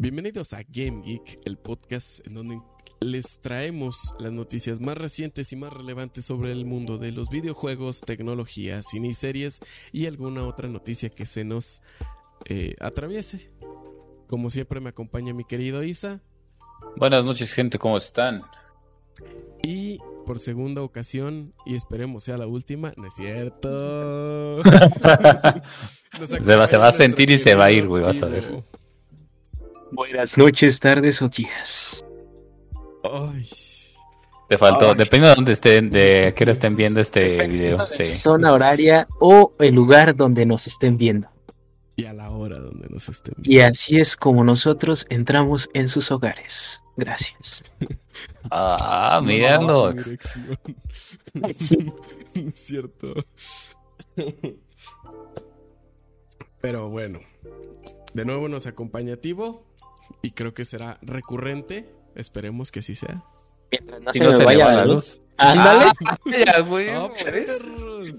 Bienvenidos a Game Geek, el podcast en donde les traemos las noticias más recientes y más relevantes sobre el mundo de los videojuegos, tecnología, cine y series y alguna otra noticia que se nos eh, atraviese. Como siempre me acompaña mi querido Isa. Buenas noches gente, ¿cómo están? Y por segunda ocasión, y esperemos sea la última, no es cierto. se, va, se va a sentir y se va a ir, güey, vas a ver. Buenas noches, tardes o días. Ay. Te faltó, depende de dónde estén, de qué hora estén viendo este video. Sí. Zona horaria o el lugar donde nos estén viendo. Y a la hora donde nos estén viendo. Y así es como nosotros entramos en sus hogares. Gracias. Ah, míralo. Sí. es cierto. Pero bueno, de nuevo nos acompaña Tivo y creo que será recurrente. Esperemos que sí sea. Mientras no Si se no me se le vaya va la la luz. luz. Ándale. Ya, güey. ¡Ah, perros!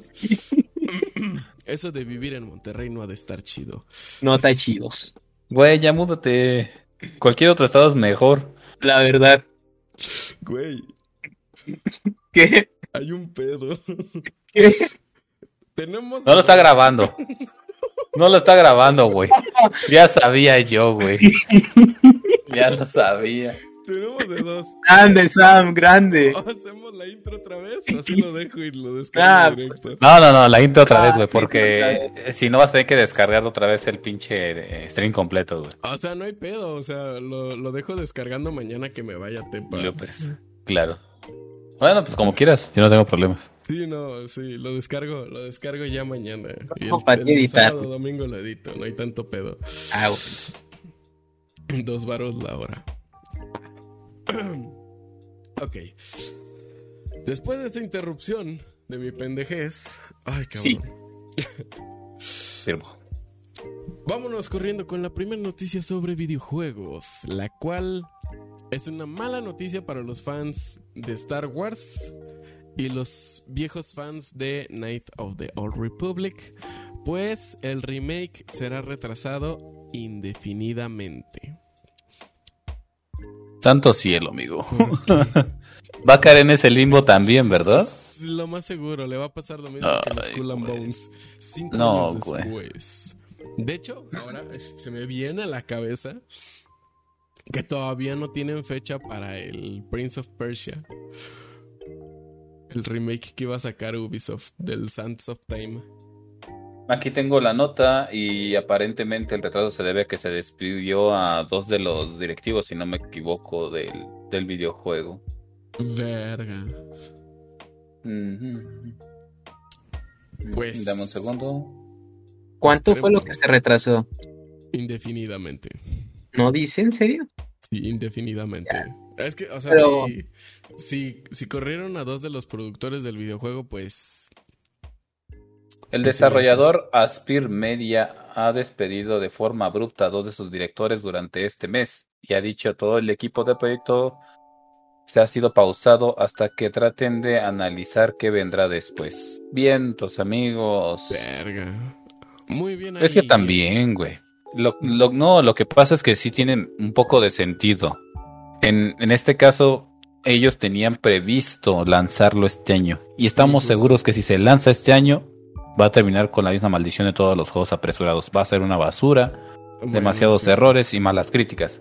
Eso de vivir en Monterrey no ha de estar chido. No está chido. Güey, ya múdate. Cualquier otro estado es mejor. La verdad. Güey, ¿Qué? hay un pedo. ¿Qué? Tenemos. No lo está grabando. No lo está grabando, güey. Ya sabía yo, güey. Ya lo sabía. Tenemos de dos. Grande, Sam, grande. ¿Hacemos la intro otra vez? o Así lo dejo y lo descargo Ah, directo. No, no, no, la intro otra Ah, vez, güey, sí, porque si no vas a tener que descargar otra vez el pinche eh, stream completo, güey. O sea, no hay pedo. O sea, lo, lo dejo descargando mañana que me vaya a Tepa. Bloopers. Claro. Bueno, pues como quieras, yo no tengo problemas. Sí, no, sí, lo descargo, lo descargo ya mañana. Y el, No, para ti el editar. sábado, domingo lo edito, no hay tanto pedo. Ah, güey. Dos varos la hora. ok. Después de esta interrupción de mi pendejez. Ay, cabrón. Sí. Firmo. Vámonos corriendo con la primera noticia sobre videojuegos, la cual es una mala noticia para los fans de Star Wars y los viejos fans de Night of the Old Republic, pues el remake será retrasado indefinidamente. Santo cielo, amigo. Va a caer en ese limbo también, ¿verdad? Es lo más seguro, le va a pasar lo mismo que Ay, Skull and. Bones. Cinco No, años güey. después. De hecho, ahora se me viene a la cabeza que todavía no tienen fecha para el Prince of Persia. El remake que iba a sacar Ubisoft del Sands of Time. Aquí tengo la nota y aparentemente el retraso se debe a que se despidió a dos de los directivos, si no me equivoco, del, del videojuego. Verga. Pues- Dame un segundo. ¿Cuánto fue lo que se retrasó? Indefinidamente. ¿No dice en serio? Sí, indefinidamente. Es que, o sea, Pero- si, si, si corrieron a dos de los productores del videojuego, pues El ¿Qué se desarrollador Aspir Media ha despedido de forma abrupta a dos de sus directores durante este mes y ha dicho todo el equipo de proyecto se ha sido pausado hasta que traten de analizar qué vendrá después. Vientos, amigos. Verga. Muy bien Es que ahí. también, güey. Lo, lo- no, lo que pasa es que sí tienen un poco de sentido. En, en este caso, ellos tenían previsto lanzarlo este año. Y estamos seguros que si se lanza este año, va a terminar con la misma maldición de todos los juegos apresurados. Va a ser una basura, Bueno, demasiados sí. errores y malas críticas.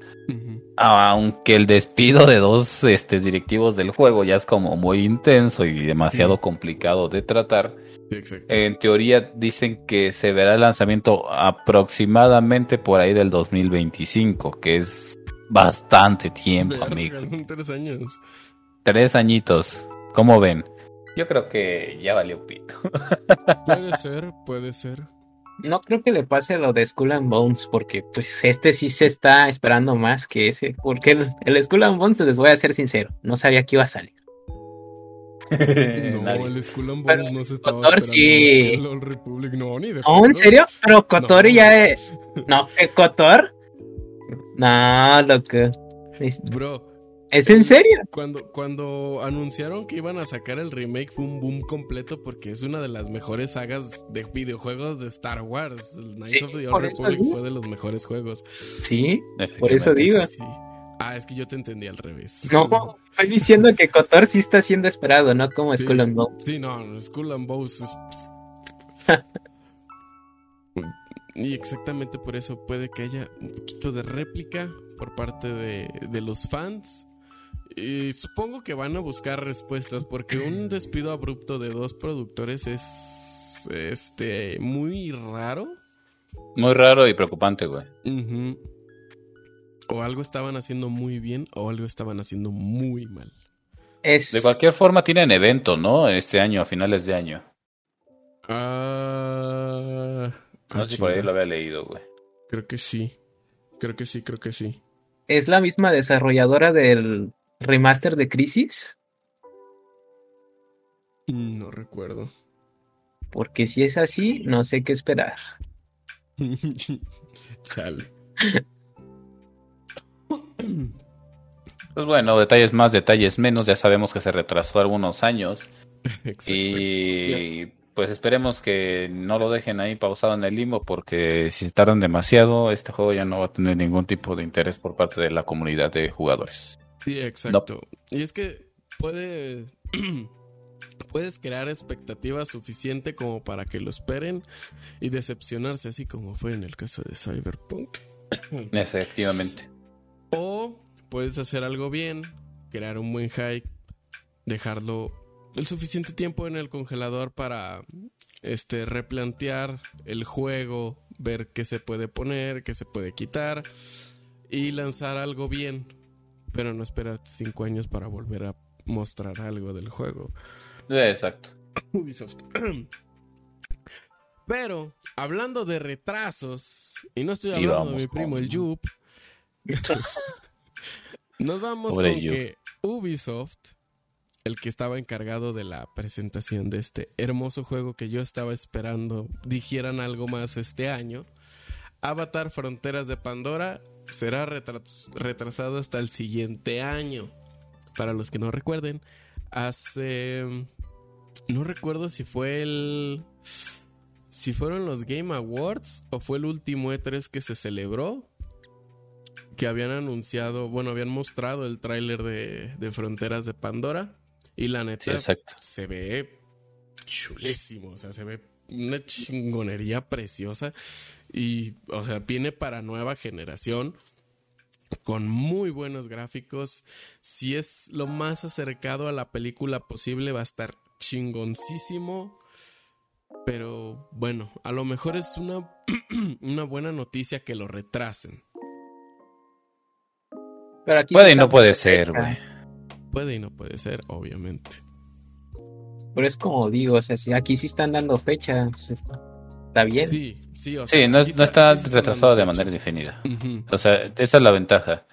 Aunque el despido de dos este, directivos del juego ya es como muy intenso y demasiado Sí. complicado de tratar. Sí. En teoría dicen que se verá el lanzamiento aproximadamente por ahí del 2025, que es bastante tiempo, Verga, amigo. tres años. Tres añitos. ¿Cómo ven? Yo creo que ya valió pito. Puede ser, puede ser. No creo que le pase lo de Skull and Bones, porque pues este sí se está esperando más que ese. Porque el, el Skull and Bones, les voy a ser sincero, no sabía que iba a salir. No, Nadie. el Skull and Bones no se estaba Cotor esperando sí. más que el Old Republic. No, ni de ¿No, en serio? Pero Kotor No. ya es... No, ¿que Kotor? No, loco. Es- Bro, ¿Es en serio? Cuando, cuando anunciaron que iban a sacar el remake fue un boom completo porque es una de las mejores sagas de videojuegos de Star Wars. El Knights Sí, of the Old Republic fue de los mejores juegos. Sí, por eso digo. Sí. Ah, es que yo te entendí al revés. No, estoy diciendo que Kotor sí está siendo esperado, no como Sí. Skull and Bones. Sí, no, Skull and Bones es... y exactamente por eso puede que haya un poquito de réplica por parte de, de los fans. Y supongo que van a buscar respuestas porque un despido abrupto de dos productores es este muy raro. Muy raro y preocupante, güey. O algo estaban haciendo muy bien o algo estaban haciendo muy mal. Es, De cualquier forma tienen evento, ¿no? Este año, a finales de año. Ah, No ah, sé si por ahí lo había leído, güey. Creo que sí. Creo que sí, creo que sí. es la misma desarrolladora del remaster de Crisis, No recuerdo. porque si es así, no sé qué esperar. Chale. Pues bueno, detalles más, detalles menos. Ya sabemos que se retrasó algunos años. Exacto. Y pues esperemos que no lo dejen ahí pausado en el limbo porque si tardan demasiado, este juego ya no va a tener ningún tipo de interés por parte de la comunidad de jugadores. Sí, exacto. Y es que puede. puedes crear expectativa suficiente como para que lo esperen y decepcionarse, así como fue en el caso de Cyberpunk. Efectivamente. O puedes hacer algo bien, crear un buen hype, dejarlo el suficiente tiempo en el congelador para este replantear el juego, ver qué se puede poner, qué se puede quitar y lanzar algo bien, pero no esperar cinco años para volver a mostrar algo del juego. Exacto. Ubisoft. Pero, hablando de retrasos, y no estoy hablando de mi primo con- el Yup, nos vamos Pobre con Yup. que Ubisoft, el que estaba encargado de la presentación de este hermoso juego que yo estaba esperando, dijeran algo más este año, Avatar Fronteras de Pandora será retras- retrasado hasta el siguiente año. Para los que no recuerden, hace... No recuerdo si fue el... Si fueron los Game Awards o fue el último E3 que se celebró. Que habían anunciado, bueno, habían mostrado el tráiler de Fronteras de Pandora. Y la Sí, neta exacto. se ve chulísimo. O sea, se ve una chingonería preciosa. Y, o sea, viene para nueva generación. Con muy buenos gráficos. Si es lo más acercado a la película posible, va a estar chingoncísimo. Pero bueno, a lo mejor es una, una buena noticia que lo retrasen. Pero aquí Puede y no puede ser, güey. Puede y no puede ser, obviamente. Pero es como digo, o sea, si aquí sí están dando fecha, pues, está bien. Sí, sí, o sea. Sí, no, está retrasado de manera indefinida. Ujú. O sea, esa es la ventaja.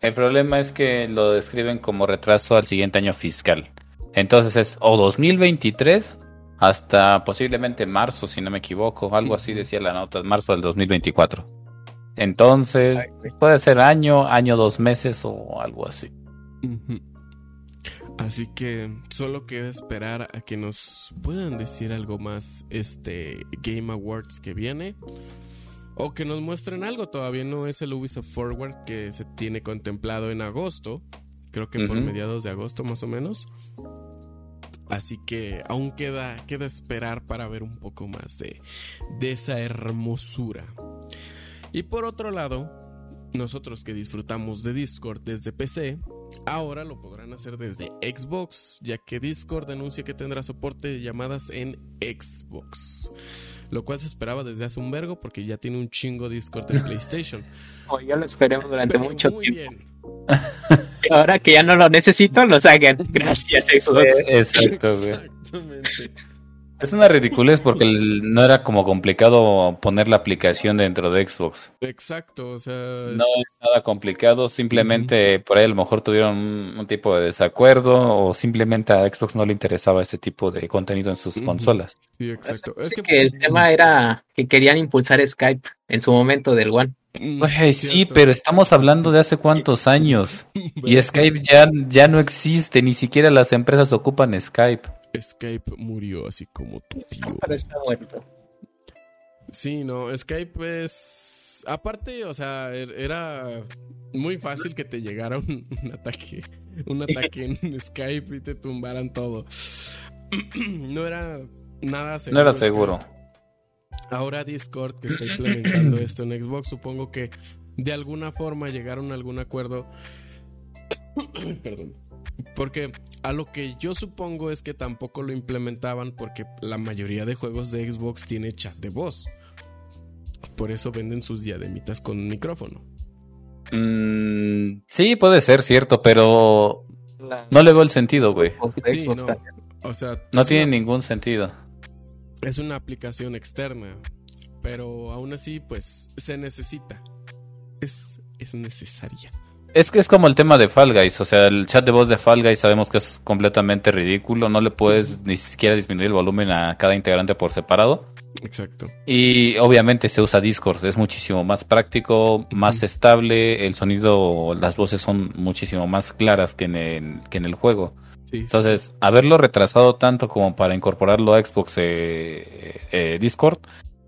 El problema es que lo describen como retraso al siguiente año fiscal. Entonces es o 2023 hasta posiblemente marzo, si no me equivoco. Algo así decía la nota, marzo del 2024. Entonces, puede ser año, año, dos meses o algo así. Ujú. Así que solo queda esperar a que nos puedan decir algo más este Game Awards que viene. O que nos muestren algo. Todavía no es el Ubisoft Forward que se tiene contemplado en agosto. Creo que por mediados de agosto más o menos. Así que aún queda, queda esperar para ver un poco más de, de esa hermosura. Y por otro lado, nosotros que disfrutamos de Discord desde PC, ahora lo podrán hacer desde Xbox, ya que Discord anuncia que tendrá soporte de llamadas en Xbox. Lo cual se esperaba desde hace un vergo porque ya tiene un chingo Discord en PlayStation. O yo lo esperemos durante Pero mucho muy tiempo. bien. Ahora que ya no lo necesito, lo hagan. Gracias, Xbox. Exacto, güey. Exactamente. Es una ridiculez porque no era como complicado poner la aplicación dentro de Xbox. Exacto, o sea, es- No es nada complicado, simplemente por ahí a lo mejor tuvieron un, un tipo de desacuerdo o simplemente a Xbox no le interesaba ese tipo de contenido en sus Ujú. consolas. sí, exacto. Es que, que el tema era que querían impulsar Skype en su momento del One. Sí, cierto. pero estamos hablando de hace cuántos años. Y. Skype ya, ya no existe, ni siquiera las empresas ocupan Skype. Skype murió así como tu tío. Está muerto. Sí, no, Skype es... Aparte, o sea, er- era muy fácil que te llegara un, un ataque, un ataque en Skype y te tumbaran todo. No era nada seguro. No era Skype. seguro. Ahora Discord, que está implementando esto en Xbox, supongo que de alguna forma llegaron a algún acuerdo. Perdón. Porque a lo que yo supongo es que tampoco lo implementaban porque la mayoría de juegos de Xbox tiene chat de voz. Por eso venden sus diademitas con micrófono. Mm, sí, puede ser cierto, pero no le veo el sentido, güey. Sí, no. también. O sea, No es tiene una- ningún sentido. es una aplicación externa. Pero aún así, pues se necesita. Es, es necesaria. Es que es como el tema de Fall Guys, o sea, el chat de voz de Fall Guys sabemos que es completamente ridículo, no le puedes ni siquiera disminuir el volumen a cada integrante por separado. Exacto. Y obviamente se usa Discord, es muchísimo más práctico, más estable, el sonido, las voces son muchísimo más claras que en el, que en el juego. Sí, Entonces, haberlo retrasado tanto como para incorporarlo a Xbox eh, eh, Discord,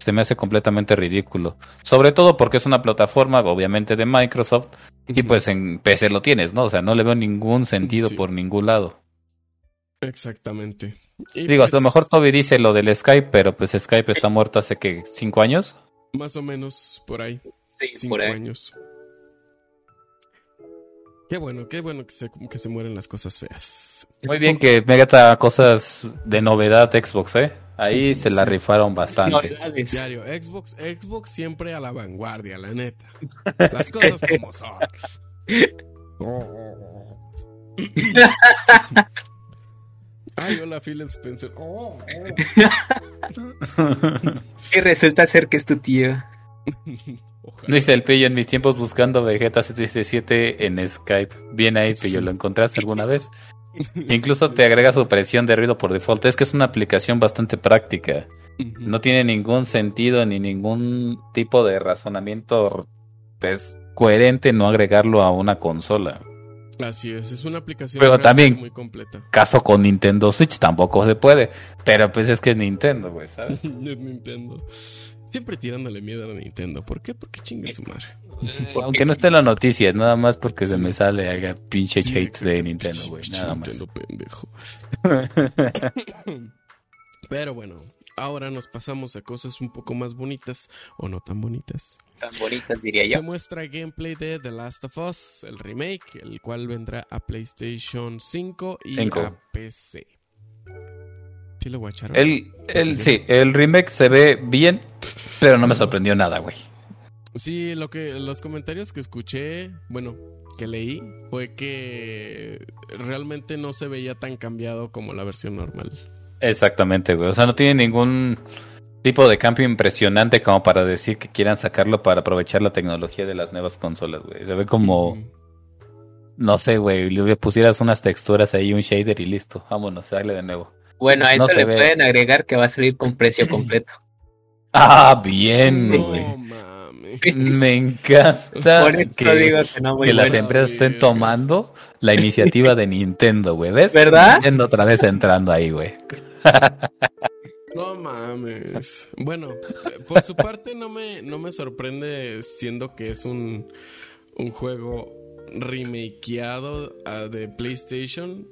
se me hace completamente ridículo. Sobre todo porque es una plataforma, obviamente, de Microsoft, y pues en PC lo tienes, ¿no? O sea, no le veo ningún sentido Sí. por ningún lado. Exactamente. Y Digo, a pues, lo mejor Toby dice lo del Skype, pero pues Skype está muerto hace que cinco años. Más o menos por ahí. Sí, Cinco por ahí. años. Qué bueno, qué bueno que se, que se mueren las cosas feas. Muy bien que meta cosas de novedad Xbox, ¿eh? Ahí se la rifaron bastante. Novedades. Diario, Xbox, Xbox siempre a la vanguardia, la neta. Las cosas como son. Ay, hola Phil Spencer. Oh, Y resulta ser que es tu tío. Ojalá. Dice el pillo en mis tiempos buscando Vegeta 777 en Skype. Bien ahí, pillo, ¿lo encontraste alguna vez? Incluso te agrega su presión de ruido por default. Es que es una aplicación bastante práctica. No tiene ningún sentido ni ningún tipo de razonamiento pues, coherente no agregarlo a una consola. Así es, es una aplicación Pero también- muy completa. Caso con Nintendo Switch tampoco se puede. Pero pues es que es Nintendo, güey, ¿sabes? Es Nintendo. Siempre tirándole miedo a Nintendo. ¿Por qué? Porque chinga su madre. Aunque no esté en las noticias, nada más porque se me sale haga pinche Sí, hate de. Nintendo, güey. Nada más. Nintendo pendejo. Pero bueno, ahora nos pasamos a cosas un poco más bonitas o no tan bonitas. Tan bonitas, diría Te yo. muestra gameplay de The Last of Us, el remake, el cual vendrá a PlayStation 5 y Cinco. a PC. El, el, sí, el remake se ve bien, pero no me sorprendió nada, güey. Sí, lo que los comentarios que escuché, bueno, que leí, fue que realmente no se veía tan cambiado como la versión normal. Exactamente, güey. O sea, no tiene ningún tipo de cambio impresionante como para decir que quieran sacarlo para aprovechar la tecnología de las nuevas consolas, güey. Se ve como, no sé, güey, le pusieras unas texturas ahí, un shader y listo. Vámonos, sale de nuevo. Bueno, a No eso le ve. pueden agregar que va a salir con precio completo. Ah, bien, No güey. mames. Me encanta Por eso que, digo que no que las empresas estén tomando la iniciativa de Nintendo, güey. ¿Ves? ¿Verdad? Nintendo otra vez entrando ahí, güey. No mames. Bueno, por su parte no me, no me sorprende siendo que es un, un juego remakeado ah, de PlayStation.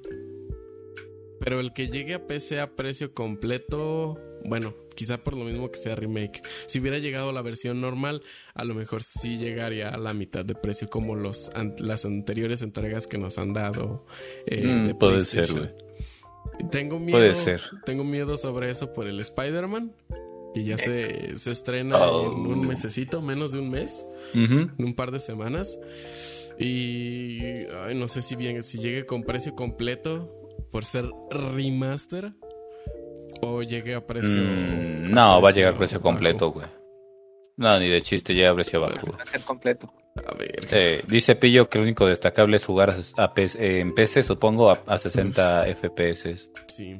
Pero el que llegue a PC a precio completo, bueno, quizá por lo mismo que sea remake. Si hubiera llegado la versión normal, a lo mejor sí llegaría a la mitad de precio como los an- las anteriores entregas que nos han dado eh, Mm, de puede ser. Tengo miedo, Puede ser. tengo miedo sobre eso por el Spider-Man, que ya se, se estrena Oh. en un mesecito, menos de un mes, en un par de semanas. Y ay, no sé si bien, si llegue con precio completo por ser remaster o llegue a precio. Mm, a no, va a llegar a precio bajo. completo, güey. No, ni de chiste, llega a precio bajo. güey. Va a ser completo. A ver. Sí, dice Pillo que lo único destacable es jugar a, a PC eh, en PC, supongo, a, a 60 FPS. Sí.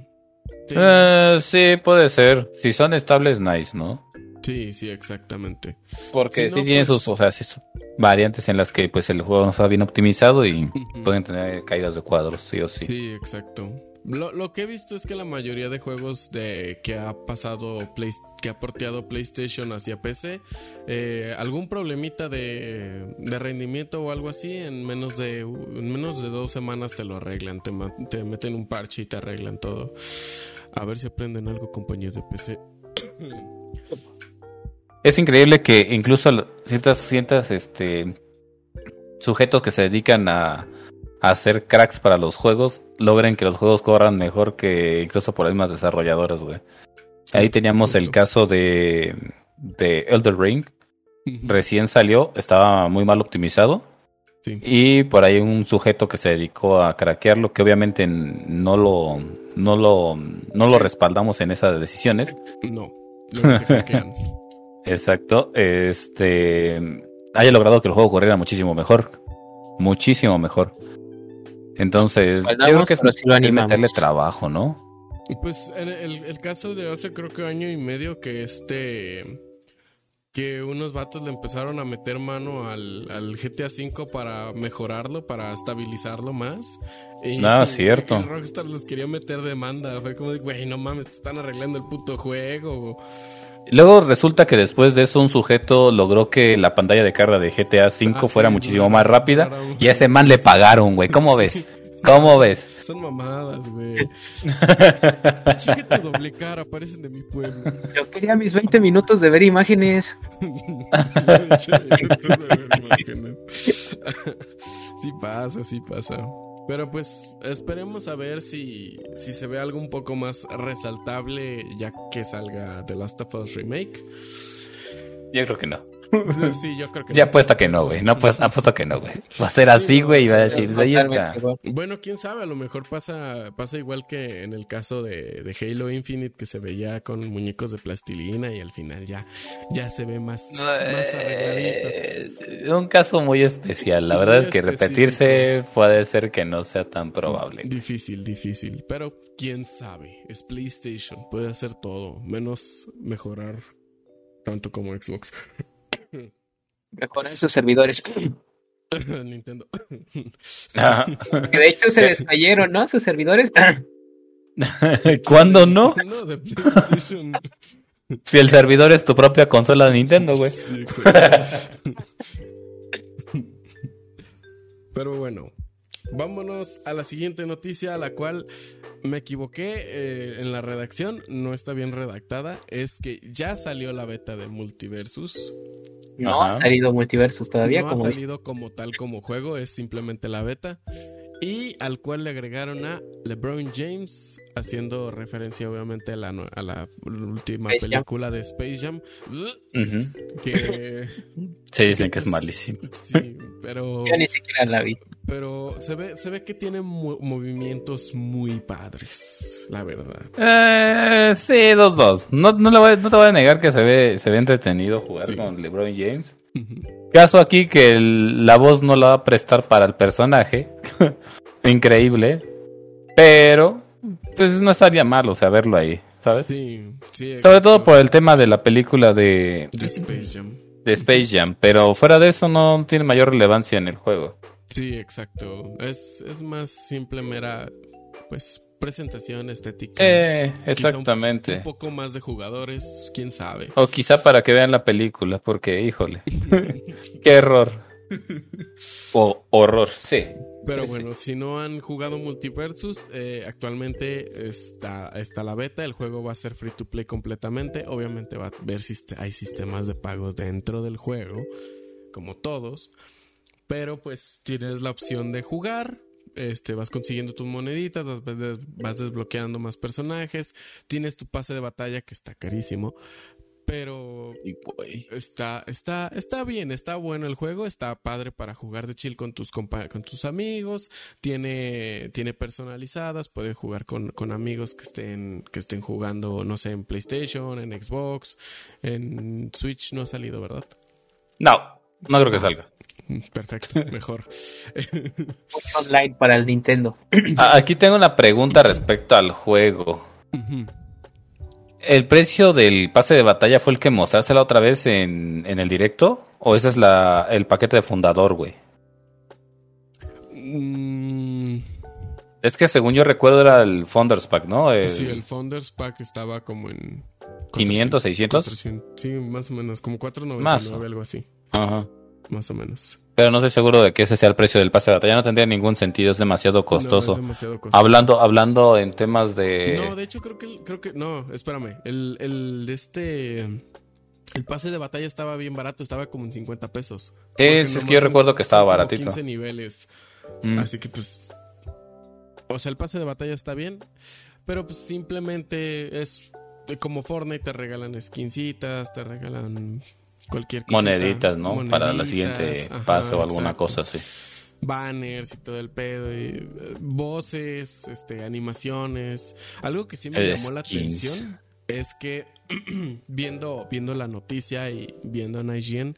Sí. Eh, sí, puede ser. Si son estables, nice, ¿no? Sí, sí, exactamente. Porque Si sí no, tiene pues- sus, o sea, sus variantes en las que pues el juego no está bien optimizado y pueden tener caídas de cuadros, sí o sí. Sí, exacto. Lo, lo que he visto es que la mayoría de juegos de que ha pasado Play- que ha porteado PlayStation hacia PC, eh, algún problemita de, de rendimiento o algo así, en menos de en menos de dos semanas te lo arreglan, te, te meten un parche y te arreglan todo. A ver si aprenden algo compañías de PC. Es increíble que incluso ciertas, ciertas este, sujetos que se dedican a, a hacer cracks para los juegos logren que los juegos corran mejor que incluso por las mismas desarrolladoras, güey. Ahí teníamos el caso de, de Elder Ring. Recién salió, estaba muy mal optimizado. Sí. Y por ahí un sujeto que se dedicó a craquearlo, que obviamente no lo, no lo, no lo respaldamos en esas decisiones. No, hackean. Exacto. Este haya logrado que el juego corriera muchísimo mejor. Muchísimo mejor. Entonces, yo Respaldamos, creo que es, animamos. meterle trabajo, ¿no? Pues el, el- el caso de hace creo que año y medio que este que unos vatos le empezaron a meter mano al, al GTA V para mejorarlo, para estabilizarlo más. Y, Ah, cierto. y Rockstar les quería meter demanda. Fue como de, güey, no mames, te están arreglando el puto juego. Luego resulta que después de eso un sujeto logró que la pantalla de carga de GTA V Ah, fuera sí, muchísimo más rápida y a ese man le pagaron, güey. ¿Cómo ves? ¿Cómo ves? Son mamadas, güey. Chique tu doble cara, aparecen de mi pueblo. Yo quería mis 20 minutos de ver imágenes. sí pasa, sí pasa. Pero pues esperemos a ver si, si se ve algo un poco más resaltable ya que salga The Last of Us Remake. Yo creo que no. Sí, yo creo que Ya no. apuesta que no, güey. No pues, apuesto que no, güey. Va a ser Sí, así, no, güey, y va a decir, pues ahí está. Bueno, quién sabe, a lo mejor pasa, pasa igual que en el caso de, de Halo Infinite, que se veía con muñecos de plastilina y al final ya, ya se ve más, más arregladito. Eh, un caso muy especial. La Muy verdad es que específico. repetirse puede ser que no sea tan probable. Difícil, difícil. Pero quién sabe. Es PlayStation. Puede hacer todo. Menos mejorar tanto como Xbox. Mejorar sus servidores. Nintendo. Ah, Que de hecho se les cayeron, ¿no? Sus servidores. ¿Cuándo no? No, de PlayStation. Si el servidor es tu propia consola de Nintendo, güey. Sí. Pero bueno, vámonos a la siguiente noticia, la cual me equivoqué eh, en la redacción, no está bien redactada. Es que ya salió la beta de Multiversus. No Ajá. ha salido multiversos todavía. no como ha salido como tal como juego, es simplemente la beta. Y al cual le agregaron a LeBron James, haciendo referencia obviamente a la, no- a la última Space Jam. película de Space Jam. Que. Sí, dicen que es malísimo. Sí, pero. Yo ni siquiera la vi. Pero se ve, se ve que tiene mo- movimientos muy padres, la verdad. Eh, sí, 2-2. No, no, le voy- no te voy a negar que se ve, se ve entretenido jugar Sí. con LeBron James. Caso aquí que el- la voz no la va a prestar para el personaje. Increíble. Pero, pues no estaría mal, o sea, verlo ahí, ¿sabes? Sí, sí. Sobre todo por el tema de la película de, De Space Jam. de Space Jam. Pero fuera de eso no tiene mayor relevancia en el juego. Sí, exacto. Es, es más simple, mera, pues, presentación estética. Eh, un- exactamente. Un, poco más de jugadores, quién sabe. O quizá para que vean la película, porque, híjole, qué error. O horror, sí. Pero Sí, bueno, si no han jugado Multiversus, eh, actualmente está, está la beta. El juego va a ser free to play completamente. Obviamente va a ver si hay sistemas de pago dentro del juego, como todos. Pero pues tienes la opción de jugar. Este, vas consiguiendo tus moneditas, vas, vas- vas desbloqueando más personajes. Tienes tu pase de batalla que está carísimo. Pero Está, está, está bien, está bueno el juego, está padre para jugar de chill con tus compa- con tus amigos, tiene, tiene personalizadas, puedes jugar con, con amigos que estén, que estén jugando, no sé, en PlayStation, en Xbox, en Switch no ha salido, ¿verdad? No, no creo que salga. Perfecto, mejor. Online para el Nintendo. Ah, Aquí tengo una pregunta respecto al juego. ¿El precio del pase de batalla fue el que mostraste la otra vez en, en el directo? ¿O ese es la, el paquete de fundador, güey? Mm, Es que según yo recuerdo era el Founders Pack, ¿no? El sí, el Founders Pack estaba como en... 500, 600. 400, sí, más o menos, como 4.99, Más. algo así, Ajá. más o menos. Pero no estoy seguro de que ese sea el precio del pase de batalla. No tendría ningún sentido, es demasiado costoso. No, es demasiado costoso. Hablando, hablando en temas de... No, de hecho creo que, creo que, no, espérame, el, el, este, el pase de batalla estaba bien barato, estaba como en 50 pesos. Sí, es que yo recuerdo que estaba baratito. 15 niveles, Mm. así que pues, o sea, el pase de batalla está bien, pero pues simplemente es como Fortnite, te regalan skincitas, te regalan cualquier cosa. Moneditas, ¿no? Para la siguiente pase o alguna cosa así. banners y todo el pedo, y, eh, voces, este, animaciones. Algo que sí me Eh, llamó la atención es que viendo, viendo la noticia y viendo en IGN,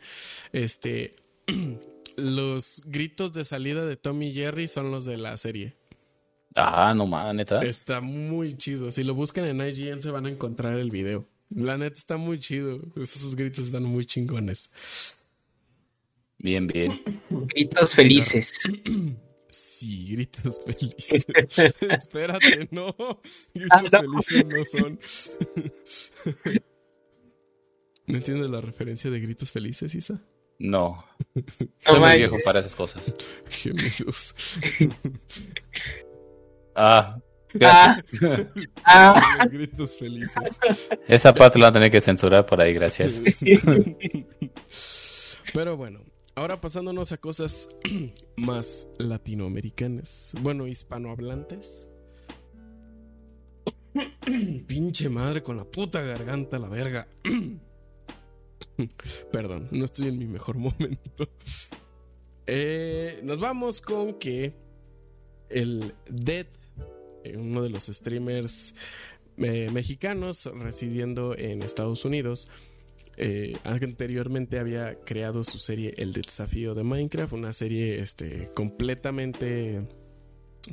este, los gritos de salida de Tommy y Jerry son los de la serie. Ah, no mames, neta. Está muy chido. Si lo buscan en IGN se van a encontrar el video. La neta está muy chido. Esos gritos están muy chingones. Bien, bien. Gritos felices. Sí, gritos felices. Espérate, no. Gritos Ah, no. felices no son. ¿No entiendes la referencia de gritos felices, Isa? No. Soy muy viejo para esas cosas. Gemidos. Ah, Ah, gracias. ah, gritos felices. Esa parte la van a tener que censurar por ahí, gracias. Pero bueno, ahora pasándonos a cosas más latinoamericanas. Bueno, hispanohablantes. Pinche madre con la puta garganta, la verga. Perdón, no estoy en mi mejor momento. Eh, nos vamos con que el Dead, uno de los streamers eh, mexicanos residiendo en Estados Unidos, eh, anteriormente había creado su serie El Desafío de Minecraft, una serie este, completamente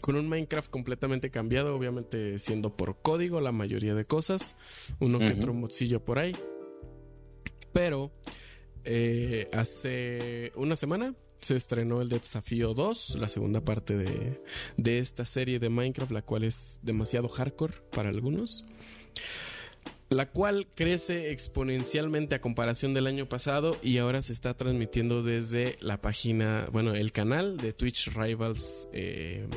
con un Minecraft completamente cambiado, obviamente siendo por código la mayoría de cosas, uno que otro mocillo por ahí. Pero eh, hace una semana se estrenó el Desafío 2, la segunda parte de, de esta serie de Minecraft, la cual es demasiado hardcore para algunos. La cual crece exponencialmente a comparación del año pasado y ahora se está transmitiendo desde la página, bueno, el canal de Twitch Rivals eh,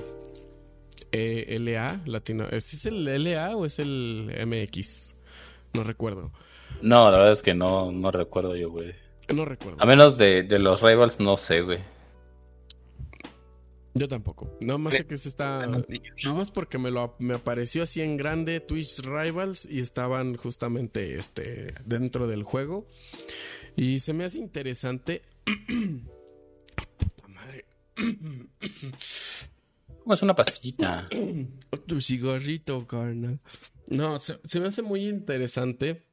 eh, LA, Latino. ¿Es el LA o es el MX? No recuerdo. No, la verdad es que no, no recuerdo yo, güey. No recuerdo. A menos de, de los rivals, no sé, güey. Yo tampoco. Nada más sé que se está. Nada más porque me lo me apareció así en grande Twitch Rivals y estaban justamente este dentro del juego. Y se me hace interesante. Puta madre. ¿Cómo es una pastillita? Tu cigarrito, carnal. No, se, se me hace muy interesante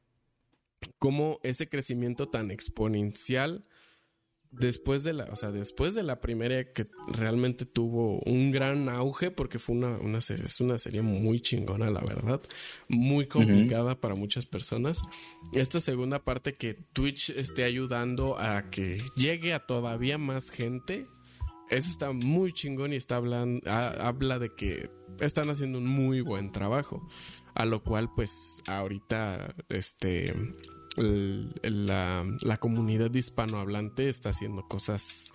cómo ese crecimiento tan exponencial después de la, o sea, después de la primera que realmente tuvo un gran auge porque fue una, una serie, es una serie muy chingona, la verdad, muy complicada para muchas personas. Esta segunda parte que Twitch esté ayudando a que llegue a todavía más gente, eso está muy chingón y está hablando, habla de que están haciendo un muy buen trabajo. A lo cual, pues, ahorita, este, el- el- la, la comunidad hispanohablante está haciendo cosas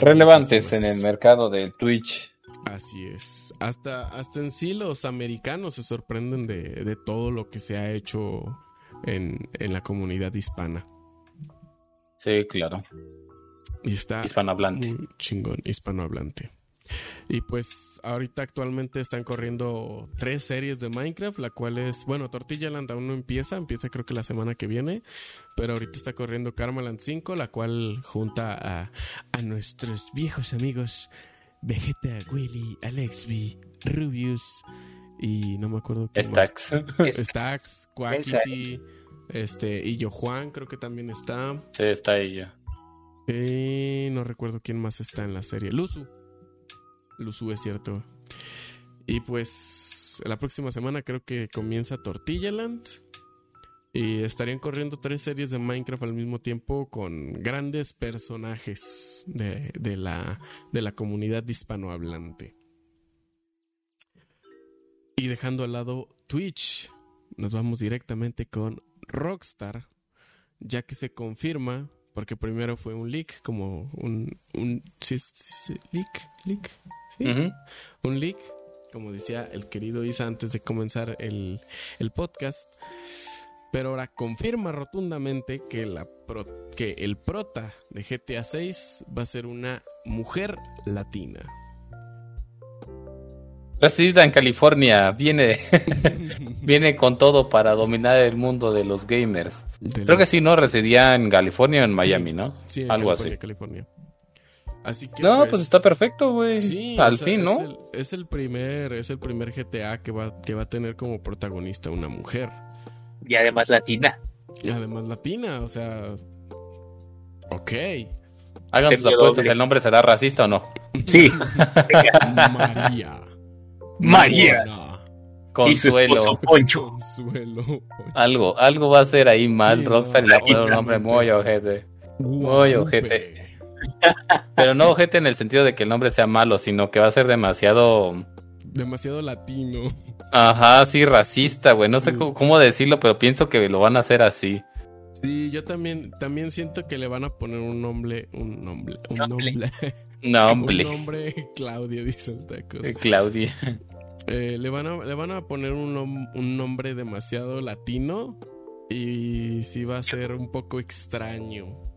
Relevantes en el mercado de Twitch. Así es. Hasta, hasta en sí los americanos se sorprenden de, de todo lo que se ha hecho en, en la comunidad hispana. Sí, claro. Y está Hispanohablante. chingón, hispanohablante. Y pues ahorita actualmente están corriendo tres series de Minecraft, la cual es, bueno, Tortilla Land aún no empieza, empieza creo que la semana que viene, pero ahorita está corriendo Karmaland 5, la cual junta a, a nuestros viejos amigos Vegeta, Willy, Alexby, Rubius y no me acuerdo quién más. Stacks. Quackity, este, y Yo Juan creo que también está. Sí, está ya. Y no recuerdo quién más está en la serie. Luzu. Luzu es cierto. Y pues la próxima semana creo que comienza Tortilla Land. Y estarían corriendo tres series de Minecraft al mismo tiempo con grandes personajes de, de la, de la comunidad hispanohablante. Y dejando al lado Twitch, nos vamos directamente con Rockstar, ya que se confirma, porque primero fue un leak, como un... un sí, leak, leak, sí, un leak, como decía el querido Isa antes de comenzar el, el podcast. Pero ahora confirma rotundamente que, la pro- que el prota de GTA 6 va a ser una mujer latina. Residida en California, viene, viene con todo para dominar el mundo de los gamers. De Creo que sí, ¿no? Residía en California o en Miami, ¿no? Sí, en Algo California, así. California. Así que No, pues está perfecto, güey. Sí, Al o sea, fin, es ¿no? el- Es el, primer, es el primer GTA que va, que va a tener como protagonista una mujer. Y además latina. Y además latina, o sea. Ok. Hagan sus apuestas, doble. ¿el nombre será racista o no? Sí. María. María. Mona, Y su esposo Consuelo. Poncho. Consuelo. Algo, algo va a ser ahí mal, Sí, Rockstar, y le va a poner un nombre muy ojete. Guadalupe. ojete. Pero no ojete en el sentido de que el nombre sea malo, sino que va a ser demasiado... Demasiado latino. Ajá, sí, racista, güey. No sé Sí. cómo, cómo decirlo, pero pienso que lo van a hacer así. Sí, yo también, también siento que le van a poner un nombre, un nombre, un Nombre. nombre, un nombre Claudio, dice el tacos. Eh, Claudia. Eh, le, van a, le van a poner un, nom- un nombre demasiado latino y sí va a ser un poco extraño.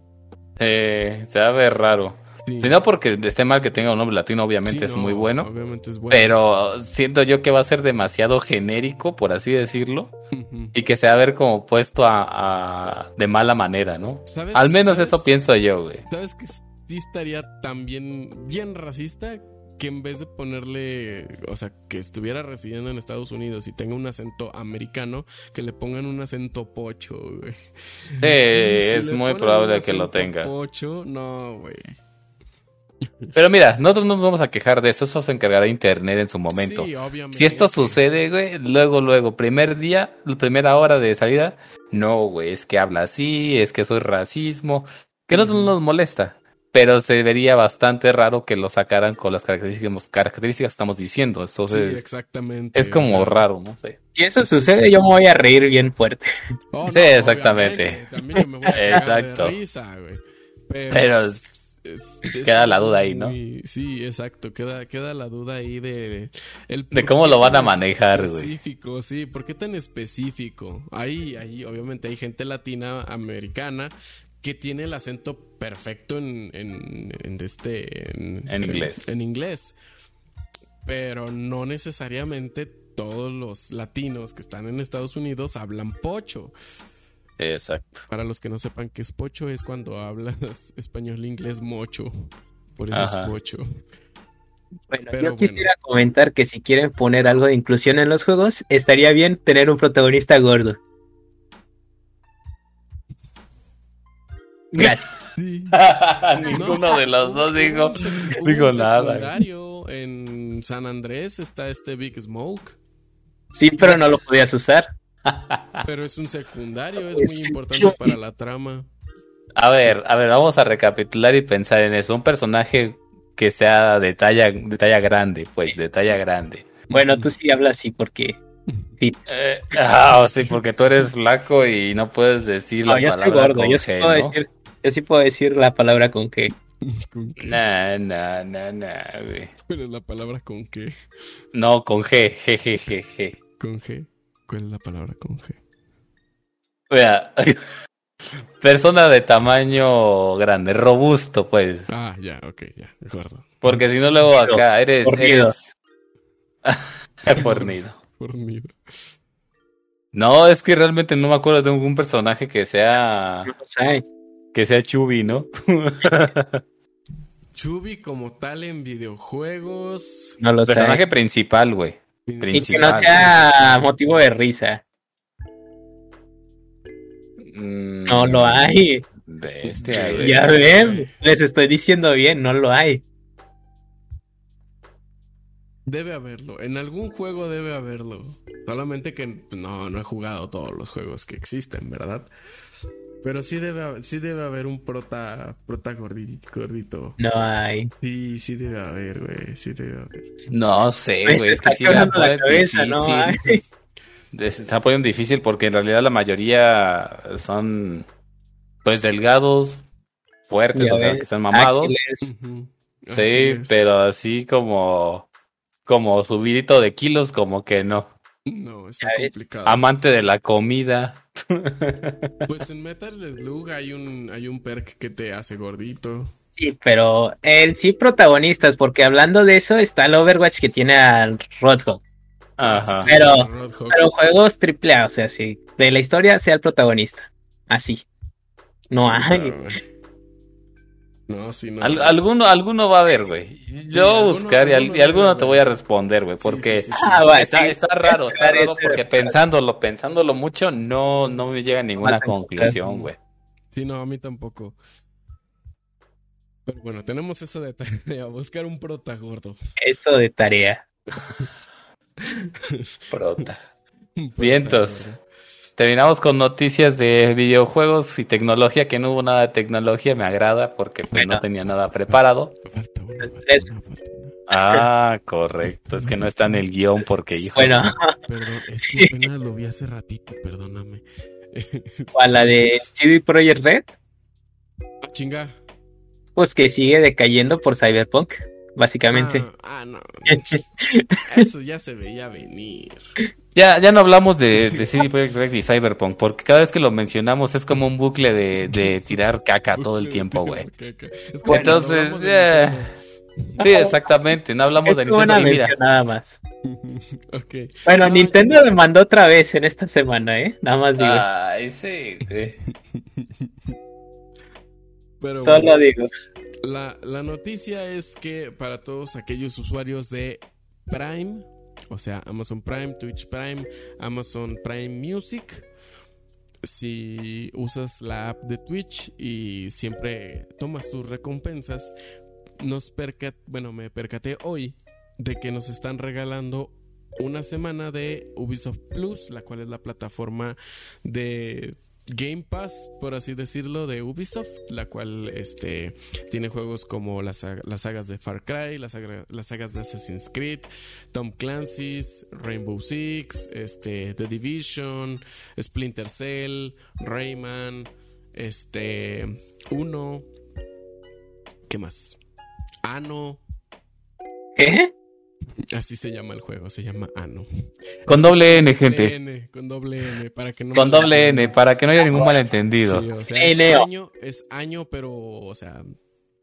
Eh, se va a ver raro. Sí. No porque esté mal que tenga un nombre latino, obviamente Sí, es no, muy bueno. Obviamente es bueno. Pero siento yo que va a ser demasiado genérico, por así decirlo. Y que se va a ver como puesto a, a- de mala manera, ¿no? ¿Sabes- Al menos sabes- eso pienso yo, güey. ¿Sabes que sí estaría también bien racista? Que en vez de ponerle, o sea, que estuviera residiendo en Estados Unidos y tenga un acento americano, que le pongan un acento pocho, güey. Sí, Si es muy probable que lo tenga. Pocho, no, güey. Pero mira, nosotros no nos vamos a quejar de eso, eso se encargará Internet en su momento. Sí, obviamente. Si esto sucede, güey, luego, luego, primer día, primera hora de salida, no, güey, es que habla así, es que eso es racismo, que no nos molesta, pero se vería bastante raro que lo sacaran con las características, características que estamos diciendo, Sí, entonces exactamente. es como o sea, raro, no sé. Si eso sucede, yo me voy a reír bien fuerte. oh, Sí, exactamente. obviamente, También yo me voy a Exacto. de risa, güey. Pero, Pero es- es- es queda la duda ahí, ¿no? muy- Sí, exacto. Queda, queda la duda ahí de... El De cómo lo van a manejar, güey. Específico, sí. ¿Por qué tan específico? Ahí, ahí, obviamente hay gente latina americana que tiene el acento perfecto en, en, en este... En inglés. En, inglés. Pero no necesariamente todos los latinos que están en Estados Unidos hablan pocho. Exacto. Para los que no sepan qué es pocho, es cuando hablas español, inglés, mocho. Por eso Ajá. es pocho. Bueno, Pero yo quisiera comentar que si quieren poner algo de inclusión en los juegos, estaría bien tener un protagonista gordo. Gracias. Sí. Ninguno No, de los dos dijo, un dijo un nada. secundario En San Andrés está este Big Smoke. Sí, pero no lo podías usar. Pero es un secundario, es Es muy importante para la trama. A ver, a ver, vamos a recapitular y pensar en eso. Un personaje que sea de talla, de talla grande, pues, de talla grande. Bueno, tú sí hablas así porque. Eh, ah, sí, porque tú eres flaco y no puedes decir No, la yo soy palabra gordo, con yo sí puedo ¿no? decir. Yo sí puedo decir la palabra con que. ¿Con qué? Nah, nah, nah, nah, güey. ¿Cuál es la palabra con qué? No, con G, G, G, G, G. ¿Con G? ¿Cuál es la palabra con G? Vea, persona de tamaño grande, robusto, pues. Ah, ya, ok, ya, de acuerdo. Porque si no, luego acá eres. Fornido. eres... Fornido. Fornido. No, es que realmente no me acuerdo de ningún personaje que sea. No lo sabe. Que sea Chubby, ¿no? Chubby como tal en videojuegos. No lo Personaje principal, güey. Y que principal. no sea motivo de risa. Mm, No lo hay. Bestia. Ya ven, les estoy diciendo bien, no lo hay. Debe haberlo. En algún juego debe haberlo. Solamente que no, no he jugado todos los juegos que existen, ¿verdad? Pero sí debe, haber- sí debe haber un prota, prota gordi- gordito. No hay. Sí, sí debe haber, güey. Sí debe haber. No sé, güey, es que está sí la cabeza, no hay. Está poniendo difícil porque en realidad la mayoría son pues delgados, fuertes, o sea, que están mamados. Ágiles. Ujú. Así Sí, es. pero así como como subidito de kilos, como que no. No, está complicado. Amante de la comida. Pues en Metal Slug hay un, hay un perk que te hace gordito. Sí, pero en sí protagonistas, porque hablando de eso está el Overwatch que tiene al Roadhog. Ajá. Pero-. Pero juegos triple A, o sea, sí, de la historia sea el protagonista. Así. No hay. Claro. No, sí, no. Al- alguno, alguno va a haber, güey. Yo voy a alguno- buscar y, al- alguno y alguno debe te voy a responder, güey, porque sí, sí, sí. Ah, va, está, raro, está raro este- porque pensándolo, pensándolo mucho, no, no me llega a ninguna conclusión, güey. Sí, no, a mí tampoco. Pero bueno, tenemos eso de tarea, buscar un prota gordo. Eso de tarea. Prota Vientos. Terminamos con noticias de videojuegos y tecnología, que no hubo nada de tecnología, me agrada porque pues, Bueno. no tenía nada preparado. Una. Ah, correcto, es que no está en el guion porque, hijo, Bueno, Perdón, es que apenas lo vi hace ratito, perdóname. a la de CD Projekt Red, Ah, chinga. pues que sigue decayendo por Cyberpunk, básicamente. Ah, ah, no. Eso ya se veía venir. Ya, ya no hablamos de, de CD Projekt Red y Cyberpunk, porque cada vez que lo mencionamos es como un bucle de, de tirar caca todo el tiempo, güey. Es Entonces, eh. Sí, exactamente, no hablamos es de Nintendo. mira, nada más. Bueno, No, Nintendo demandó otra vez en esta semana, ¿eh? Nada más digo. Ay, sí, güey. Pero Solo bueno, digo. La, la noticia es que para todos aquellos usuarios de Prime, o sea, Amazon Prime, Twitch Prime, Amazon Prime Music, si usas la app de Twitch y siempre tomas tus recompensas, nos percat bueno, me percaté hoy de que nos están regalando una semana de Ubisoft Plus, la cual es la plataforma de Game Pass, por así decirlo, de Ubisoft, la cual este, tiene juegos como las, las sagas de Far Cry, las, las sagas de Assassin's Creed, Tom Clancy's, Rainbow Six, este, The Division, Splinter Cell, Rayman, este, Uno, ¿qué más? Ano. Así se llama el juego, se llama Ano. Con doble N, gente. N, con doble N, para que no Con doble N, para que no haya ningún malentendido. Sí, o sea, es año, es año, pero, o sea,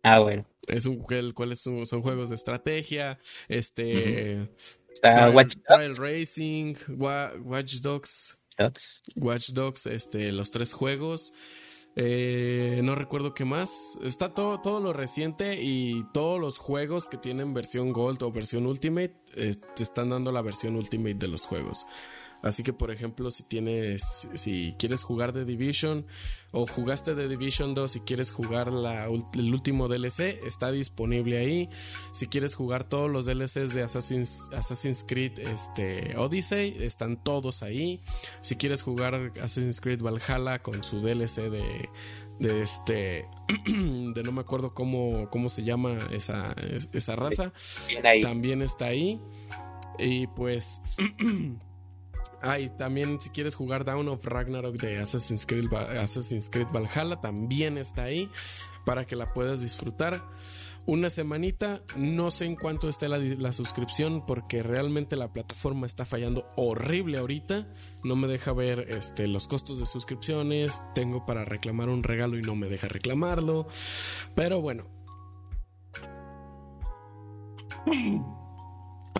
Ah, bueno. es un el cual es un- son juegos de estrategia, este, Está trial, Watch Trial Racing, Wa- Watch Dogs, Dogs. Watch Dogs, este, los tres juegos. Eh, no recuerdo qué más. Está todo, todo lo reciente y todos los juegos que tienen versión Gold o versión Ultimate eh, te están dando la versión Ultimate de los juegos. Así que, por ejemplo, si tienes, si quieres jugar The Division o jugaste The Division 2 y quieres jugar la, el último DLC, está disponible ahí. Si quieres jugar todos los DLCs de Assassin's, Assassin's Creed este, Odyssey, están todos ahí. Si quieres jugar Assassin's Creed Valhalla con su DLC de, de este, de no me acuerdo cómo, cómo se llama esa, esa raza, también está ahí. Y pues. Ah, también si quieres jugar Down of Ragnarok de Assassin's Creed, Assassin's Creed Valhalla, también está ahí para que la puedas disfrutar. Una semanita, no sé en cuánto esté la, la suscripción porque realmente la plataforma está fallando horrible ahorita. No me deja ver este, los costos de suscripciones. Tengo para reclamar un regalo y no me deja reclamarlo. Pero bueno.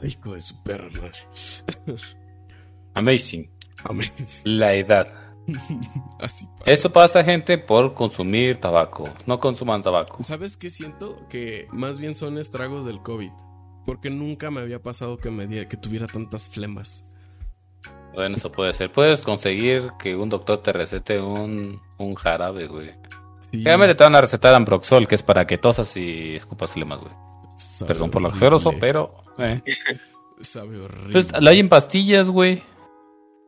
Ay, de su perra madre. Amazing. Amén. La edad. Así pasa. Eso pasa, gente, por consumir tabaco. No consuman tabaco. ¿Sabes qué siento? Que más bien son estragos del COVID. Porque nunca me había pasado que, me que tuviera tantas flemas. Bueno, eso puede ser. Puedes conseguir que un doctor te recete un, un jarabe, güey. Sí. Generalmente te van a recetar Amproxol, que es para que tosas y escupas flemas, güey. Sabe Perdón por lo asqueroso, pero... eh. Sabe horrible. Pues lo hay en pastillas, güey.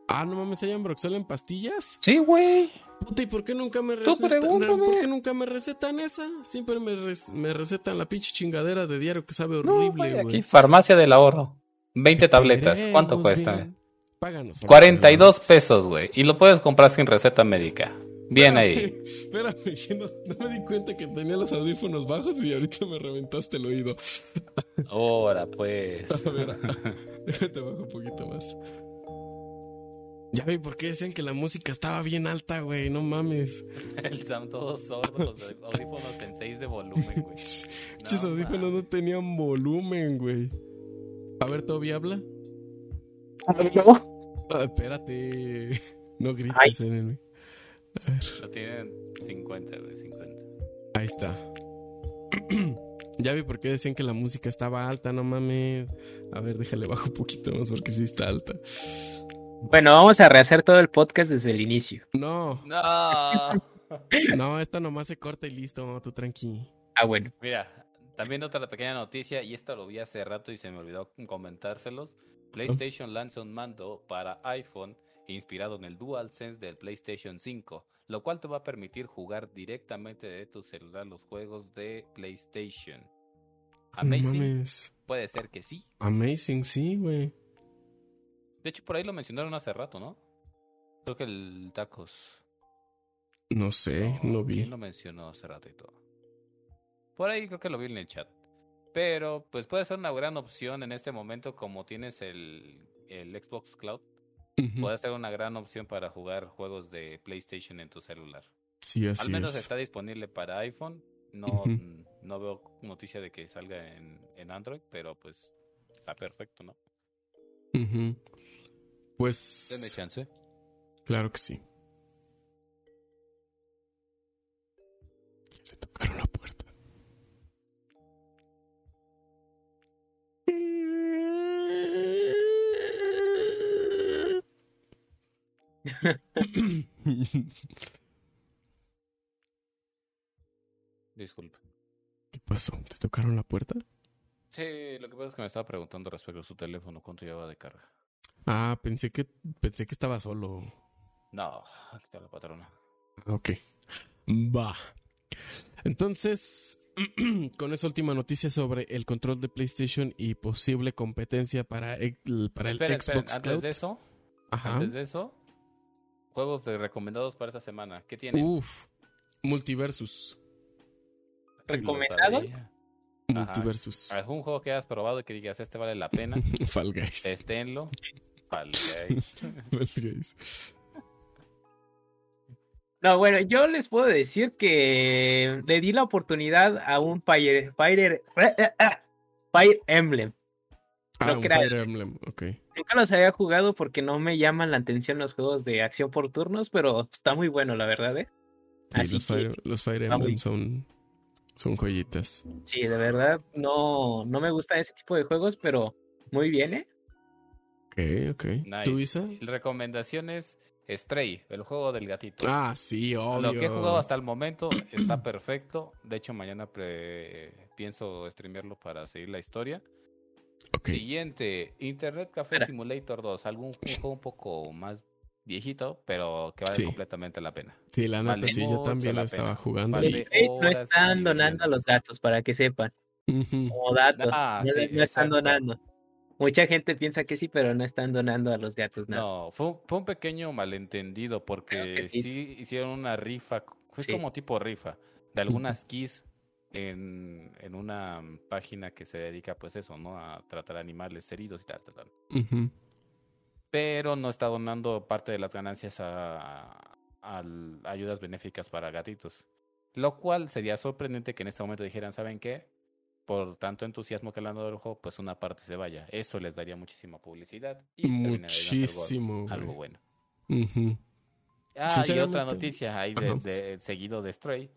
Ah, no mames, ¿hay Ambroxol en pastillas? Sí, güey. Puta, ¿y por qué nunca me recetan? ¿Por qué nunca me recetan esa? Siempre me, me recetan la pinche chingadera de diario que sabe horrible, güey, aquí, farmacia del ahorro. 20 tabletas. ¿Cuánto cuesta? bien. Páganos. por 42 pesos, güey. Y lo puedes comprar sin receta médica. Bien ahí. Espérame, que no, no me di cuenta que tenía los audífonos bajos y ahorita me reventaste el oído. Ahora, pues. A ver, déjate bajo un poquito más. Ya vi por qué decían que la música estaba bien alta, güey. No mames. El Sam todo sordo, los audífonos en 6 de volumen, güey. Chis audífonos no tenían volumen, güey. A ver, Toby habla. Ah, espérate. No grites en el. Lo tienen 50, güey, 50. Ahí está. ya vi por qué decían que la música estaba alta, no mames. A ver, déjale bajo un poquito más porque sí está alta. Bueno, vamos a rehacer todo el podcast desde el inicio. No, No. no, esta nomás se corta y listo, tú tranqui. Ah, bueno. Mira, también otra pequeña noticia, y esta lo vi hace rato y se me olvidó comentárselos. PlayStation lanza un mando para iPhone inspirado en el DualSense del PlayStation 5, lo cual te va a permitir jugar directamente de tu celular los juegos de PlayStation. Amazing, puede ser que sí. Amazing, sí, güey. De hecho, por ahí lo mencionaron hace rato, ¿no? Creo que el Tacos. No sé, no ¿Quién vi. lo mencionó hace rato y todo? Por ahí creo que lo vi en el chat. Pero pues puede ser una gran opción en este momento como tienes el, el Xbox Cloud. Puede ser una gran opción para jugar juegos de PlayStation en tu celular. Sí, así Al menos es. está disponible para iPhone. No, no veo noticia de que salga en, en Android, pero pues está perfecto, ¿no? Ujú. Denme Pues. chance. Claro que sí. Le tocaron la puerta. Disculpe. ¿Qué pasó? ¿Te tocaron la puerta? Sí, lo que pasa es que me estaba preguntando respecto a su teléfono, cuánto llevaba de carga. Ah, pensé que pensé que estaba solo. No, aquí está la patrona. Ok. Va. Entonces, con esa última noticia sobre el control de PlayStation y posible competencia para el, para el Esperen, esperen, Xbox antes Cloud. de eso, Ajá. antes de eso, juegos de recomendados para esta semana. ¿Qué tienen? Uf. Multiversus. ¿Recomendados? Multiversus. ¿Algún juego que hayas probado y que digas este vale la pena? Fall Guys. Testénlo. Fall Guys. Fall Guys. No, bueno, yo les puedo decir que le di la oportunidad a un Fire, Fire, Fire Emblem. Ah, un Fire Emblem. Ok. Nunca los había jugado porque no me llaman la atención los juegos de acción por turnos, pero está muy bueno, la verdad, ¿eh? Sí, Así los, que- Fire, los Fire Emblem son, son joyitas. Sí, de verdad, no, no me gustan ese tipo de juegos, pero muy bien, ¿eh? Ok, ok. ¿Tú, Nice. Isa? Recomendaciones: Stray, el juego del gatito. Ah, sí, obvio. Lo que he jugado hasta el momento está perfecto. De hecho, mañana pre- pienso streamearlo para seguir la historia. Siguiente, Internet Café. Simulator 2. Algún juego un poco más viejito, pero que vale Sí. completamente la pena. Sí, la neta, Vale sí, yo también la lo estaba pena. jugando. Vale. y- Sí. No están donando a los gatos, para que sepan. Como datos. Ah, no, sí, no están donando. Mucha gente piensa que sí, pero no están donando a los gatos nada. No, fue, un- fue un pequeño malentendido porque sí. sí. hicieron una rifa, fue Sí. como tipo rifa, de algunas keys en, en una página que se dedica pues eso, ¿no? A tratar animales heridos y tal, tal, tal. Ujú. Pero no está donando parte de las ganancias a, ayudas benéficas para gatitos. Lo cual sería sorprendente que en este momento dijeran, ¿saben qué? Por tanto entusiasmo que le han dado al juego, pues una parte se vaya. Eso les daría muchísima publicidad y algo- Muchísimo, algo bueno. Ujú. Ah, y otra noticia ahí de, ajá. de- seguido de Stray.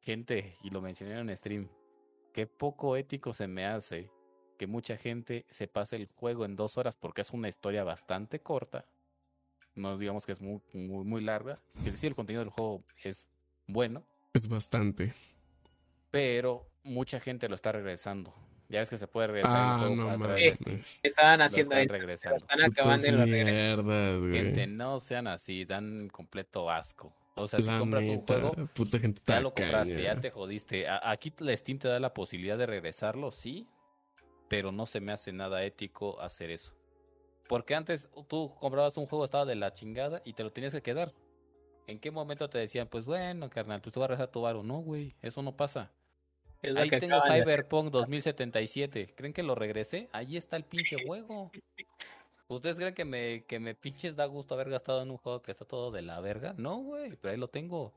Gente, y lo mencioné en stream, qué poco ético se me hace que mucha gente se pase el juego en dos horas porque es una historia bastante corta. No digamos que es muy, muy, muy larga. Que sí, el contenido del juego es bueno, Es bastante. pero mucha gente lo está regresando. Ya ves que se puede regresar Ah, el juego no de. Estaban Lo haciendo. Lo regresando. están acabando Putas mierdas, güey. Gente, no sean así, dan completo asco. O sea, si compras un juego, puta gente ya lo compraste, ya te jodiste. A- aquí la Steam te da la posibilidad de regresarlo, sí, pero no se me hace nada ético hacer eso. Porque antes tú comprabas un juego, estaba de la chingada y te lo tenías que quedar. ¿En qué momento te decían, pues bueno, carnal, tú te vas a regresar tu varo? No, güey, eso no pasa. Ahí tengo. Cyberpunk 2077. ¿Creen que lo regresé? Ahí está el pinche juego. ¿Ustedes creen que me, que me pinches da gusto haber gastado en un juego que está todo de la verga? No, güey, pero ahí lo tengo.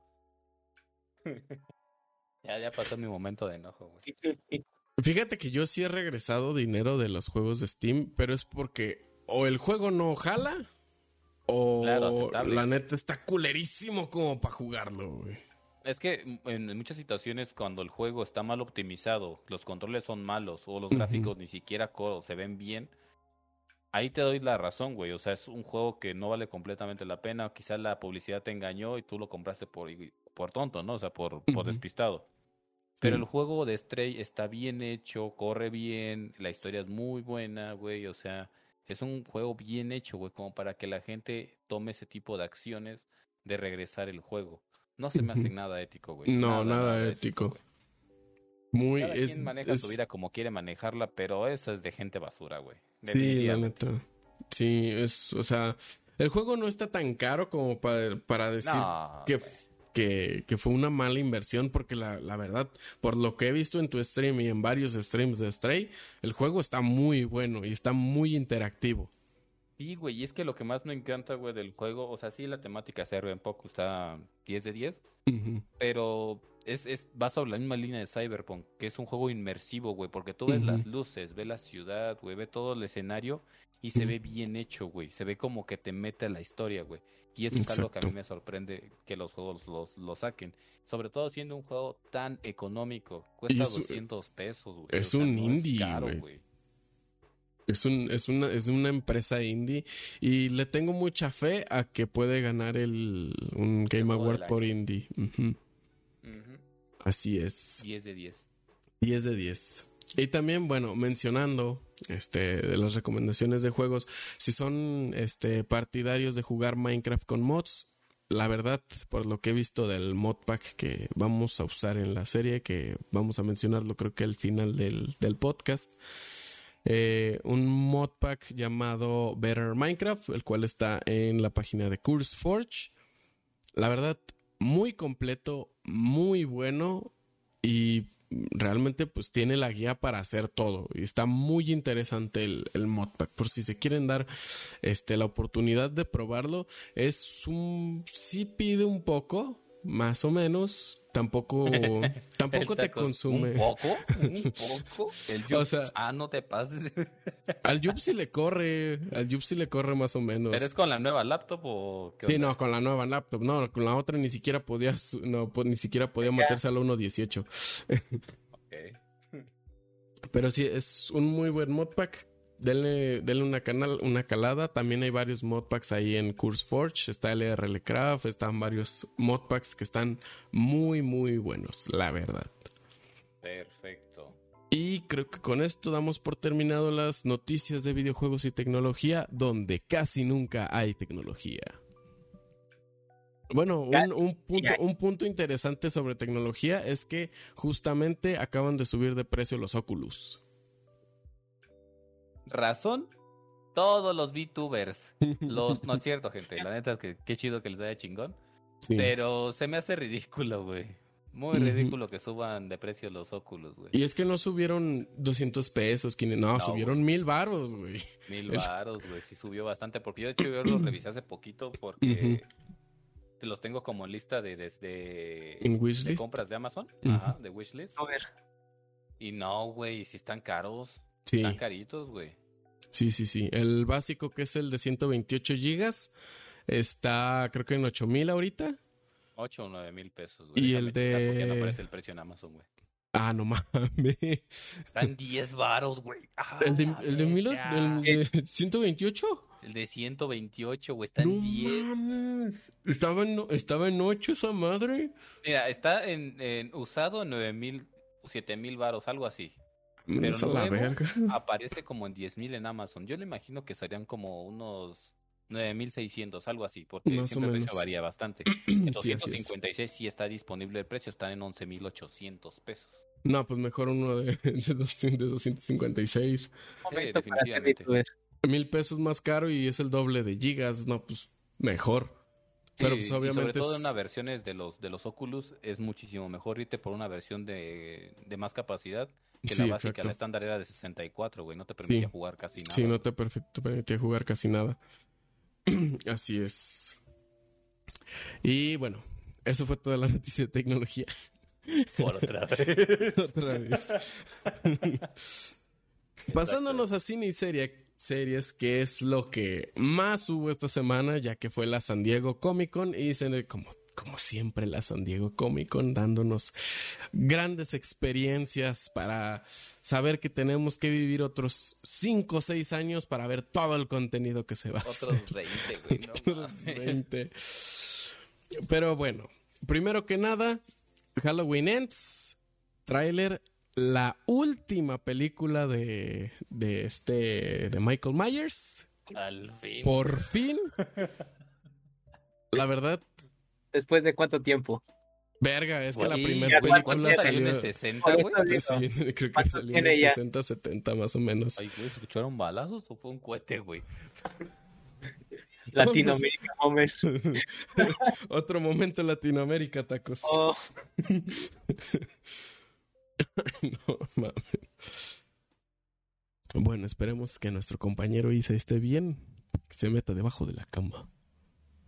ya, ya pasó mi momento de enojo, güey. Fíjate que yo sí he regresado dinero de los juegos de Steam, pero es porque o el juego no jala o Claro, la neta está culerísimo como para jugarlo, güey. Es que en muchas situaciones cuando el juego está mal optimizado, los controles son malos o los gráficos ni siquiera se ven bien, ahí te doy la razón, güey. O sea, es un juego que no vale completamente la pena. Quizás la publicidad te engañó y tú lo compraste por, por tonto, ¿no? O sea, por, despistado. Pero el juego de Stray está bien hecho, corre bien, la historia es muy buena, güey. O sea, es un juego bien hecho, güey, como para que la gente tome ese tipo de acciones de regresar el juego. No se me hace nada ético, güey. No, nada ético. Muy Cada es, quien maneja es- su vida como quiere manejarla, pero eso es de gente basura, güey. Sí, la neta. Sí, es, o sea, el juego no está tan caro como para, para decir No, que. Que, que fue una mala inversión, porque la, la verdad, por lo que he visto en tu stream y en varios streams de Stray, el juego está muy bueno y está muy interactivo. Sí, güey, y es que lo que más me encanta, güey, del juego, o sea, sí, la temática se un poco, está 10 de 10, Ujú. pero es, es, va sobre la misma línea de Cyberpunk, que es un juego inmersivo, güey, porque tú ves las luces, ves la ciudad, güey, ves todo el escenario y se ve bien hecho, güey, se ve como que te mete a la historia, güey. Y eso es algo que a mí Exacto. me sorprende que los juegos los, los saquen. Sobre todo siendo un juego tan económico. Cuesta es un- 200 pesos, güey. es o sea, un no indie, güey. Es, un, es, una, es una empresa indie y le tengo mucha fe a que puede ganar el, un Game juego Award por año. indie. Ujú. Ujú. Así es. 10 de 10. 10 de 10. Y también, bueno, mencionando este de las recomendaciones de juegos, si son este partidarios de jugar Minecraft con mods, la verdad, por lo que he visto del modpack que vamos a usar en la serie, que vamos a mencionarlo creo que al final del, del podcast, eh, un modpack llamado Better Minecraft, el cual está en la página de CurseForge. La verdad, muy completo, muy bueno y realmente pues tiene la guía para hacer todo. Y está muy interesante el, el modpack. Por si se quieren dar este la oportunidad de probarlo es un sí pide un poco más o menos tampoco tampoco te consume ¿Un poco? ¿Un poco? El O Yup- sea- ah, no te pases. al Yup sí le corre al Yup sí le corre más o menos ¿Eres con la nueva laptop o qué Sí, onda? no, con la nueva laptop. No, con la otra ni siquiera podía, no, po- ni siquiera podía meterse a la 1.18. Ok. Pero sí, es un muy buen modpack. Denle, denle una, canal, una calada. También hay varios modpacks ahí en CurseForge. Está LRL Craft, están varios modpacks que están muy, muy buenos, la verdad. Perfecto. Y creo que con esto damos por terminado las noticias de videojuegos y tecnología, donde casi nunca hay tecnología. Bueno, un, punto, un punto interesante sobre tecnología es que justamente acaban de subir de precio los Oculus. ¿Razón? Todos los VTubers. Los... No es cierto, gente. La neta es que qué chido que les vaya chingón. Sí. Pero se me hace ridículo, güey. Muy ridículo que suban de precio los Oculus, güey. Y es que no subieron 200 pesos, 500, no, No, subieron mil varos, güey. Mil varos, güey. Sí subió bastante. Porque yo, de hecho, yo los revisé hace poquito porque te los tengo como en lista de, desde En de wishlist. compras de Amazon. Ajá, de wishlist. A ver, Y no, güey, si están caros. Sí, Están caritos, güey. Sí, sí, sí. El básico que es el de 128 gigas está creo que en 8000 ahorita. 8 o 9 mil pesos, güey. Y Déjame el checar Porque no de- aparece el precio en Amazon, güey. Ah, no mames. Están 10 varos, güey. Ah, ¿El de, el de, mil- bestia. el de 128? El de 128, güey. Está en 10. mames. Estaba en, estaba en 8 esa madre. Mira, está en, en usado en 9 mil, 7 mil varos, algo así. Pero Menos a la verga. aparece como en 10.000 en Amazon. Yo le imagino que serían como unos 9.600, algo así, porque Más siempre el precio varía bastante. Sí, En así es. 256 sí está disponible el precio, están en 11.800 pesos. No, pues mejor uno de, de, 200 de 256. Momento para ser definitivamente. youtuber. Mil pesos más caro y es el doble de gigas. No, pues mejor. Pero pues y sobre todo es- en unas versiones de los de los Oculus es muchísimo mejor irte por una versión de, de más capacidad que Sí, la básica. exacto. La estándar era de 64, güey, no te permitía Sí. jugar casi nada. Sí, no te permitía jugar casi nada. Así es. Y bueno, eso fue toda la noticia de tecnología. Por otra vez. Otra vez. Pasándonos a cine y serie- series, que es lo que más hubo esta semana, ya que fue la San Diego Comic Con y se- como, como siempre la San Diego Comic Con dándonos grandes experiencias para saber que tenemos que vivir otros 5 o 6 años para ver todo el contenido que se va a hacer. Otros 20, güey, no Otros mames. 20. Pero bueno, primero que nada, Halloween Ends, tráiler, la última película de, de este de Michael Myers. Al fin. Por fin. La verdad, Después de cuánto tiempo. verga, es que la primera ¿cuánto película salió en salió. el 60, Por güey? Sí, creo que ¿Cuánto salió en el ya? 60, 70 más o menos. Ay, güey, ¿escucharon balazos o fue un cohete, güey? Latinoamérica, Homer. Otro momento en Latinoamérica, tacos. Oh, No mames. Bueno, esperemos que nuestro compañero Isa esté bien. Que se meta debajo de la cama.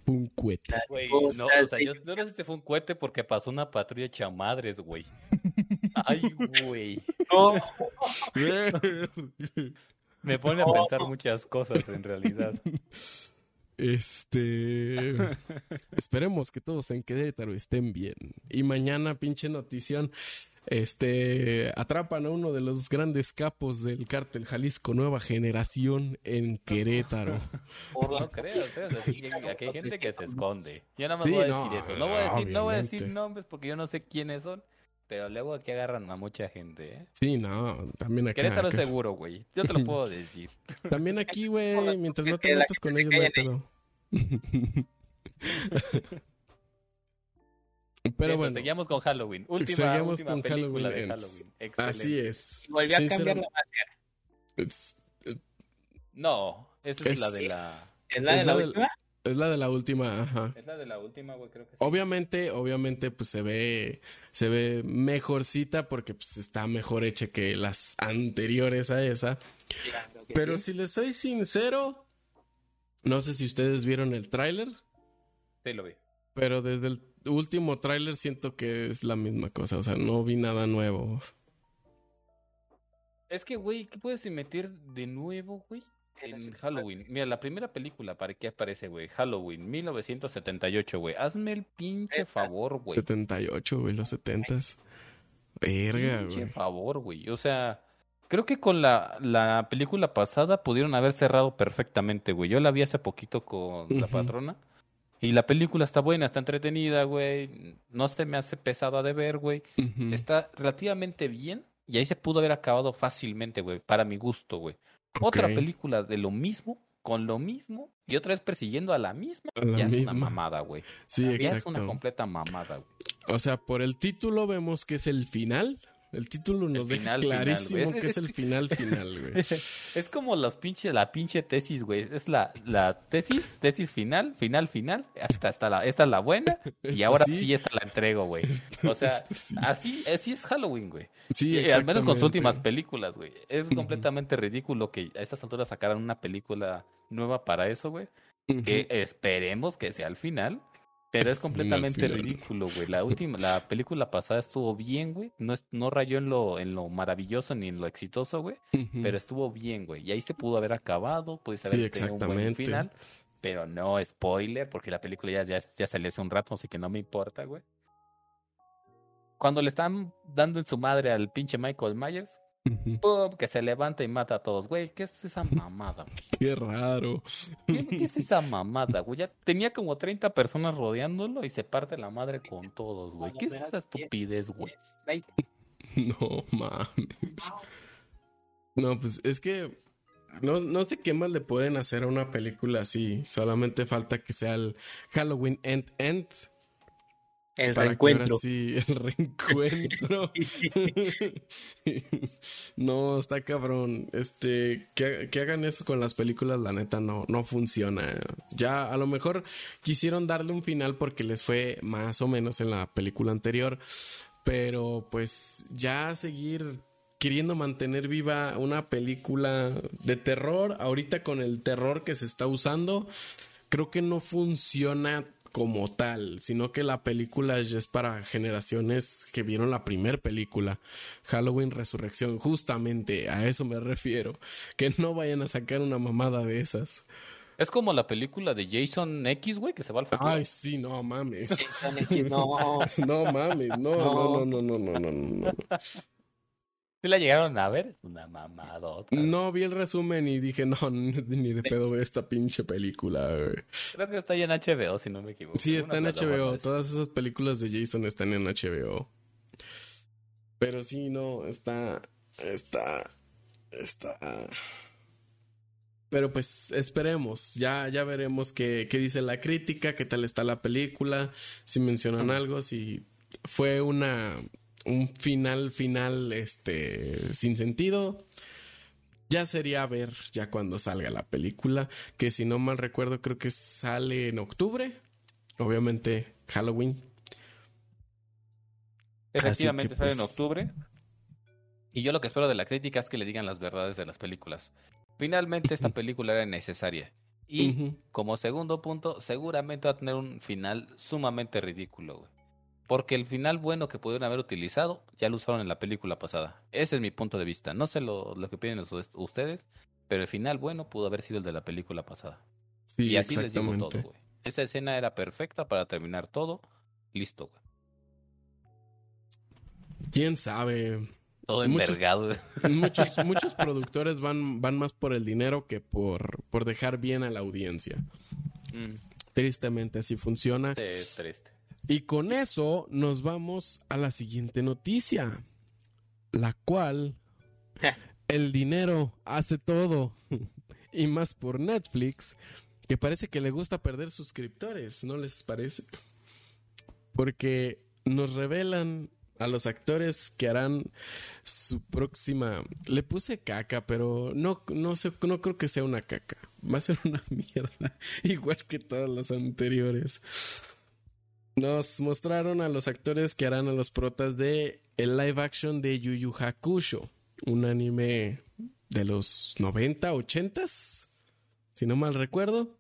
Un cohete. Güey, no, o sea, yo yo no sé si fue un cohete porque pasó una patrulla hecha madres, güey. Ay, güey. no. Me pone a pensar muchas cosas en realidad. Este. Esperemos que todos en Querétaro estén bien. Y mañana, pinche notición. Este. Atrapan a uno de los grandes capos del cártel Jalisco Nueva Generación en Querétaro. No creo. Aquí, aquí hay gente que se esconde. Yo nada más Sí, voy a no, decir eso. No voy a decir, no voy a decir obviamente. nombres porque yo no sé quiénes son. Pero luego aquí agarran a mucha gente, ¿eh? Sí, no. También acá. Querétaro acá. seguro, güey. Yo te lo puedo decir. También aquí, güey. Mientras no te metas con ellos, calle pedo. Pero bueno. seguimos con Halloween. Última, Seguimos última con película Halloween de Ends. Halloween. Excelente. Así es. Volvió a cambiar la máscara. Es, No, esa es, Es- la de la... ¿Es la de la última? es la de la última, ajá. Es la de la última, güey, creo que sí. Obviamente, obviamente, pues se ve, se ve mejorcita porque pues está mejor hecha que las anteriores a esa. Pero si les soy sincero, no sé si ustedes vieron el tráiler, Sí, lo vi. pero desde el último tráiler siento que es la misma cosa, o sea, no vi nada nuevo. Es que, güey, ¿qué puedes meter de nuevo, güey? En Halloween. Mira, la primera película, ¿para qué aparece, güey? Halloween, 1978, güey. Hazme el pinche favor, güey. 78, güey, los 70s. Verga, Pinche güey. favor, güey. O sea, creo que con la, la película pasada pudieron haber cerrado perfectamente, güey. Yo la vi hace poquito con la patrona. Y la película está buena, está entretenida, güey. No se me hace pesada de ver, güey. Está relativamente bien. Y ahí se pudo haber acabado fácilmente, güey. Para mi gusto, güey. Otra película de lo mismo, con lo mismo, y otra vez persiguiendo a la misma. A la ya es misma. una mamada, güey. Sí, Ya es una exacto. completa mamada, güey. O sea, por el título vemos que es el final. El título nos deja final, final, clarísimo que es el final final, güey. Es como las pinche, la pinche tesis, güey. Es la, la tesis, tesis final, final, final. Hasta, hasta la, esta es la buena. Y ahora sí. sí, esta la entrego, güey. O sea, sí. así, así es Halloween, güey. Sí, Y al menos con sus últimas películas, güey. Es completamente ridículo que a estas alturas sacaran una película nueva para eso, güey. Que esperemos que sea al final. Pero es completamente ridículo, güey. La última, la película pasada estuvo bien, güey. No, es- no rayó en lo, en lo maravilloso ni en lo exitoso, güey. Pero estuvo bien, güey. Y ahí se pudo haber acabado, pudiste haber Sí, tenido un buen final. Pero no spoiler, porque la película ya, ya, ya salió hace un rato, así que no me importa, güey. Cuando le están dando en su madre al pinche Michael Myers, Que se levanta y mata a todos. Güey, ¿qué es esa mamada, güey? Qué raro. ¿Qué, qué es esa mamada, güey? Ya tenía como 30 personas rodeándolo y se parte la madre con todos, güey. ¿Qué es esa estupidez, güey? No mames. No, pues es que no, no sé qué más le pueden hacer a una película así. Solamente falta que sea el Halloween End End. El para reencuentro. Sí, el reencuentro. no, está cabrón. Este, que, que hagan eso con las películas, la neta, no, no funciona. Ya a lo mejor quisieron darle un final porque les fue más o menos en la película anterior. Pero pues ya seguir queriendo mantener viva una película de terror, ahorita con el terror que se está usando, creo que no funciona como tal, sino que la película ya es para generaciones que vieron la primer película, Halloween Resurrección, justamente a eso me refiero, que no vayan a sacar una mamada de esas. Es como la película de Jason X, güey, que se va al futuro. Ay, sí, no mames. Jason X, no. No mames, no, no, no, no, no, no, no, no. ¿Sí la llegaron a ver? Es una mamadota. No vi el resumen y dije, no, ni de pedo veo esta pinche película, güey. Creo que está ya en HBO, si no me equivoco. Sí, está en HBO. Todas esas películas de Jason están en HBO. Pero sí, no, está. Está. Está. Pero pues esperemos. Ya, ya veremos qué, qué dice la crítica, qué tal está la película, si mencionan algo, si fue una. Un final, final, este. sin sentido. Ya sería ver ya cuando salga la película, que si no mal recuerdo creo que sale en octubre. Obviamente Halloween. Efectivamente, sale en pues- octubre. Y yo lo que espero de la crítica es que le digan las verdades de las películas. Finalmente, esta película era necesaria. Y como segundo punto, seguramente va a tener un final sumamente ridículo, güey. Porque el final bueno que pudieron haber utilizado ya lo usaron en la película pasada. Ese es mi punto de vista. No sé lo, lo que piden ustedes, pero el final bueno pudo haber sido el de la película pasada. Sí, y así les digo todo, güey. Esa escena era perfecta para terminar todo. Listo, güey. ¿Quién sabe? Todo envergado. Muchos, muchos productores van, van más por el dinero que por, por dejar bien a la audiencia. Mm, Tristemente así funciona. sí, es triste. Y con eso nos vamos a la siguiente noticia, la cual el dinero hace todo. y más por Netflix, que parece que le gusta perder suscriptores, ¿no les parece? Porque nos revelan a los actores que harán su próxima. Le puse caca, pero no, no sé, no creo que sea una caca. Va a ser una mierda, igual que todas las anteriores. Nos mostraron a los actores que harán a los protas de el live action de Yu Yu Hakusho, un anime de los 90, 80 si no mal recuerdo.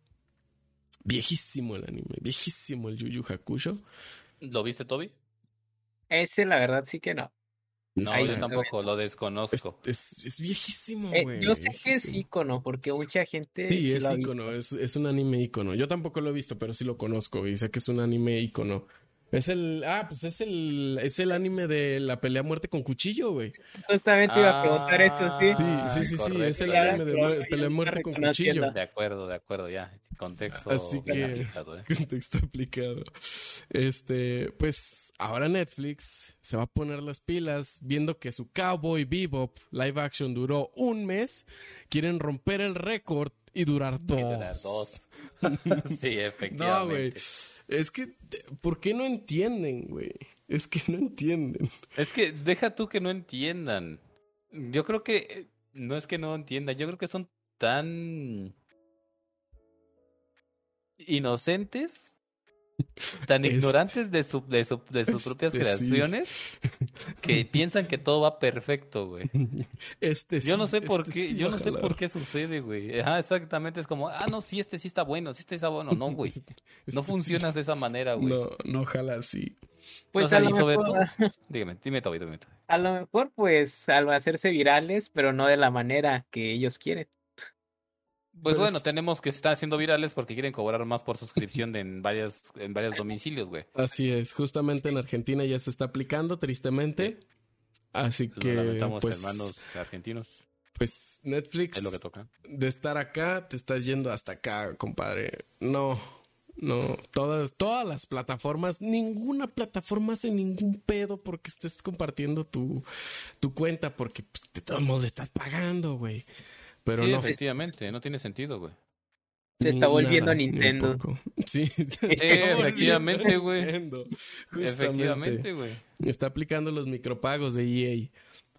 Viejísimo el anime, viejísimo el Yu Yu Hakusho. ¿Lo viste, Toby? Ese, la verdad, sí que no. No, Ahí yo tampoco, lo Es, desconozco. es, es viejísimo, Eh, güey. yo sé que es icono, porque mucha gente. Sí, es icono, es, es un anime icono. Yo tampoco lo he visto, pero sí lo conozco y sé que es un anime icono. Es el, ah, pues es el, es el anime de la pelea a muerte con cuchillo, güey. Justamente iba a preguntar eso, sí. Sí, sí, sí, sí, es el anime de Claro, pelea a muerte con cuchillo. De acuerdo, de acuerdo, ya. Contexto Así que, aplicado, ¿eh? contexto aplicado. Este, pues ahora Netflix se va a poner las pilas viendo que su Cowboy Bebop live action duró un mes. Quieren romper el récord y durar Y de dos. dos. sí, No, efectivamente. güey. Es que, ¿por qué no entienden, güey? Es que no entienden. Es que deja tú que no entiendan. Yo creo que eh, no es que no entiendan, yo creo que son tan inocentes, tan Es- ignorantes de su, de su- de sus propias sí. creaciones que piensan que todo va perfecto, güey. Este Yo no sí, sé por este qué, sí yo no sé jalar. por qué sucede, güey. Ajá, exactamente, es como, ah, no, sí, este sí está bueno, sí este está bueno, no, güey. No Este funciona de esa manera, güey. No, no jala así. Pues O sea, a, lo mejor, Dígame, dime todo, dime todo. a lo mejor, pues, al hacerse virales, pero no de la manera que ellos quieren. Pues Pero bueno, es- tenemos que se están haciendo virales porque quieren cobrar más por suscripción de en varias en varios domicilios, güey. Así es, justamente en Argentina ya se está aplicando, tristemente. Así Lo que, lamentamos, pues, hermanos argentinos, pues Netflix, es lo que toca. de estar acá, te estás yendo hasta acá, compadre. No, No, todas, todas las plataformas, ninguna plataforma hace ningún pedo porque estés compartiendo tu, tu cuenta, porque pues, de todos modos le estás pagando, güey. Pero sí, no. efectivamente, no tiene sentido, güey. Se está Ni volviendo nada, ni Nintendo. Sí, efectivamente, güey. Efectivamente, güey. Está aplicando los micropagos de EA.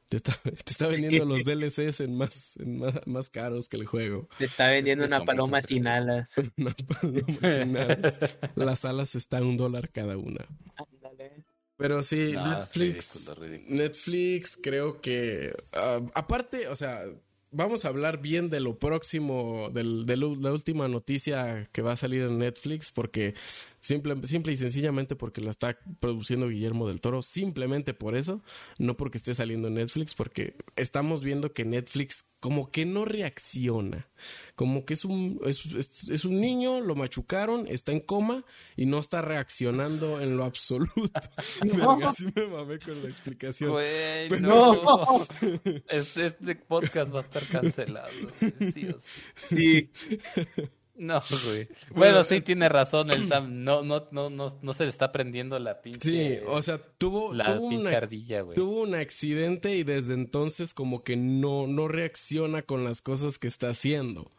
Te está, te está vendiendo los DLCs en más, en más, más caros que el juego. Te está vendiendo una paloma sin alas. Una paloma sin alas. Las alas están a un dólar cada una. Ándale. Pero sí, Netflix. ridículo, ridículo. Netflix, creo que. ah, aparte, o sea, vamos a hablar bien de lo próximo, de la última noticia que va a salir en Netflix, porque simple, simple y sencillamente porque la está produciendo Guillermo del Toro, simplemente por eso, no porque esté saliendo en Netflix, porque estamos viendo que Netflix como que no reacciona, como que es un, es, es- es un niño, lo machucaron, está en coma y no está reaccionando en lo absoluto. Verga, sí me mamé con la explicación. Güey, Pero- no. Este, este podcast va a estar cancelado. Sí o sí. Sí. No, güey. Bueno, sí eh, tiene razón el Sam. No, no, no, no, no se le está prendiendo la pinche. Sí, o sea, tuvo, la tuvo, pinche una- ardilla, güey. tuvo un accidente y desde entonces como que no, no reacciona con las cosas que está haciendo.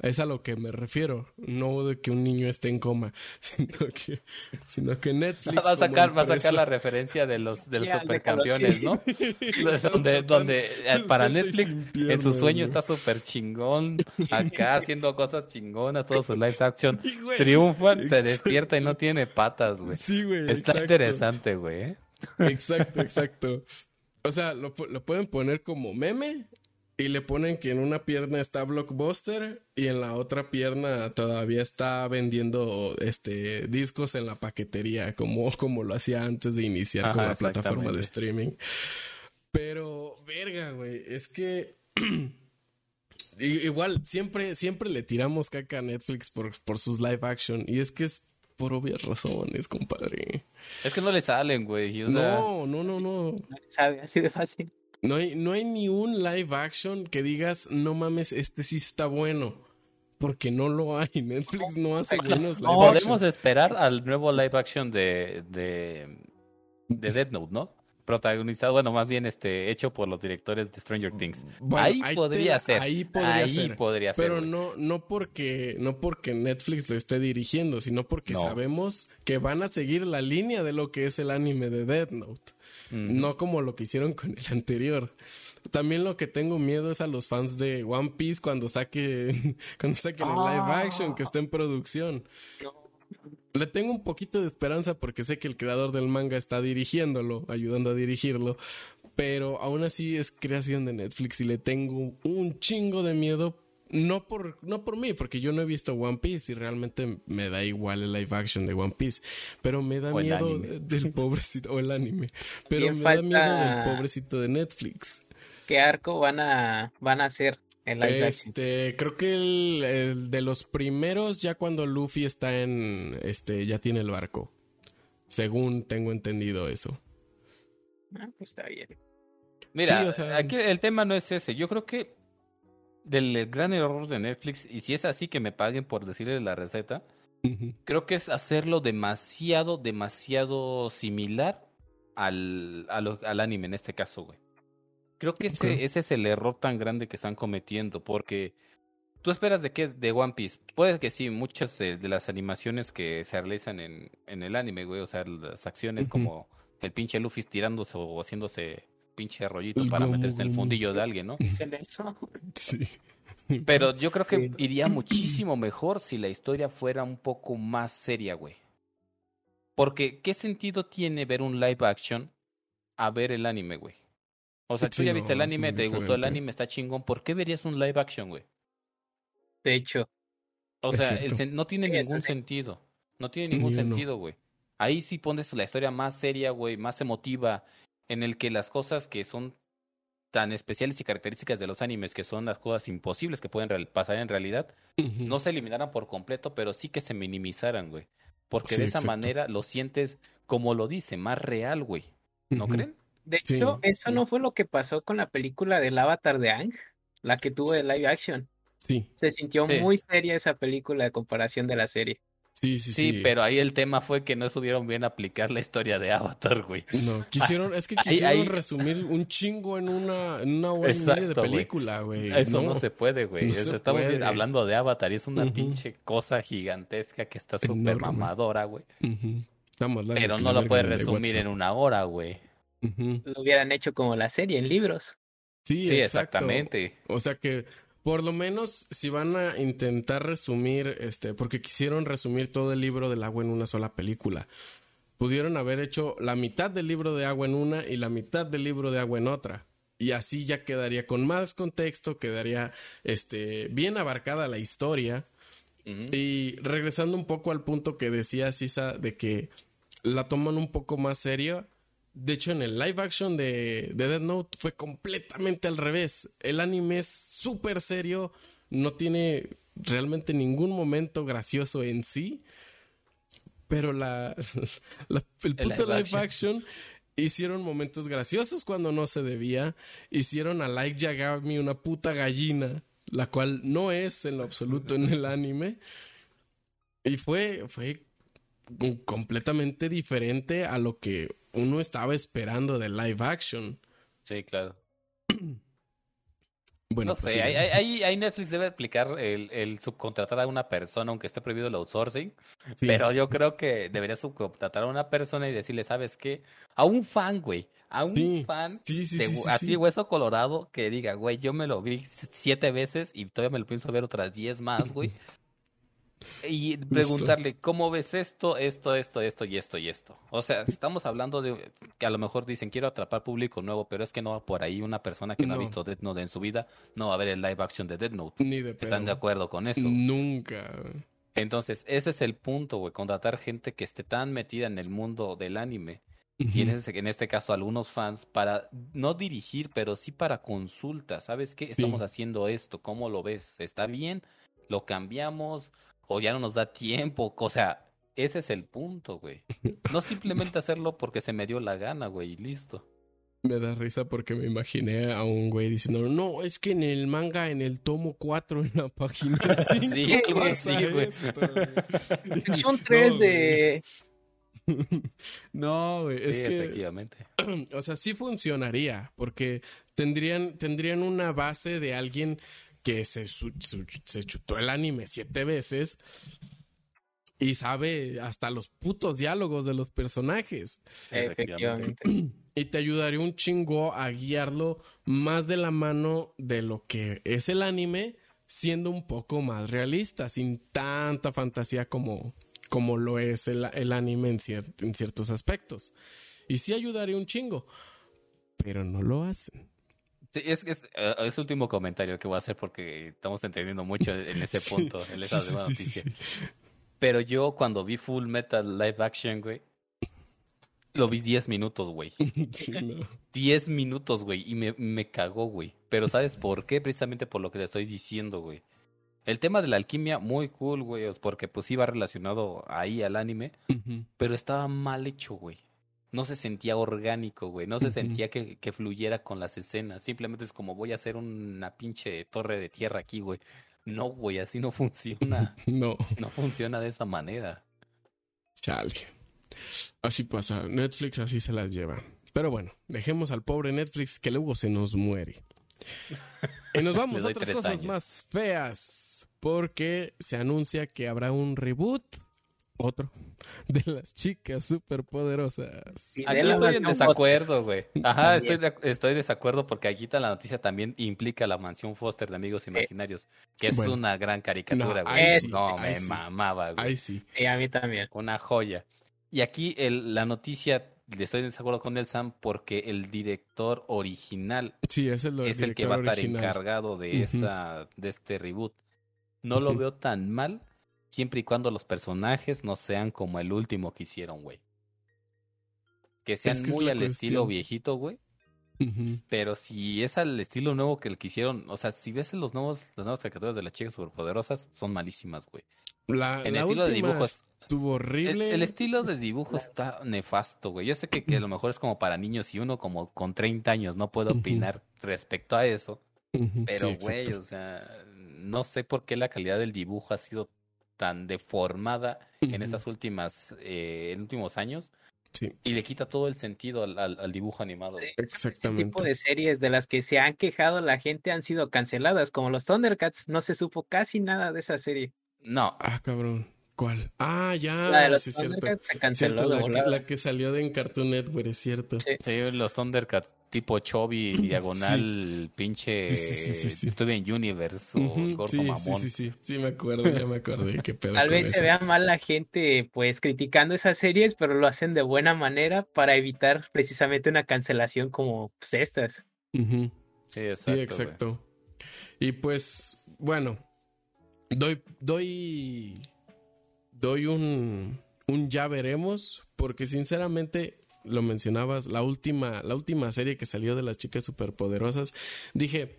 Es a lo que me refiero. No de que un niño esté en coma, sino que, sino que Netflix. Va a sacar, va a sacar la referencia de los, de los supercampeones, ¿no? donde, donde eh, para Netflix, en su sueño güey. está súper chingón, acá haciendo cosas chingonas, todos sus live action Sí, güey. triunfan, se despierta y no tiene patas, güey. Sí, güey. Está exacto. interesante, güey. ¿eh? Exacto, exacto. O sea, lo, pu- lo pueden poner como meme y le ponen que en una pierna está Blockbuster y en la otra pierna todavía está vendiendo este discos en la paquetería, como, como lo hacía antes de iniciar con la plataforma de streaming. Pero, verga, güey, es que igual siempre, siempre le tiramos caca a Netflix por, por sus live action y es que es por obvias razones, compadre. Es que no le salen, güey. o sea, No, no, no, no. ¿Sabe? Así de fácil. No hay, no hay ni un live action que digas, no mames, este sí está bueno. Porque no lo hay. Netflix no hace buenos live Podemos action. esperar al nuevo live action de, de, de Dead Note, ¿no? Protagonizado, bueno, más bien este, hecho por los directores de Stranger Things. Bueno, ahí ahí podría te- ser. ahí podría Ahí ser. podría Pero no, no porque, no porque Netflix lo esté dirigiendo, sino porque No. sabemos que van a seguir la línea de lo que es el anime de Death Note. No como lo que hicieron con el anterior. También lo que tengo miedo es a los fans de One Piece cuando saque, cuando saquen el live Ah. action que está en producción. Le tengo un poquito de esperanza porque sé que el creador del manga está dirigiéndolo, ayudando a dirigirlo, pero aún así es creación de Netflix y le tengo un chingo de miedo. No por, no por mí, porque yo no he visto One Piece y realmente me da igual el live action de One Piece, pero me da O el miedo del pobrecito, o el anime, pero me da miedo del pobrecito de Netflix. ¿Qué arco van a, van a hacer en live action? Este, creo que el, el de los primeros, ya cuando Luffy está en, este, ya tiene el barco. Según tengo entendido eso. Ah, pues está bien. Mira, Sí, o sea- aquí el tema no es ese. Yo creo que del gran error de Netflix, y si es así que me paguen por decirle la receta, creo que es hacerlo demasiado, demasiado similar al, al anime en este caso, güey. Creo que ese, es el error tan grande que están cometiendo, porque tú esperas de qué, de One Piece. Puede que sí, muchas de, de las animaciones que se realizan en, en el anime, güey, o sea, las acciones como el pinche Luffy tirándose o haciéndose pinche rollito para meterse en el fundillo de alguien, ¿no? ¿Dicen eso? Sí. Pero yo creo que Sí. iría muchísimo mejor si la historia fuera un poco más seria, güey. Porque, ¿qué sentido tiene ver un live action a ver el anime, güey? O sea, tú ya no, viste el anime, te gustó el anime, está chingón. ¿Por qué verías un live action, güey? De hecho, O sea, el no tiene Sí, ningún sí. sentido. No tiene ningún sentido, güey. Ahí sí pones la historia más seria, güey, más emotiva, en el que las cosas que son tan especiales y características de los animes, que son las cosas imposibles que pueden pasar en realidad, no se eliminaran por completo, pero sí que se minimizaran, güey. Porque Sí, de esa exacto. manera lo sientes, como lo dice, más real, güey. ¿No creen? de Sí. hecho, eso no fue lo que pasó con la película del Avatar de Ang, la que tuvo de live action. Sí, Se sintió Sí. muy seria esa película de comparación de la serie. Sí, sí, sí. Sí, pero ahí el tema fue que no supieron bien aplicar la historia de Avatar, güey. No, quisieron, es que quisieron ahí- resumir un chingo en una, en una hora y media de película, güey. Eso no, se puede, güey. no Estamos puede. hablando de Avatar y es una pinche cosa gigantesca que está súper mamadora, güey. Más largo Pero no la lo puedes resumir en una hora, güey. Lo hubieran hecho como la serie en libros. Sí, exactamente. O sea que por lo menos si van a intentar resumir, este, porque quisieron resumir todo el libro del agua en una sola película, pudieron haber hecho la mitad del libro de agua en una y la mitad del libro de agua en otra. Y así ya quedaría con más contexto, quedaría este, bien abarcada la historia. Y regresando un poco al punto que decía Sisa de que la toman un poco más serio. De hecho, en el live action de, de Death Note fue completamente al revés. El anime es súper serio, no tiene realmente ningún momento gracioso en sí. Pero la, la- el puto live live action hicieron momentos graciosos cuando no se debía. Hicieron a Like Yagami una puta gallina, la cual no es en lo absoluto en el anime. Y fue, fue completamente diferente a lo que uno estaba esperando de live action. Sí, claro. Bueno, no pues sé, sí. ahí, Netflix debe aplicar el, el subcontratar a una persona, aunque esté prohibido el outsourcing. Sí. Pero yo creo que debería subcontratar a una persona y decirle, ¿sabes qué? A un fan, güey. A un Sí, fan de así sí. hueso colorado que diga, güey, yo me lo vi siete veces y todavía me lo pienso ver otras diez más, güey. Y preguntarle, ¿cómo ves esto, esto, esto, esto y esto y esto? O sea, estamos hablando de que a lo mejor dicen, quiero atrapar público nuevo, pero es que no va por ahí una persona que no, ha visto Death Note en su vida, no va a ver el live action de Death Note. Ni de ¿Están de acuerdo con eso? Nunca. Entonces, ese es el punto, güey, contratar gente que esté tan metida en el mundo del anime y en, Ujú. ese- en este caso algunos fans para no dirigir, pero sí para consulta, ¿sabes qué? Estamos Sí. haciendo esto, ¿cómo lo ves? ¿Está bien? ¿Lo cambiamos? ¿O ya no nos da tiempo? O sea, ese es el punto, güey. No simplemente hacerlo porque se me dio la gana, güey, y listo. Me da risa porque me imaginé a un güey diciendo, no, es que en el manga, en el tomo 4, en la página 5, Sí, güey, sí, güey. Son tres No, de. No, güey, es sí, que efectivamente. o sea, sí funcionaría, porque tendrían, tendrían una base de alguien que se, su- su- se chutó el anime siete veces y sabe hasta los putos diálogos de los personajes. Efectivamente. Y te ayudaría un chingo a guiarlo más de la mano de lo que es el anime, siendo un poco más realista, sin tanta fantasía como, como lo es el, el anime en, cier- en ciertos aspectos. Y sí ayudaría un chingo, pero no lo hacen. Sí, es, es, eh, es el último comentario que voy a hacer porque estamos entendiendo mucho en ese Sí, punto, en esa sí, noticia. Pero yo cuando vi Full Metal Live Action, güey, lo vi 10 minutos, güey. sí. No. 10 minutos, güey, y me, me cagó, güey. Pero ¿sabes por qué? Precisamente por lo que te estoy diciendo, güey. El tema de la alquimia, muy cool, güey, porque pues iba relacionado ahí al anime, pero estaba mal hecho, güey. No se sentía orgánico, güey. No se sentía que, que fluyera con las escenas. Simplemente es como voy a hacer una pinche torre de tierra aquí, güey. No, güey, así no funciona. No, No funciona de esa manera. chale. Así pasa. Netflix así se las lleva. Pero bueno, dejemos al pobre Netflix que luego se nos muere. Y nos vamos a otras cosas años. más feas. Porque se anuncia que habrá un reboot. Otro. De las chicas superpoderosas. Aquí estoy en desacuerdo, güey. Ajá, estoy de, estoy de desacuerdo porque aquí está la noticia también implica la mansión Foster de Amigos Imaginarios, que es Bueno. una gran caricatura, No, güey. ahí sí, no, me sí. mamaba, güey. Ahí sí. Y a mí también. Una joya. Y aquí el, la noticia, le estoy en desacuerdo con el Sam porque el director original Sí, es del es el que va a estar original. encargado de esta de este reboot. No lo veo tan mal siempre y cuando los personajes no sean como el último que hicieron, güey. Que sean Es que es muy al estilo viejito, güey. Pero si es al estilo nuevo que el que hicieron, o sea, si ves los nuevos, las nuevas caricaturas de las chicas superpoderosas, son malísimas, güey. La, En la estilo de última dibujo estuvo El, horrible. el estilo de dibujo está nefasto, güey. Yo sé que, que a lo mejor es como para niños y uno como con 30 años no puede opinar respecto a eso. Pero, sí, güey, o sea, no sé por qué la calidad del dibujo ha sido tan deformada en estas últimas, eh, en últimos años, Sí, y le quita todo el sentido al, al- al dibujo animado. güey. Este tipo exactamente. de series de las que se han quejado la gente han sido canceladas, como los Thundercats. No se supo casi nada de esa serie. No, Ah, cabrón. ¿Cuál? Ah, ya. la de los sí, cierto. Thundercats se canceló Cierto, de la, que, volada. la que salió de en Cartoon Network, es cierto. Sí. sí, los Thundercats tipo Chubby, diagonal, pinche Sí, sí, sí, sí, sí. Steven Universe o Ujú, gordo sí, sí, mamón. sí, sí, sí, me acuerdo, ya me acordé. Qué pedo Tal vez se vea mal la gente pues criticando esas series, pero lo hacen de buena manera para evitar precisamente una cancelación como pues, estas. Sí, exacto. Sí, güey. exacto. Y pues, bueno, doy, doy, doy un, un ya veremos, porque sinceramente lo mencionabas, la última, la última serie que salió de las chicas superpoderosas, dije,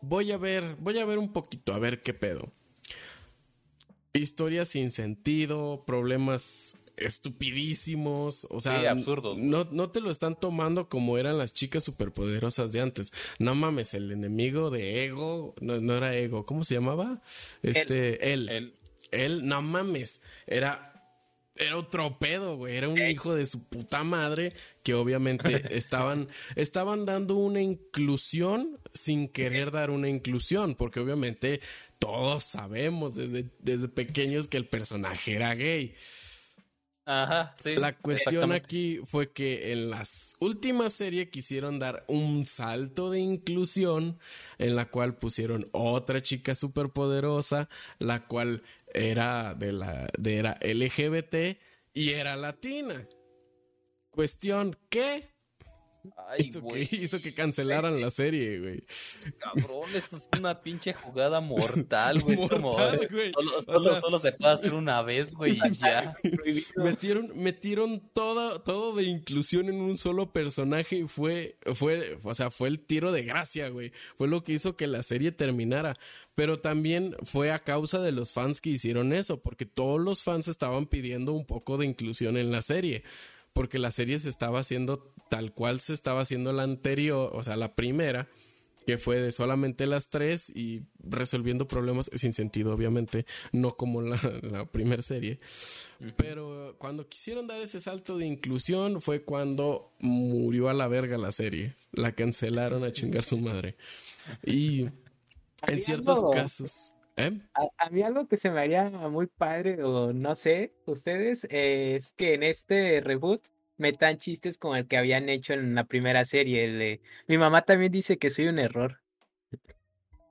voy a ver, voy a ver un poquito, a ver qué pedo. Historias sin sentido, problemas estupidísimos, o sea, Sí, absurdos, no, no te lo están tomando como eran las chicas superpoderosas de antes. No mames, el enemigo de Ego, no, no era Ego, ¿cómo se llamaba? Este, él. El- Él, no mames, era, era otro pedo, güey. Era un hijo de su puta madre que obviamente estaban, estaban dando una inclusión sin querer dar una inclusión, porque obviamente todos sabemos desde, desde pequeños que el personaje era gay. Ajá, sí. La cuestión aquí fue que en las últimas series quisieron dar un salto de inclusión en la cual pusieron otra chica superpoderosa, la cual era de la de era LGBT y era latina. Cuestión ¿qué? Ay, hizo, güey, que hizo que cancelaran la serie, güey. cabrón, eso es una pinche jugada mortal, güey. Es como, Mortal, güey. Solo, O solo, sea- solo se puede hacer una vez, güey, y ya. Metieron, metieron todo, todo de inclusión en un solo personaje y fue, fue, o sea, fue el tiro de gracia, güey. Fue lo que hizo que la serie terminara. Pero también fue a causa de los fans que hicieron eso, porque todos los fans estaban pidiendo un poco de inclusión en la serie. Porque la serie se estaba haciendo tal cual se estaba haciendo la anterior, o sea, la primera, que fue de solamente las tres y resolviendo problemas sin sentido, obviamente, no como la, la primera serie. Pero cuando quisieron dar ese salto de inclusión fue cuando murió a la verga la serie. La cancelaron a chingar su madre. Y en ciertos casos... ¿Eh? A, a mí algo que se me haría muy padre, o no sé, ustedes, eh, es que en este reboot metan chistes como el que habían hecho en la primera serie. el de, Mi mamá también dice que soy un error.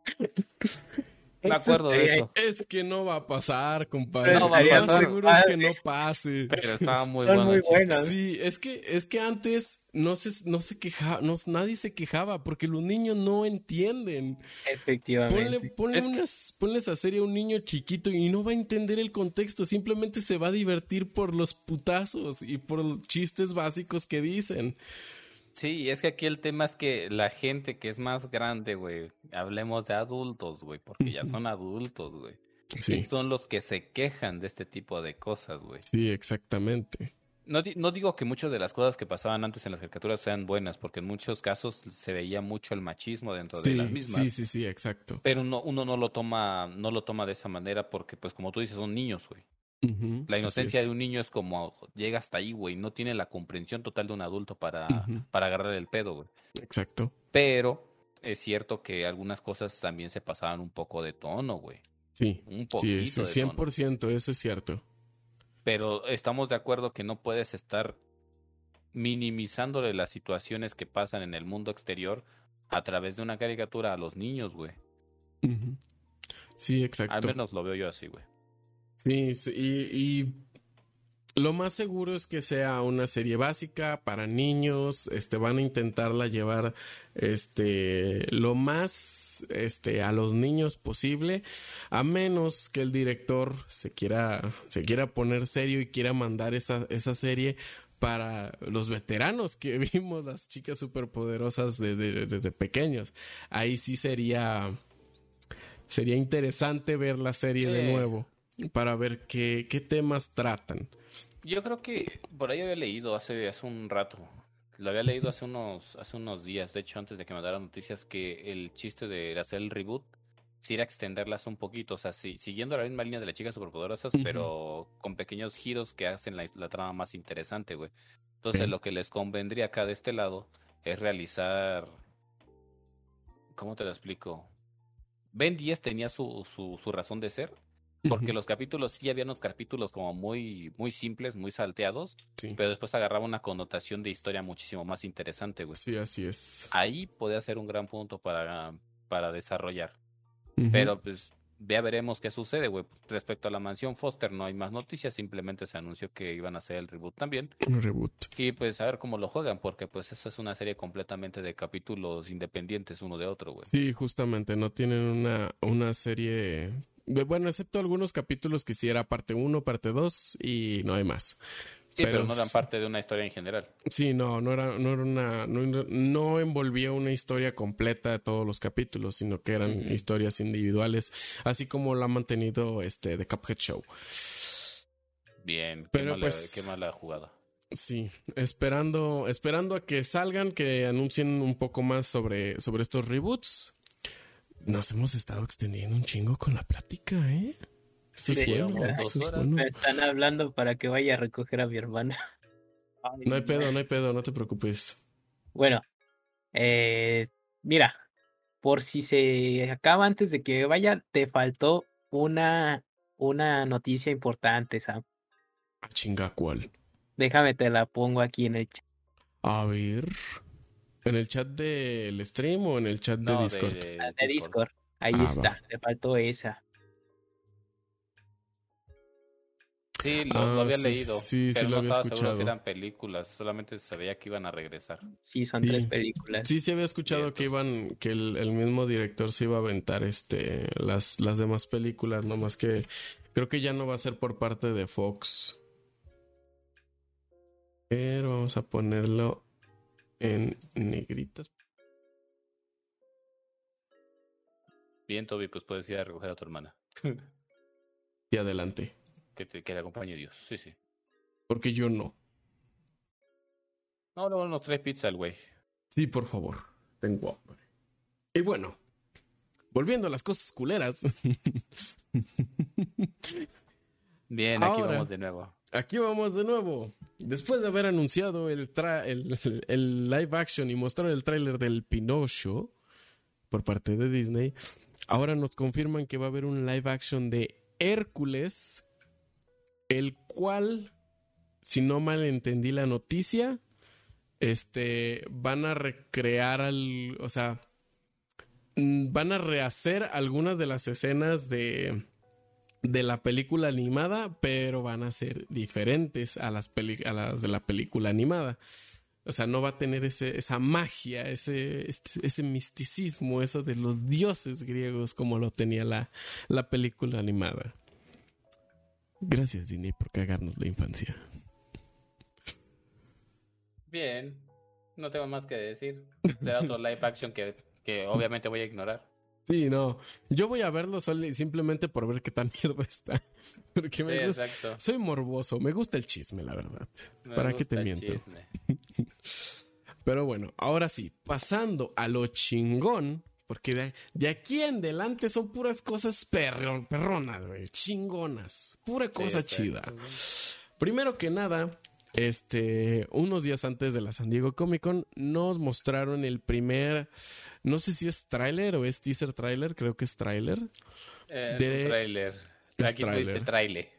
Me acuerdo de eso. Es que no va a pasar, compadre. No va a Lo más pasar. seguro es que no pase. Pero estaba muy Son bueno. muy el chiste. buenos. Sí, es que, es que antes no se, no se quejaba, no, nadie se quejaba porque los niños no entienden. Efectivamente. Ponle, ponle, Es que- unas, ponle esa serie a un niño chiquito y no va a entender el contexto, simplemente se va a divertir por los putazos y por los chistes básicos que dicen. Sí, es que aquí el tema es que la gente que es más grande, güey, hablemos de adultos, güey, porque ya son adultos, güey. Sí, Son los que se quejan de este tipo de cosas, güey. sí, exactamente. No, di- no digo que muchas de las cosas que pasaban antes en las caricaturas sean buenas, porque en muchos casos se veía mucho el machismo dentro de las mismas. sí, sí, sí, exacto. Pero no, uno no lo toma, no lo toma de esa manera porque, pues, como tú dices, son niños, güey. La inocencia de un niño es como llega hasta ahí, güey. No tiene la comprensión total de un adulto para, para agarrar el pedo, güey. Exacto. Pero es cierto que algunas cosas también se pasaban un poco de tono, güey. Sí, Un sí, poquito sí, de 100%, eso es cierto. Pero estamos de acuerdo que no puedes estar minimizándole las situaciones que pasan en el mundo exterior a través de una caricatura a los niños, güey. Sí, Al exacto. menos lo veo yo así, güey. Sí, sí, y, y lo más seguro es que sea una serie básica para niños. Este van a intentarla llevar este lo más este a los niños posible, a menos que el director se quiera se quiera poner serio y quiera mandar esa esa serie para los veteranos que vimos las chicas superpoderosas desde, desde pequeños. Ahí sí sería sería interesante ver la serie de nuevo para ver qué, qué temas tratan. Yo creo que por ahí había leído hace, hace un rato. Lo había leído hace unos, hace unos días, de hecho, antes de que me mandaran noticias, que el chiste de hacer el reboot sí ir a extenderlas un poquito, o sea, sí, siguiendo la misma línea de las chicas superpoderosas, pero con pequeños giros que hacen la, la trama más interesante, güey. Entonces, lo que les convendría acá de este lado es realizar. ¿Cómo te lo explico? Ben 10 tenía su, su, su razón de ser, porque los capítulos sí había unos capítulos como muy, muy simples, muy salteados, Sí. pero después agarraba una connotación de historia muchísimo más interesante, güey. Sí, así es. Ahí podría ser un gran punto para, para desarrollar. Pero pues ya veremos qué sucede, güey. Respecto a la mansión Foster no hay más noticias, simplemente se anunció que iban a hacer el reboot también. Un reboot. Y pues a ver cómo lo juegan, porque pues eso es una serie completamente de capítulos independientes uno de otro, güey. Sí, justamente, no tienen una, una serie. Bueno, excepto algunos capítulos que sí era parte 1, parte 2 y no hay más. Sí, pero, pero no eran parte de una historia en general. Sí, no, no era, no era una, no, no envolvía una historia completa de todos los capítulos, sino que eran historias individuales, así como lo ha mantenido este The Cuphead Show. Bien, qué, Pero, mala, pues- qué mala jugada. Sí, esperando, esperando a que salgan, que anuncien un poco más sobre, sobre estos reboots. Nos hemos estado extendiendo un chingo con la plática, ¿eh? Eso es bueno, eso es bueno. Me están hablando para que vaya a recoger a mi hermana. No hay pedo, no hay pedo, no te preocupes. Bueno, eh, mira, por si se acaba antes de que vaya, te faltó una, una noticia importante, Sam. A chinga cuál. Déjame te la pongo aquí en el chat. A ver. ¿En el chat del stream o en el chat de Discord? de, Ah, de Discord. Ahí Ah, está, va. te faltó esa. Sí, lo, Ah, lo había sí, leído. sí, sí lo no había estaba seguro escuchado. si eran películas, solamente sabía que iban a regresar. Sí, son Sí. tres películas. Sí, sí había escuchado Cierto. que iban, que el, el mismo director se iba a aventar este las, las demás películas, nomás que creo que ya no va a ser por parte de Fox. Pero vamos a ponerlo en negritas. Bien, Toby, pues puedes ir a recoger a tu hermana. Y adelante. que, te, que le acompañe Dios. Sí, sí. Porque yo no. No, luego nos trae pizza el güey. Sí, por favor. Tengo hambre. Y bueno, volviendo a las cosas culeras. Bien, aquí vamos de nuevo. Aquí vamos de nuevo. Después de haber anunciado el, live action y mostrar el tráiler del Pinocho por parte de Disney, ahora nos confirman que va a haber un live action de Hércules, el cual, si no mal entendí la noticia, este, van a recrear al, o sea, mm, van a rehacer algunas de las escenas de de la película animada, pero van a ser diferentes a las, peli- a las de la película animada. O sea, no va a tener ese, esa magia, ese, este- ese misticismo, eso de los dioses griegos como lo tenía la, la película animada. Gracias, Disney, por cagarnos la infancia. Bien. No tengo más que decir. Será otro live action que, que obviamente voy a ignorar. Sí, no. Yo voy a verlo solo, simplemente por ver qué tan mierda está. Porque Sí, me gusta. exacto. Soy morboso, me gusta el chisme, la verdad. Me ¿Para qué te miento? chisme. Pero bueno, ahora sí, pasando a lo chingón, porque de, de aquí en adelante son puras cosas perro, perronas, güey, chingonas, pura Sí, cosa chida. Primero que nada, este, unos días antes de la San Diego Comic Con, nos mostraron el primer, no sé si es tráiler o es teaser tráiler, creo que es tráiler, Eh, De- tráiler. Aquí tuviste tráiler.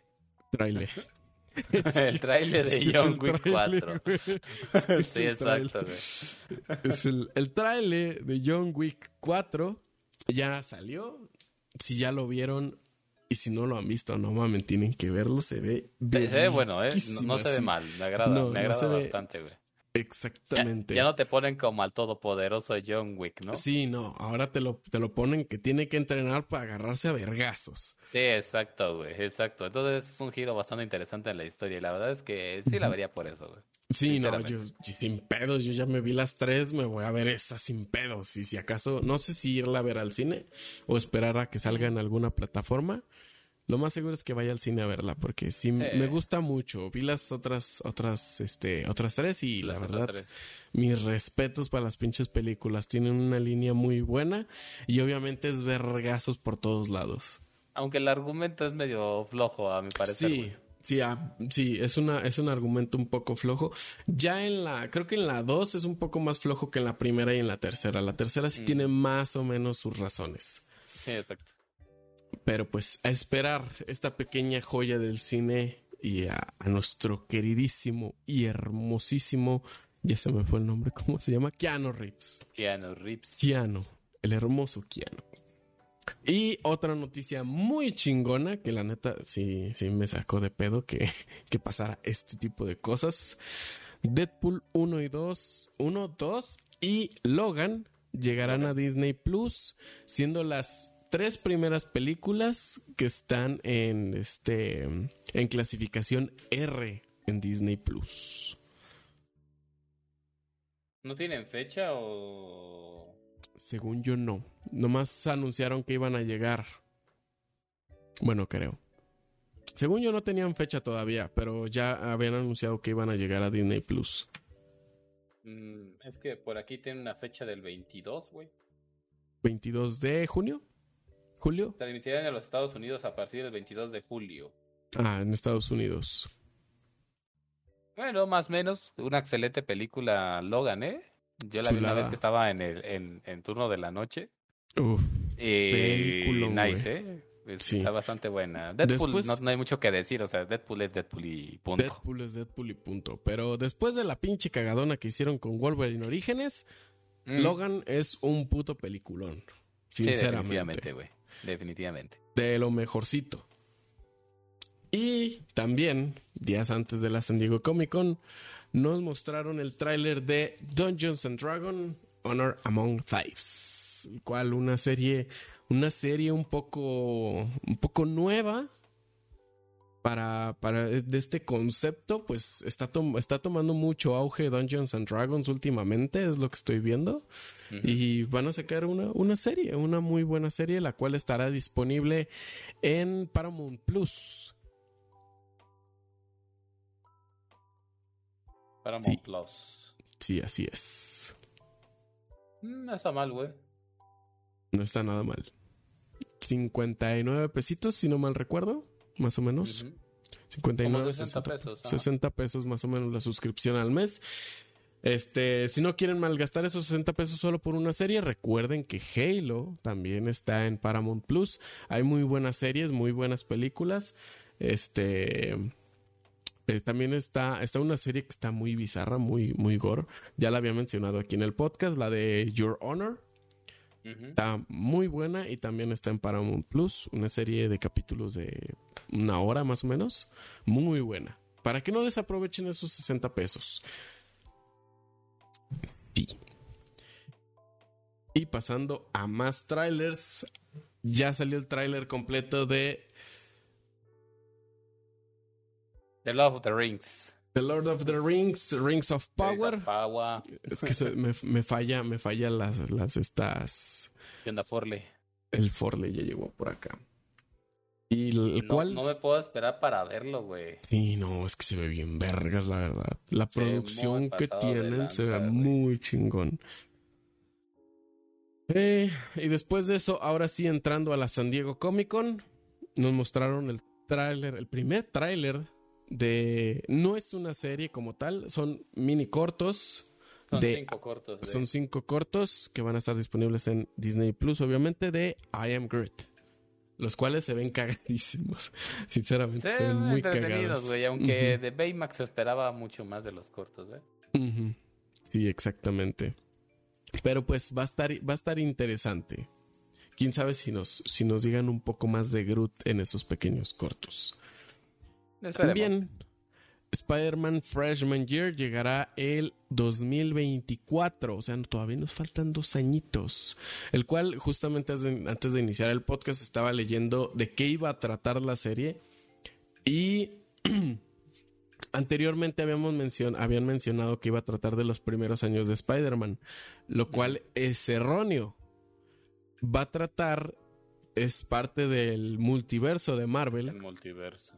el tráiler de John Wick tráiler, 4. güey. Es que es Sí, exacto. Es el, el tráiler de John Wick 4 ya salió. Si ya lo vieron y si no lo han visto, no mames, tienen que verlo. Se ve Se ve bueno, ¿eh? No, se ve mal. Me agrada, No, me agrada bastante, güey. Exactamente. ya no te ponen como al todopoderoso de John Wick, ¿no? Sí, no. Ahora te lo, te lo ponen que tiene que entrenar para agarrarse a vergazos. Sí, exacto, güey, exacto. Entonces es un giro bastante interesante en la historia y la verdad es que sí la vería por eso, güey. Sí, no, yo sin pedos, yo ya me vi las tres, me voy a ver esa sin pedos. Y si acaso, no sé si irla a ver al cine o esperar a que salga en alguna plataforma, lo más seguro es que vaya al cine a verla porque sí, Sí. me gusta mucho. Vi las otras otras este otras tres y la Las verdad tres. mis respetos para las pinches películas. Tienen una línea muy buena y obviamente es vergazos por todos lados. Aunque el argumento es medio flojo, a mi parecer. Sí, sí, ah, sí, es una es un argumento un poco flojo. Ya en la creo que en la 2 es un poco más flojo que en la primera y en la tercera. La tercera sí Mm. tiene más o menos sus razones. Sí, exacto. Pero pues a esperar esta pequeña joya del cine y a, a nuestro queridísimo y hermosísimo, ya se me fue el nombre, ¿cómo se llama? Keanu Reeves. Keanu Reeves. Keanu, el hermoso Keanu. Y otra noticia muy chingona, que la neta sí, sí me sacó de pedo que, que pasara este tipo de cosas. Deadpool 1 y 2, 1, 2 y Logan llegarán a Disney Plus, siendo las tres primeras películas que están en este en clasificación R en Disney Plus. ¿No tienen fecha o...? Según yo no. Nomás anunciaron que iban a llegar. Bueno, creo. Según yo no tenían fecha todavía, pero ya habían anunciado que iban a llegar a Disney Plus. Mm, es que por aquí tiene una fecha del 22, güey. 22 de junio. ¿Julio? Transmitirán en los Estados Unidos a partir del 22 de julio. Ah, en Estados Unidos. Bueno, más o menos, una excelente película Logan, ¿eh? Yo la vi una Chulada. vez que estaba en el en, en turno de la noche. Uf, Y Peliculón, nice, ¿eh? Es- Sí. Está bastante buena. Deadpool Después- no, no hay mucho que decir, o sea, Deadpool es Deadpool y punto. Deadpool es Deadpool y punto. Pero después de la pinche cagadona que hicieron con Wolverine Orígenes, Mm. Logan es un puto peliculón. Sí, Sinceramente. definitivamente, güey. Definitivamente. de lo mejorcito. Y también, días antes de la San Diego Comic Con, nos mostraron el tráiler de Dungeons and Dragons Honor Among Thieves, cual una serie, una serie un poco, un poco nueva para, para de este concepto, pues está, tom- está tomando mucho auge Dungeons and Dragons últimamente, es lo que estoy viendo. Y van a sacar una, una serie, una muy buena serie, la cual estará disponible en Paramount Plus. Paramount Sí. Plus. Sí, así es. Mm, No está mal, güey. No está nada mal. 59 pesitos, si no mal recuerdo, más o menos. Ujú. 59, Como 60 60 pesos, ajá. 60 pesos más o menos la suscripción al mes. Este, si no quieren malgastar esos 60 pesos solo por una serie, recuerden que Halo también está en Paramount Plus. Hay muy buenas series, muy buenas películas. Este, eh, también está, está una serie que está muy bizarra, muy, muy gore. Ya la había mencionado aquí en el podcast, la de Your Honor. Está muy buena y también está en Paramount Plus, una serie de capítulos de una hora más o menos. Muy buena. Para que no desaprovechen esos 60 pesos. Sí. Y pasando a más trailers, ya salió el tráiler completo de The Love of the Rings. The Lord of the Rings, Rings of Power. Power. Es que se- me, me falla, me falla las, las estas. ¿Qué onda, Forley? El Forley ya llegó por acá. Y el No, cual. no me puedo esperar para verlo, güey. Sí, no, es que se ve bien vergas, la verdad. La Se producción que tienen se ve güey. muy chingón. Eh, y después de eso, ahora sí entrando a la San Diego Comic Con, nos mostraron el tráiler, el primer tráiler de... No es una serie como tal, son mini cortos. Son de, cinco cortos. de- Son cinco cortos que van a estar disponibles en Disney Plus, obviamente, de I Am Groot. Los cuales se ven cagadísimos. Sinceramente, Se se ven muy cagados. Aunque de Baymax se esperaba mucho más de los cortos, ¿eh? Sí, exactamente. Pero pues va a estar, va a estar interesante. Quién sabe si nos, si nos digan un poco más de Groot en esos pequeños cortos. Esperemos. También Spider-Man Freshman Year llegará el 2024, o sea, todavía nos faltan dos añitos. El cual, justamente antes de, antes de iniciar el podcast, estaba leyendo de qué iba a tratar la serie. Y anteriormente habíamos mencion habían mencionado que iba a tratar de los primeros años de Spider-Man, lo cual es erróneo. Va a tratar es parte del multiverso de Marvel. El multiverso.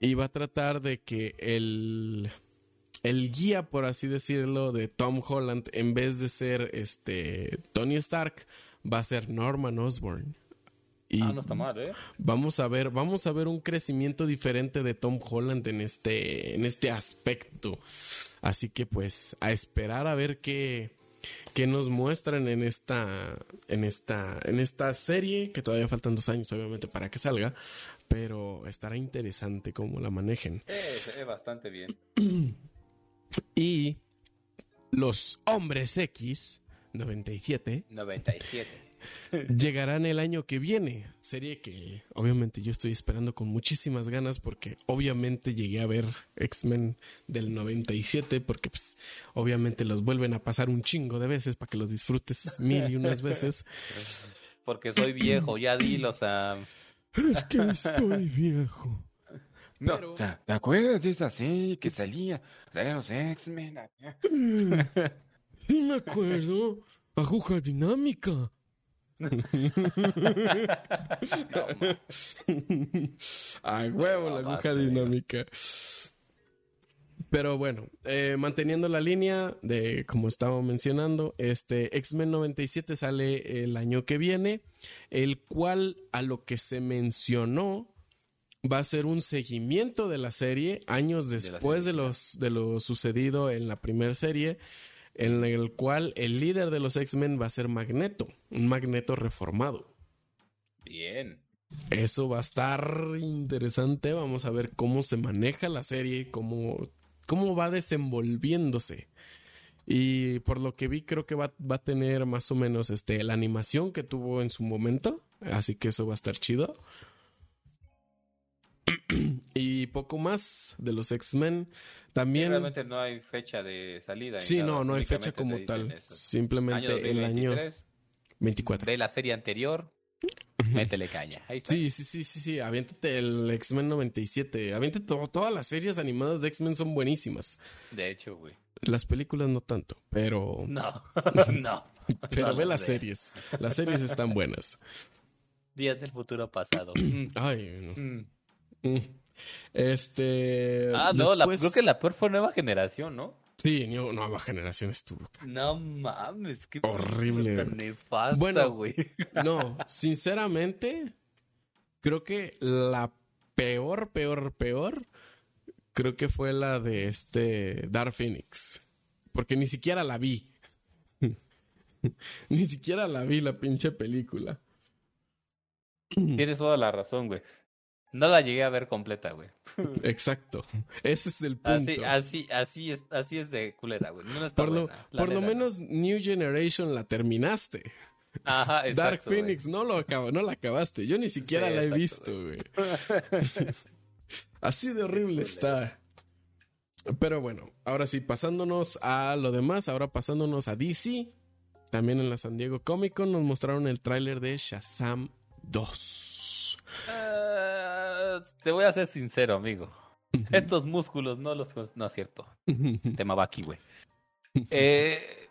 Y va a tratar de que el, el guía, por así decirlo, de Tom Holland, en vez de ser este Tony Stark, va a ser Norman Osborn. Y Ah, no está mal, ¿eh? vamos a ver, vamos a ver un crecimiento diferente de Tom Holland en este, en este aspecto. Así que pues a esperar a ver qué, qué nos muestran en esta, en esta, en esta serie, que todavía faltan dos años obviamente para que salga, pero estará interesante cómo la manejen. Es, es bastante bien. Y los hombres X 97 97. llegarán el año que viene. Serie que obviamente yo estoy esperando con muchísimas ganas porque obviamente llegué a ver X-Men del 97 porque pues obviamente los vuelven a pasar un chingo de veces para que los disfrutes mil y unas veces. Porque soy viejo, ya dilo, o sea. Es que estoy viejo. No, Pero- o sea, ¿te acuerdas de esa serie que salía? Salían los X-Men. acá? Sí me acuerdo. Aguja dinámica. A huevo la aguja dinámica. Pero bueno, eh, manteniendo la línea de como estaba mencionando, este X-Men 97 sale el año que viene, el cual a lo que se mencionó va a ser un seguimiento de la serie años después de, serie, los de lo sucedido en la primera serie, en el cual el líder de los X-Men va a ser Magneto, un Magneto reformado. Bien. Eso va a estar interesante. Vamos a ver cómo se maneja la serie, cómo, cómo va desenvolviéndose. Y por lo que vi, creo que va, va a tener más o menos este, la animación que tuvo en su momento. Así que eso va a estar chido. y poco más de los X-Men. También. Realmente no hay fecha de salida. Sí, nada, no, no hay fecha como tal. eso. Simplemente Año el año 2023, 24. Ve la serie anterior, métele caña. Ahí está. Sí, sí, sí, sí, sí. Aviéntate el X-Men 97. Aviéntate to- todas las series animadas de X-Men son buenísimas. De hecho, güey. Las películas no tanto, pero, No, no. pero no ve las series. Las series están buenas. Días del futuro pasado. Ay, no. mm. Mm. Este. Ah, no, la, creo que la peor fue Nueva Generación, ¿no? Sí, nueva generación estuvo. No mames, qué Horrible. tan nefasta, Bueno. güey. No, sinceramente, creo que la peor, peor, peor, creo que fue la de este Dark Phoenix. Porque ni siquiera la vi. ni siquiera la vi la pinche película. Tienes toda la razón, güey. No la llegué a ver completa, güey. Exacto. Ese es el punto. Así, así, así es, así es de culera, güey. No está por lo, buena, por lo menos New Generation la terminaste. Ajá, Dark exacto, güey. Phoenix no lo acaba, no la acabaste. Yo ni siquiera Sí, la he visto, güey. Así de horrible está. Pero bueno, ahora sí, pasándonos a lo demás, ahora pasándonos a DC. También en la San Diego Comic Con nos mostraron el tráiler de Shazam 2. Ah, te voy a ser sincero, amigo. Estos músculos no los... No es cierto. Tema Baki, güey. Eh,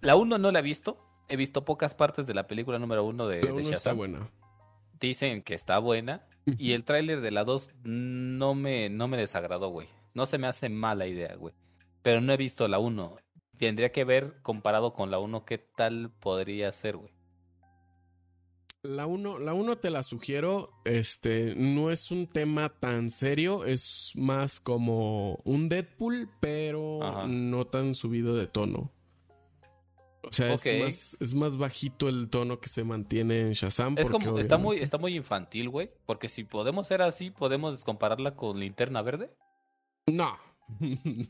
la 1 no la he visto. He visto pocas partes de la película número 1 de, La de uno está buena. Dicen que está buena. Y el tráiler de la 2 no me, no me desagradó, güey. No se me hace mala idea, güey. Pero no he visto la 1. Tendría que ver comparado con la 1 qué tal podría ser, güey. La 1 la uno te la sugiero, este, no es un tema tan serio, es más como un Deadpool, pero Ajá. no tan subido de tono. O sea, es, más, es más bajito el tono que se mantiene en Shazam. Es porque como, está muy, está muy infantil, güey. Porque si podemos ser así, podemos compararla con Linterna Verde. No.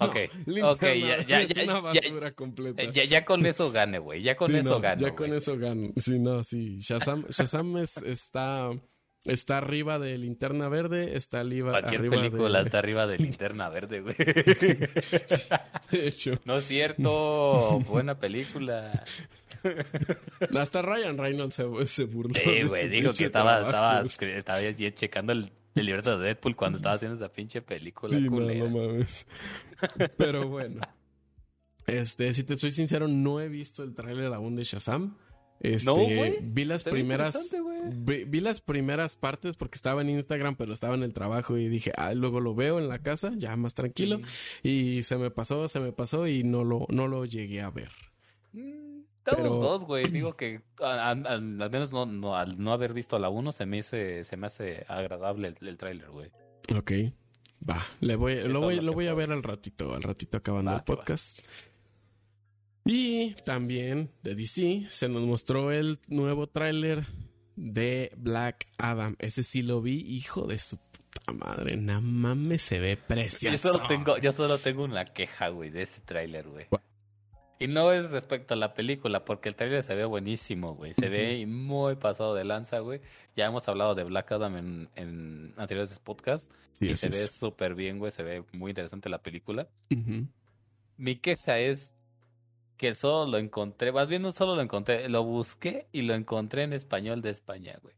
No. Ok, ya- ya- es ya- una ya- basura completa. Eh, ya, ya con eso gane, güey. Ya con Sí, eso no, gane. Ya con eso gano. Sí, no, sí. Shazam, Shazam es, está, está arriba de Linterna Verde, está arriba, Cualquier arriba película de... está arriba de Linterna Verde, güey. De hecho, No es cierto. Buena película. hasta Ryan Reynolds se, se burló. Sí, güey. Digo que estaba, estaba, estaba checando el, el libreto de Deadpool cuando estaba haciendo esa pinche película. Sí, no, culera. no mames. Pero bueno. Este, si te soy sincero, no he visto el tráiler aún de Shazam. Este, No, vi las primeras vi, vi las primeras partes porque estaba en Instagram, pero estaba en el trabajo y dije, ah, luego lo veo en la casa, ya más tranquilo y se me pasó, se me pasó y no lo no lo llegué a ver. Mm, Estamos Pero- dos, güey. Digo que a- a- al, menos no, no, al no haber visto la 1 se me, hice, se me hace agradable el, el tráiler, güey. Ok. Va, le voy, Eso lo voy, lo voy a ver al ratito, al ratito acabando Va, el podcast. Y también de DC se nos mostró el nuevo tráiler de Black Adam. Ese sí lo vi, hijo de su puta madre. No mames, se ve Yo precioso. solo tengo, yo solo tengo una queja, güey, de ese tráiler, güey. Y no es respecto a la película, porque el tráiler se ve buenísimo, güey. Se ve muy pasado de lanza, güey. Ya hemos hablado de Black Adam en, en anteriores podcasts. Sí, y se ve súper bien, güey. Se ve muy interesante la película. Mi queja es que solo lo encontré, más bien no solo lo encontré, lo busqué y lo encontré en español de España, güey.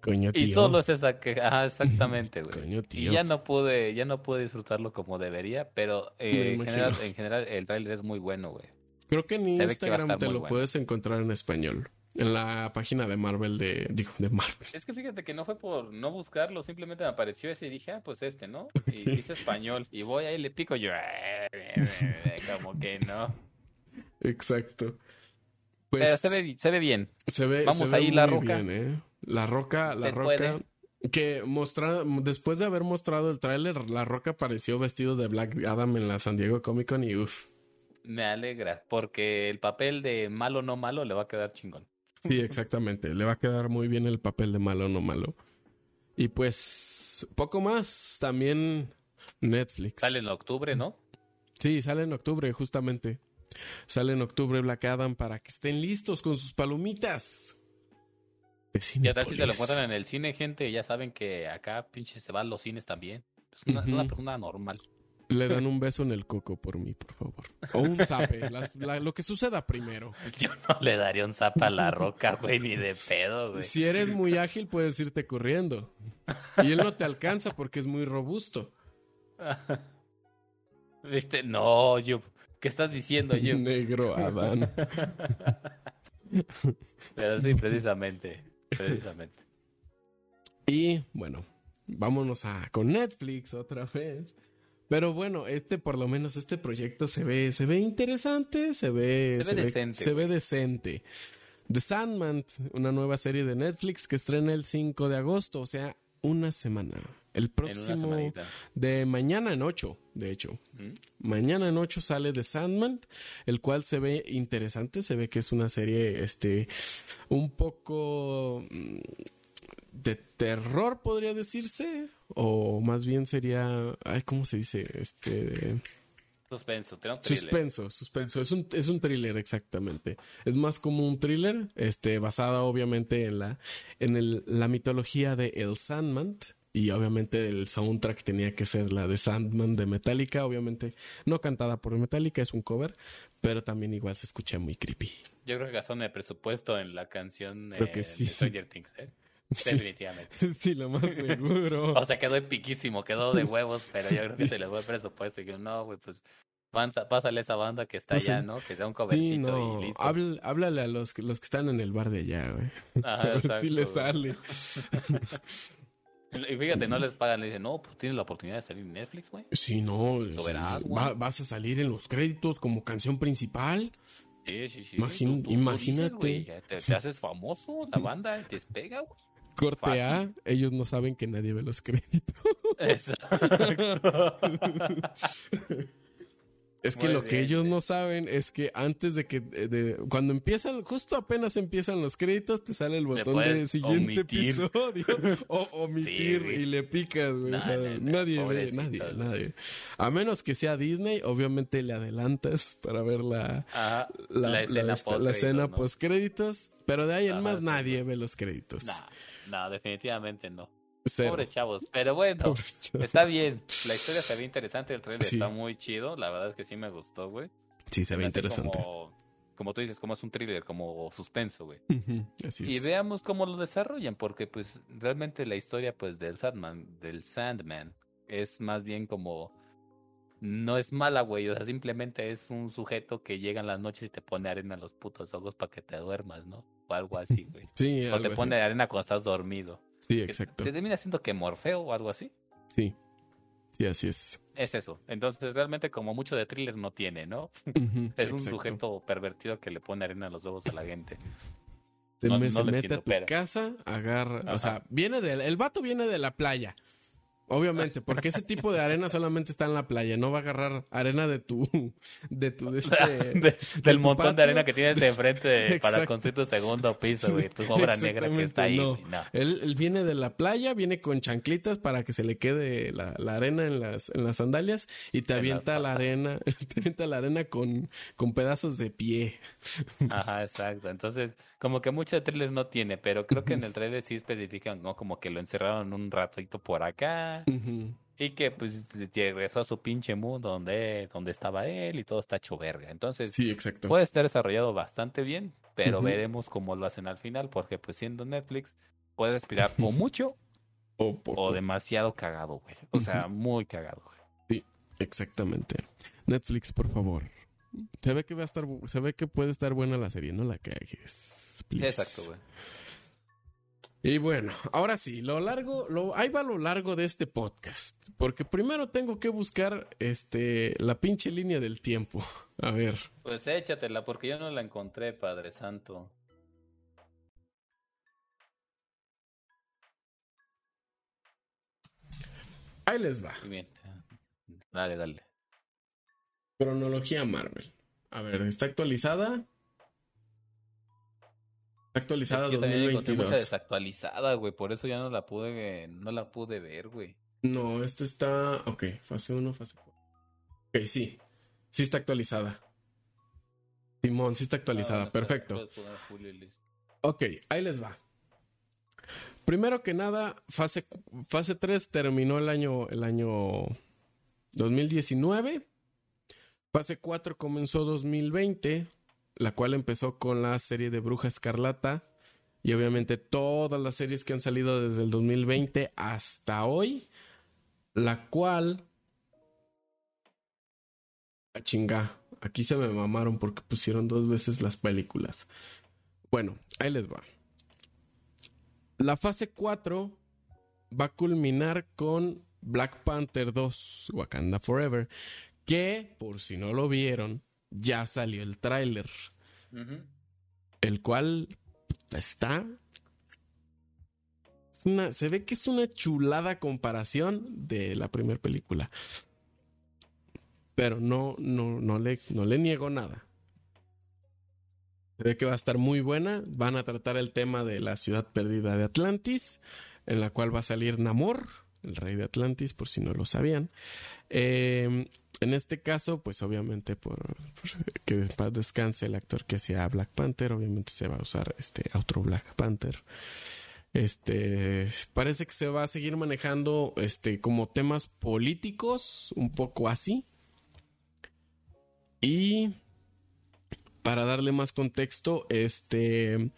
Coño, tío. Y solo es esa queja, Ajá, exactamente, güey. Coño, Y tío. ya no pude, ya no pude disfrutarlo como debería, pero eh, en, general, en general el tráiler es muy bueno, güey. Creo que en que Instagram te lo bueno. puedes encontrar en español. En la página de Marvel de... Digo, de Marvel. Es que fíjate que no fue por no buscarlo, simplemente me apareció ese y dije, ah, pues este, ¿no? Y dice español. Y voy ahí, le pico yo, como que no. Exacto. Pues Pero se ve, se ve bien. se ve, vamos se ve ahí, La muy Roca. bien, ¿eh? La Roca, La Roca. puede. Que mostra, después de haber mostrado el tráiler, La Roca apareció vestido de Black Adam en la San Diego Comic Con y uff. Me alegra, porque el papel de malo no malo le va a quedar chingón. Sí, exactamente. Le va a quedar muy bien el papel de malo no malo. Y pues, poco más. También Netflix. Sale en octubre, ¿no? Sí, sale en octubre, justamente. Sale en octubre Black Adam para que estén listos con sus palomitas. De Y a tal si se lo encuentran en el cine, gente, ya saben que acá pinche se van los cines también. Es una, persona normal. Le dan un beso en el coco por mí, por favor. O un zape, la- lo que suceda primero. Yo no le daría un zapa a la roca, güey, ni de pedo, güey. Si eres muy ágil, puedes irte corriendo. Y él no te alcanza porque es muy robusto. ¿Viste? No, yo. ¿Qué estás diciendo, yo? Negro Adán. Pero sí, precisamente. Precisamente. Y bueno, vámonos a con Netflix otra vez. Pero bueno, este por lo menos este proyecto se ve se ve interesante, se ve Se ve decente, se ve decente. The Sandman, una nueva serie de Netflix que estrena el 5 de agosto, o sea, una semana. El próximo de mañana en 8, de hecho. ¿Mm? Mañana en 8 sale The Sandman, el cual se ve interesante, se ve que es una serie este un poco mm, de terror podría decirse o más bien sería ay cómo se dice este Suspenso, thriller. suspenso suspenso es un es un thriller exactamente es más como un thriller este basada obviamente en la en el, la mitología de El Sandman y obviamente el soundtrack tenía que ser la de Sandman de Metallica obviamente no cantada por Metallica es un cover pero también igual se escucha muy creepy Yo creo que gastaron el presupuesto en la canción Creo eh, que sí. de Stranger Things. Sí, Definitivamente. sí lo más seguro O sea, quedó epiquísimo, quedó de huevos, pero yo creo que se les fue el presupuesto. Y que no, güey, pues banda- pásale esa banda que está Pues sí. allá, ¿no? Que da un covercito Sí, no. y listo. Háblale, háblale a los, que- los que están en el bar de allá, güey. Ajá, A ver exacto, si le sale. Y fíjate, no les pagan, le dicen, no, pues tienes la oportunidad de salir en Netflix, güey. Sí, no. Lo verás, güey. va- vas a salir en los créditos como canción principal. Sí, sí, sí. Imagín- tú- tú- imagínate. dices, güey, te, te haces famoso, la banda te despega, güey. Corte Fácil. A, ellos no saben que nadie ve los créditos. Exacto. Es que Muy lo que ellos sí. no saben es que antes de que, de- cuando empiezan, justo apenas empiezan los créditos, te sale el botón de siguiente omitir. episodio o omitir y le picas, güey. No, o sea, no, no, nadie ve, nadie, nadie. A menos que sea Disney, obviamente le adelantas para ver la, Ajá, la, la, escena post la escena post créditos, pero de ahí en más nadie ve los créditos. No, no, definitivamente no. Cero. Pobres chavos. Pero bueno, chavos. está bien. La historia se ve interesante, el trailer Sí. está muy chido. La verdad es que sí me gustó, güey. Sí, se ve interesante. Como, como tú dices, como es un thriller, como suspenso, güey. Ujú, Así Y es. veamos cómo lo desarrollan, porque pues realmente la historia pues del Sandman, del Sandman, es más bien como no es mala, güey. O sea, simplemente es un sujeto que llega en las noches y te pone arena en los putos ojos para que te duermas, ¿no? O algo así, güey. Sí, o algo te así. pone arena cuando estás dormido. Sí, exacto. Te termina siendo que Morfeo o algo así. Sí. Sí, así es. Es eso. Entonces, realmente, como mucho de thriller no tiene, ¿no? Es un exacto. sujeto pervertido que le pone arena en los ojos a la gente. Te No- me- no se lo mete entiendo, a tu pero- casa, agarra, Ajá. o sea, viene del, el vato viene de la playa. Obviamente, porque ese tipo de arena solamente está en la playa, no va a agarrar arena de tu, de tu, de este, De- del tu montón de arena que tienes enfrente para construir tu segundo piso, güey. Tu obra negra que está ahí. Güey. No. Él, él viene de la playa, viene con chanclitas para que se le quede la, la arena en las, en las sandalias y te En avienta la arena, te avienta la arena con, con pedazos de pie. Ajá, exacto. Entonces, como que mucho de thriller no tiene, pero creo que en el trailer sí especifican, ¿no? Como que lo encerraron un ratito por acá Y que pues regresó a su pinche mundo donde, donde estaba él y todo está hecho verga. Entonces, Sí, exacto. puede estar desarrollado bastante bien, pero veremos cómo lo hacen al final, porque pues siendo Netflix, puede respirar o mucho O poco. o demasiado cagado, güey. O sea, muy cagado, güey. Exactamente. Netflix, por favor. Se ve que va a estar, se ve que puede estar buena la serie, no la cagues. please. Exacto, güey. Y bueno, ahora sí, lo largo, lo, ahí va lo largo de este podcast. Porque primero tengo que buscar este la pinche línea del tiempo. A ver. Pues échatela, porque yo no la encontré, Padre Santo. Ahí les va. Bien. Dale, dale. Cronología Marvel. A ver, ¿está actualizada? Está actualizada Yo también encontré mucha 2022. desactualizada, güey. Por eso ya no la pude, no la pude ver, güey. No, esta está. Ok, fase 1, fase 4. Ok, sí. Sí está actualizada. Simón, sí está actualizada. Ah, Perfecto. Ok, ahí les va. Primero que nada, fase, fase 3 terminó el año, el año 2019. Fase 4 comenzó 2020, la cual empezó con la serie de Bruja Escarlata. Y obviamente todas las series que han salido desde el 2020 hasta hoy. La cual... A chinga. Aquí se me mamaron porque pusieron dos veces las películas. Bueno, ahí les va. La fase 4 va a culminar con Black Panther 2, Wakanda Forever, que por si no lo vieron, ya salió el tráiler, el cual está... es una- se ve que es una chulada comparación de la primera película. Pero no, no, no, le, no le niego nada. Se ve que va a estar muy buena. Van a tratar el tema de la ciudad perdida de Atlantis, en la cual va a salir Namor, el rey de Atlantis, por si no lo sabían. Eh, en este caso, pues obviamente por, que descanse el actor que hacía Black Panther, obviamente se va a usar este otro Black Panther. Este parece que se va a seguir manejando este como temas políticos, un poco así. Y para darle más contexto, este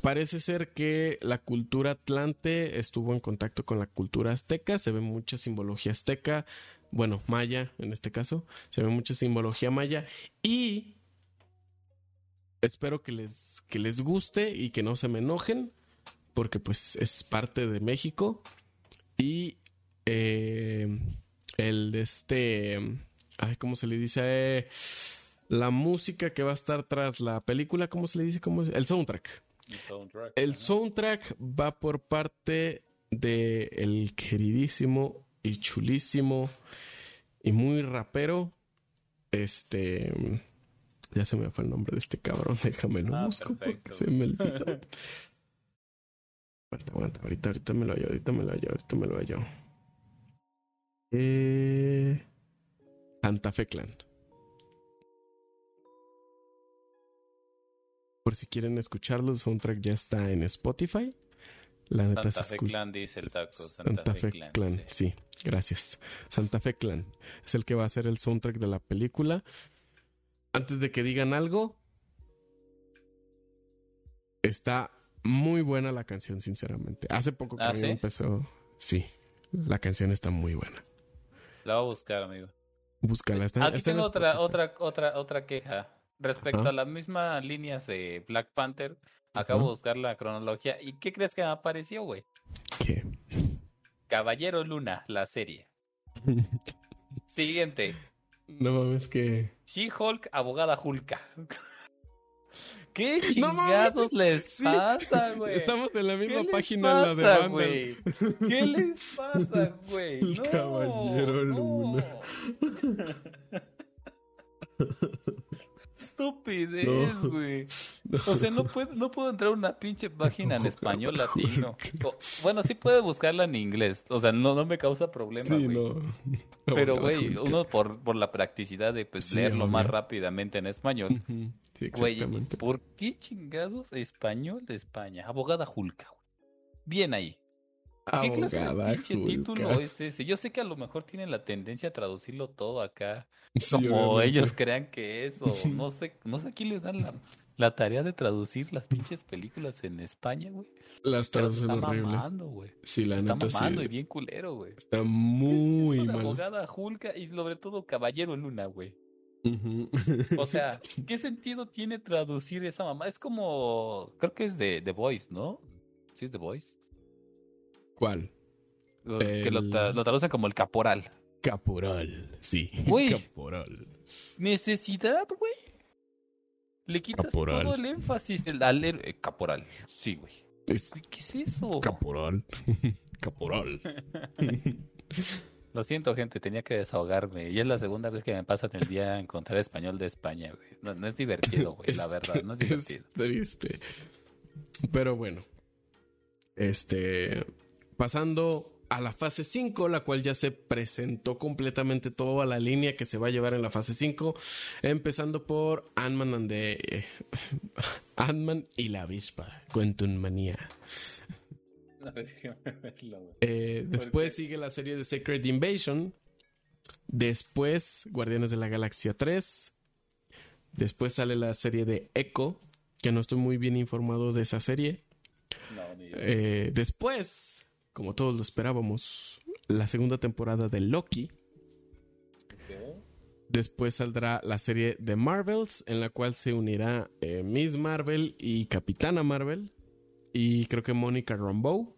parece ser que la cultura atlante estuvo en contacto con la cultura azteca, se ve mucha simbología azteca, bueno, maya en este caso, se ve mucha simbología maya y espero que les que les guste y que no se me enojen porque pues es parte de México y eh, el de este ay cómo se le dice Eh, la música que va a estar tras la película cómo se le dice cómo es? el soundtrack. El soundtrack, el soundtrack va por parte de el queridísimo y chulísimo y muy rapero este ya se me fue el nombre de este cabrón déjame lo Ah, busco porque se me olvidó Aguanta, aguanta, ahorita, ahorita me lo hallo, ahorita me lo hallo, ahorita me lo hallo. Eh... Santa Fe Clan. Por si quieren escucharlo, el soundtrack ya está en Spotify. La neta Santa Fe. Clan dice el taco. Santa, Santa Fe, Fe Clan. Clan, sí. sí, gracias. Santa Fe Clan es el que va a hacer el soundtrack de la película. Antes de que digan algo, está muy buena la canción, sinceramente. Hace poco que ¿Ah, sí? empezó. Sí, la canción está muy buena. La voy a buscar, amigo. Búscala. Está, Aquí está en tengo otra, otra, otra, otra queja. Respecto Ajá. a las mismas líneas de Black Panther, acabo Ajá. de buscar la cronología. ¿Y qué crees que me apareció, güey? ¿Qué? Caballero Luna, la serie. Siguiente. No mames que... She-Hulk, abogada Hulka. ¿Qué No chingados les Sí. pasa, güey? Estamos en la ¿Qué misma página en la de pasa, güey? ¿Qué les pasa, güey? El No, Caballero no. Luna. Estupidez, No. güey. O sea, no puedo, no puedo entrar a una pinche página en español latino. O- bueno, sí puedo buscarla en inglés. O sea, no, no me causa problema, Sí, güey. Pero, güey, uno por, por la practicidad de pues, Sí, leerlo más rápidamente en español. Sí, Güey, exactamente. ¿por qué chingados español de España? Abogada Julka, güey. Bien ahí. ¿Qué clase de pinche título es ese? Yo sé que a lo mejor tienen la tendencia a traducirlo todo acá Sí, como obviamente. ellos crean que es, o no sé, no sé a quién les dan la, la tarea de traducir las pinches películas en España, güey. Las traducen horrible. mamando, güey. Sí, la Se está mamando sí. y bien culero, güey. Está muy ¿Qué es mal. abogada Julka y sobre todo Caballero Luna, güey. Ujú. O sea, ¿qué sentido tiene traducir esa mamá? Es como, creo que es de The Voice, ¿no? Sí, es The Voice. ¿Cuál? Que lo, El- tra- lo traducen como el caporal. Caporal. Sí. Güey. Caporal. Necesidad, güey. Le quitas Caporal. todo el énfasis del- al eh, caporal. Sí, güey. Es ¿Qué es eso? caporal. Caporal. Lo siento, gente, tenía que desahogarme. Y es la segunda vez que me pasa en el día encontrar español de España, güey. No, no es divertido, güey, la verdad, no es divertido. triste. Pero bueno. Este. Pasando a la fase 5, la cual ya se presentó completamente toda la línea que se va a llevar en la fase 5. Empezando por Ant-Man and the- Ant-Man y la avispa. Quantum Manía. Verlo. Eh, después sigue la serie de Secret Invasion. Después Guardianes de la Galaxia 3. Después sale la serie de Echo, que no estoy muy bien informado de esa serie. No, ni yo. Eh, después, como todos lo esperábamos, la segunda temporada de Loki. Después saldrá la serie de Marvels, en la cual se unirá eh, Miss Marvel y Capitana Marvel. Y creo que Mónica Rambeau,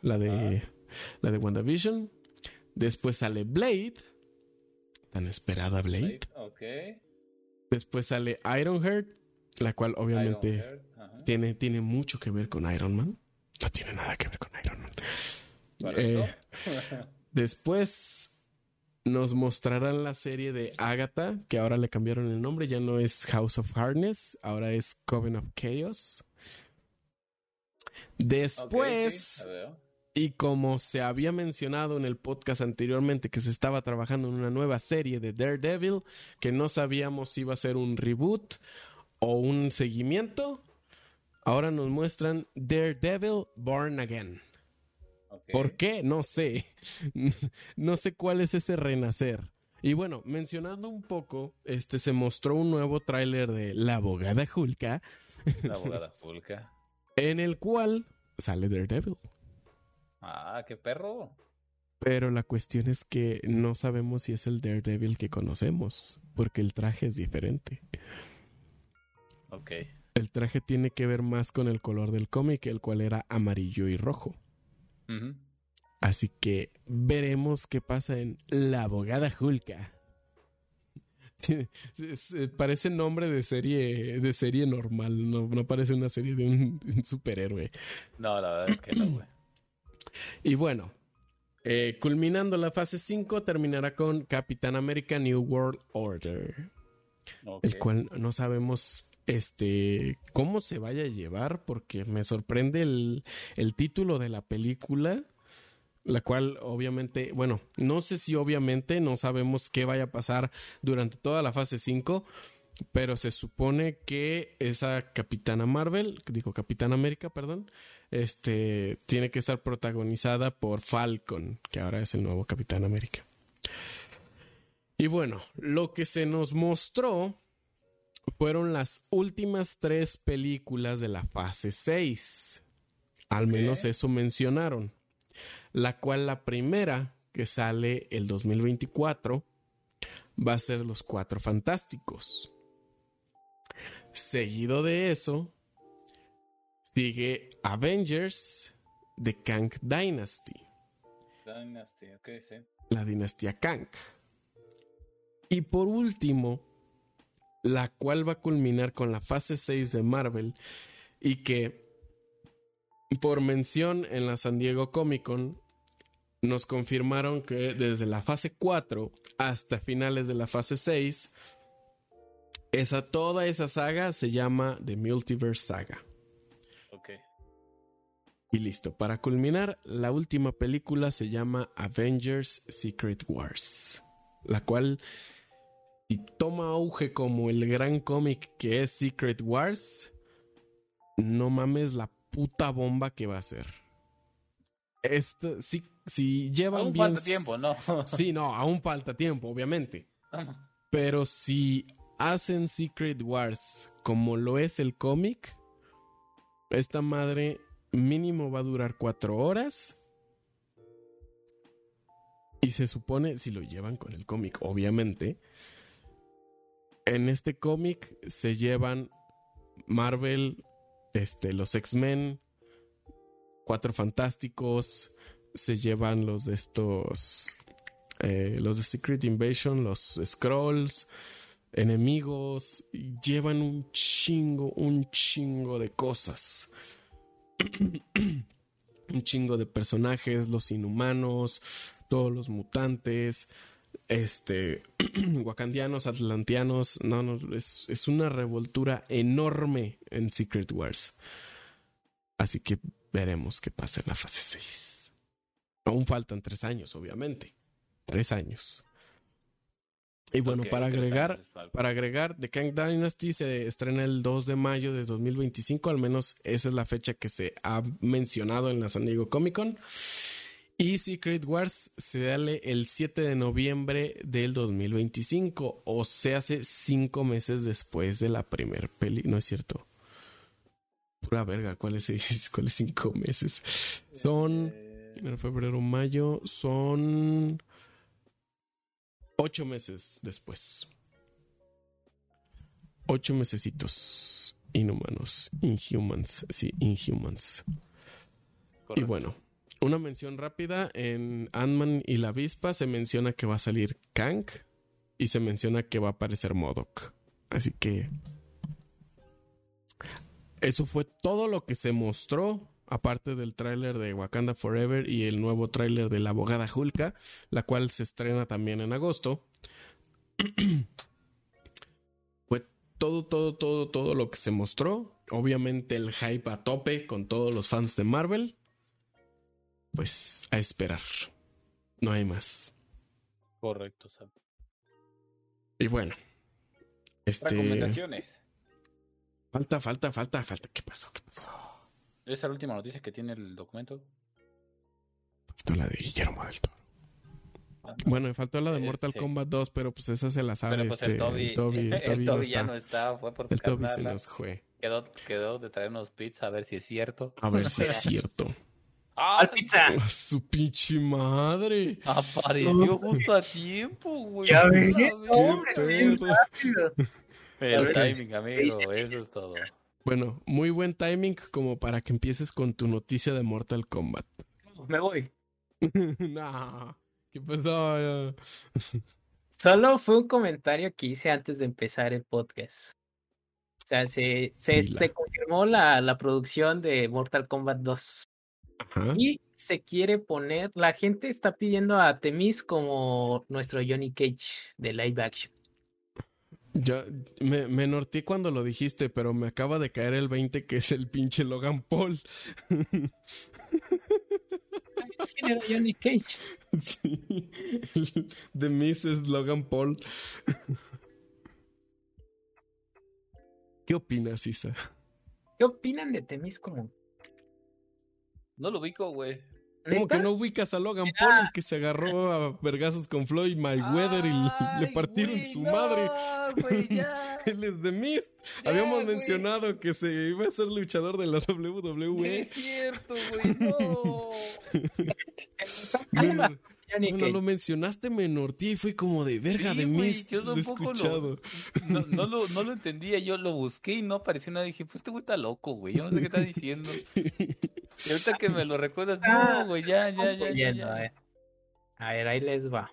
la de, la de WandaVision. Después sale Blade, tan esperada Blade. Ok. Después sale Ironheart, la cual obviamente tiene, tiene mucho que ver con Iron Man. No tiene nada que ver con Iron Man. Eh, después nos mostrarán la serie de Agatha, que ahora le cambiaron el nombre, ya no es House of Hardness, ahora es Coven of Chaos. Después, y como se había mencionado en el podcast anteriormente que se estaba trabajando en una nueva serie de Daredevil, que no sabíamos si iba a ser un reboot o un seguimiento, ahora nos muestran Daredevil Born Again. ¿Por qué? No sé. No sé cuál es ese renacer. Y bueno, mencionando un poco, este se mostró un nuevo tráiler de La abogada Hulka, La abogada Fulca. en el cual sale Daredevil. Ah, qué perro. Pero la cuestión es que no sabemos si es el Daredevil que conocemos, porque el traje es diferente. Ok. El traje tiene que ver más con el color del cómic, el cual era amarillo y rojo. Así que veremos qué pasa en La abogada Hulka. Es- eh, parece nombre de serie de serie normal, no, no parece una serie de un, un superhéroe. No, la verdad es que no, güey. Y bueno, eh, culminando la fase 5, terminará con Capitán América New World Order. El cual no sabemos este cómo se vaya a llevar porque me sorprende el, el título de la película la cual obviamente bueno no sé si obviamente no sabemos qué vaya a pasar durante toda la fase 5 pero se supone que esa Capitana Marvel digo Capitán América perdón este tiene que estar protagonizada por Falcon que ahora es el nuevo Capitán América. Y bueno, lo que se nos mostró fueron las últimas tres películas de la fase 6. Al menos eso mencionaron. La cual la primera, que sale el 2024, va a ser Los Cuatro Fantásticos. Seguido de eso, sigue Avengers de Kang Dynasty, Dynasty, ok, sí. la dinastía Kang. Y por último, la cual va a culminar con la fase 6 de Marvel y que por mención en la San Diego Comic Con nos confirmaron que desde la fase 4 hasta finales de la fase 6 esa toda esa saga se llama The Multiverse Saga. Ok. Y listo, para culminar, la última película se llama Avengers Secret Wars, la cual si toma auge como el gran cómic que es Secret Wars, no mames la puta bomba que va a ser. Esto, si, si llevan Aún bien... falta tiempo, ¿no? Sí, no, aún falta tiempo, obviamente. Pero si hacen Secret Wars como lo es el cómic, esta madre mínimo va a durar cuatro horas. Y se supone, si lo llevan con el cómic, obviamente, en este cómic se llevan Marvel, este, los X-Men, Cuatro Fantásticos, se llevan los de estos, eh, los de Secret Invasion, los Scrolls, enemigos, llevan un chingo, un chingo de cosas. un chingo de personajes, los inhumanos, todos los mutantes, este, wakandianos, atlanteanos, no, no, es, es una revoltura enorme en Secret Wars. Así que veremos qué pasa en la fase 6. Aún faltan tres años, obviamente. Tres años. Y bueno, para agregar, para agregar, The Kang Dynasty se estrena el 2 de mayo de 2025, al menos esa es la fecha que se ha mencionado en la San Diego Comic Con. Y Secret Wars se sale el 7 de noviembre del 2025, o se hace cinco meses después de la primer peli. No es cierto. Pura verga, ¿cuáles? ¿Cuáles cinco meses? Son enero, febrero, mayo, son ocho meses después. Ocho mesecitos. Inhumanos. Inhumans. Sí, Inhumans. Y bueno, una mención rápida. En Ant-Man y la avispa se menciona que va a salir Kang y se menciona que va a aparecer Modok. Así que eso fue todo lo que se mostró, aparte del tráiler de Wakanda Forever y el nuevo tráiler de la abogada Hulka, la cual se estrena también en agosto. fue todo, todo, todo, todo lo que se mostró. Obviamente el hype a tope con todos los fans de Marvel. Pues a esperar. No hay más. Correcto, Sam. Y bueno. Este. Recomendaciones. Falta, falta, falta, falta. ¿Qué pasó? ¿Qué pasó? Esa es la última noticia que tiene el documento. Faltó la de Guillermo del Toro. Bueno, me faltó la de Mortal Este. Kombat 2, pero pues esa se la sabe Pero pues este, el Toby, el Toby, el Toby no ya está. no está, fue por su El Toby se nos fue. Quedó, quedó de traernos pizza a ver si es cierto. A ver si es cierto. ¡Ah! ¡Al pizza! A su pinche madre. Apareció justo a tiempo, güey. Ya ves, hombre, Qué bien pedo. rápido. El Ok. timing, amigo, eso es todo. Bueno, muy buen timing como para que empieces con tu noticia de Mortal Kombat. Me voy. nah, ¿qué pasó? Solo fue un comentario que hice antes de empezar el podcast. O sea, se, se, se confirmó la, la producción de Mortal Kombat 2. Ajá. Y se quiere poner, la gente está pidiendo a Temis como nuestro Johnny Cage de live action. Ya me, me norteé cuando lo dijiste, pero me acaba de caer el 20 que es el pinche Logan Paul. ¿Sabes quién era Johnny Cage? sí, el de Mrs. Logan Paul. ¿Qué opinas, Isa? ¿Qué opinan de Temis como? No lo ubico, güey. ¿Cómo que no ubicas a Logan Paul, el que se agarró a vergazos con Floyd Mayweather y le- partieron su madre? Él es de Mist. Ya, Habíamos mencionado que se iba a ser luchador de la WWE. cierto, güey, no. Ya Cuando que- lo mencionaste me norteé y fue como de verga Sí, de Mist. yo Lo he tampoco lo- escuchado. No, no, lo, no lo entendía, yo lo busqué y no apareció nada. Dije, pues este güey está loco, güey. Yo no sé qué está diciendo. Y ahorita que me lo recuerdas, Ah, no, güey, ya, ya, ya, ya. confundiendo, ya. eh. A ver, ahí les va.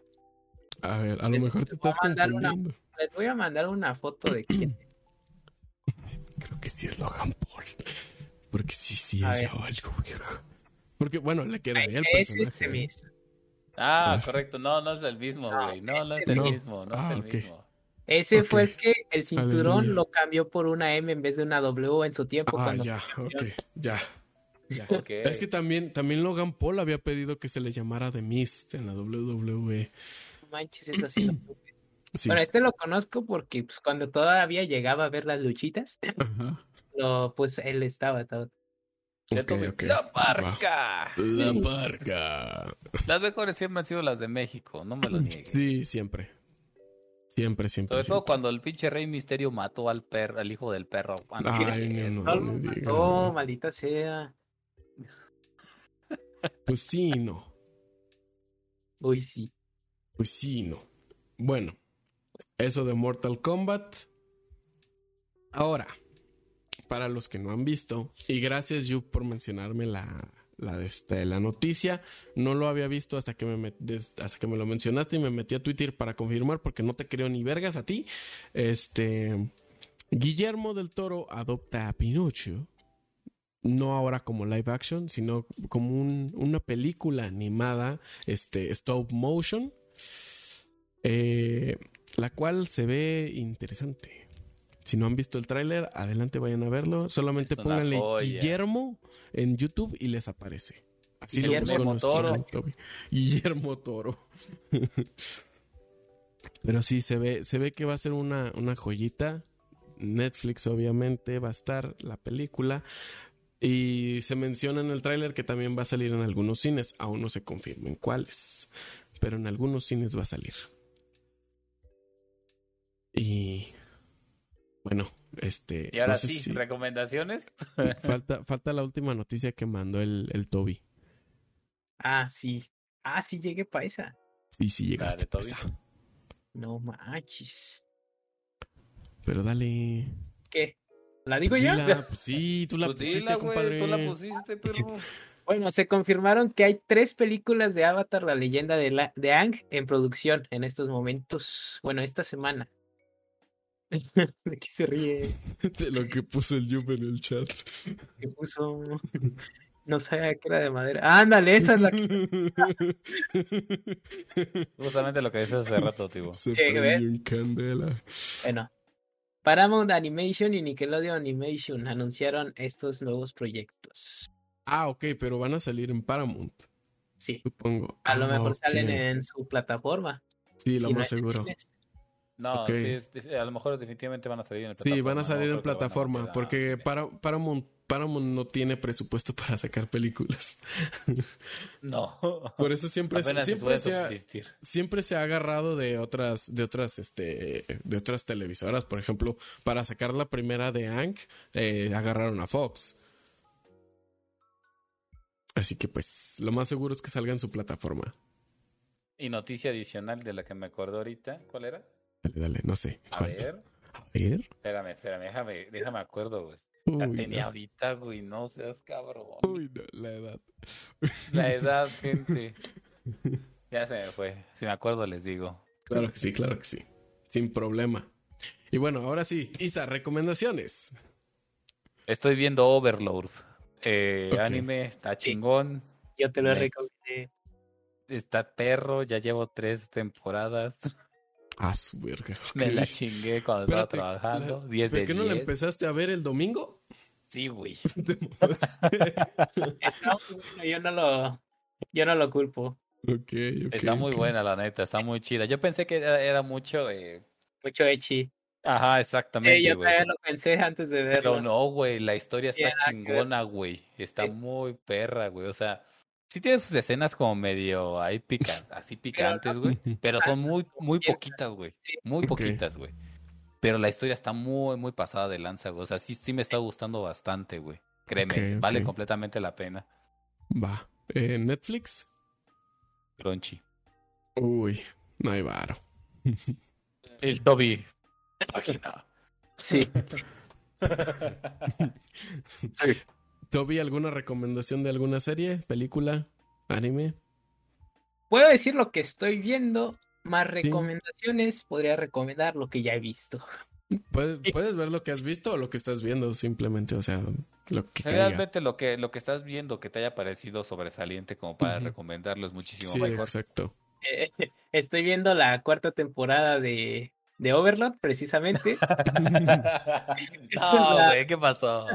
A ver, a lo mejor te estás mandar una- confundiendo. Les voy a mandar una foto de quién. Creo que sí es Logan Paul. Porque sí, sí A es ver. algo. Porque bueno, le quedaría el es personaje. este mis. Ah, A ver. correcto. No, no es el mismo, No, güey. No, no es el no. mismo. No Ah, es el ok. mismo. Ese fue el que el cinturón Aleluya. lo cambió por una M en vez de una W en su tiempo. Ah, cuando ya, ok, ya. Ya. Es que también, también Logan Paul había pedido que se le llamara The Mist en la WWE. No manches, eso sí lo supe. Sí. Bueno, este lo conozco porque pues, cuando todavía llegaba a ver las luchitas, Ajá. lo, pues él estaba todo. La parca. La parca. Las mejores siempre han sido las de México, no me lo niegues. Sí, siempre. Siempre, siempre. Sobre todo siempre. cuando el pinche Rey Misterio mató al perro, al hijo del perro. No, Ay, no, maldita sea. Pues sí, no. Uy, sí. Pues sí, no. Bueno, eso de Mortal Kombat. Ahora, para los que no han visto, y gracias Yu por mencionarme la, la, de este, la noticia, no lo había visto hasta que, me met- hasta que me lo mencionaste y me metí a Twitter para confirmar porque no te creo ni vergas a ti. Este, Guillermo del Toro adopta a Pinocho. No ahora como live action, sino como un- una película animada, este, stop motion, eh, la cual se ve interesante. Si no han visto el tráiler, adelante vayan a verlo. Solamente pónganle joya. Guillermo en YouTube y les aparece. Así lo Guillermo buscó nuestro Toro. Guillermo Toro. Pero sí, se ve, se ve que va a ser una, una joyita. Netflix, obviamente, va a estar la película. Y se menciona en el tráiler que también va a salir en algunos cines. Aún no se confirma en cuáles. Pero en algunos cines va a salir. Y bueno, este. Y ahora no sé sí, si- recomendaciones. falta, falta la última noticia que mandó el, el Toby. Ah, sí. Ah, sí llegué para esa. Sí, sí, llegaste. Toby. pesa. No manches. Pero dale. ¿Qué? ¿La digo yo? Dila, pues sí, tú la Pues pusiste, dila, compadre. tú la pusiste, perro. Bueno, se confirmaron que hay tres películas de Avatar, la leyenda de, la, de Ang, en producción en estos momentos. Bueno, esta semana. ¿De qué se ríe? De lo que puso el Yup en el chat. ¿Qué puso? No sabía que era de madera. Ándale, esa es la que... Justamente lo que dices hace rato, tío. Se ¿Qué, prendió en candela. Bueno. Paramount Animation y Nickelodeon Animation anunciaron estos nuevos proyectos. Ah, ok, pero van a salir en Paramount, Sí, supongo. a lo Ah, mejor salen en su plataforma. Sí, lo si más seguro. No, sí, a lo mejor definitivamente van a salir en el Sí, van a salir en no plataforma, porque para, Paramount, Paramount no tiene presupuesto para sacar películas. No. Por eso siempre, Apenas siempre, se ha, siempre se ha agarrado de otras, de otras, este, de otras televisoras. Por ejemplo, para sacar la primera de Hank, eh, agarraron a Fox. Así que pues lo más seguro es que salga en su plataforma. Y noticia adicional de la que me acuerdo ahorita, ¿cuál era? Dale, dale, no sé. A ver, A ver. espérame, espérame, déjame, déjame acuerdo, Uy, La tenía no. ahorita, güey, no seas cabrón. Uy, no, la edad. La edad, gente. Ya se me fue. Si me acuerdo, les digo. Claro que sí, claro que sí. Sin problema. Y bueno, ahora sí, Isa, recomendaciones. Estoy viendo Overlord. Eh. Anime, está chingón. Yo te lo recomendé. Está perro, ya llevo tres temporadas. Ah, su verga. Me ok. la chingué cuando estaba Espérate, trabajando. la- 10 ¿Por de qué no la 10. empezaste a ver el domingo? Sí, güey. Te. Está muy bueno, yo no lo, yo no lo culpo. ok, ok. Está muy ok. buena, la neta. Está muy chida. Yo pensé que era, era mucho de... Mucho echi. Ajá, Eh, exactamente, yo güey. también lo pensé antes de verlo. Pero no, güey, la historia Sí, está chingona, güey. Está Sí. muy perra, güey. O sea, sí tiene sus escenas como medio ahí pican, así picantes, güey. Pero son muy, muy poquitas, güey. Sí. Muy poquitas, güey. Pero la historia está muy, muy pasada de lanza, güey. O sea, sí, sí me está gustando bastante, güey. Créeme, vale completamente la pena. Va. Eh, Netflix. Crunchy. Uy, no hay varo. El Toby. Página. Sí. Toby, ¿alguna recomendación de alguna serie, película, anime? Puedo decir lo que estoy viendo, más recomendaciones, podría recomendar lo que ya he visto. Puedes, puedes ver lo que has visto o lo que estás viendo, simplemente, o sea, lo que caiga. Realmente lo que, lo que estás viendo que te haya parecido sobresaliente como para Ujú. recomendarlo es muchísimo Sí, mejor. exacto. Eh, estoy viendo la cuarta temporada de, de Overlord, precisamente. no, güey, ¿qué pasó?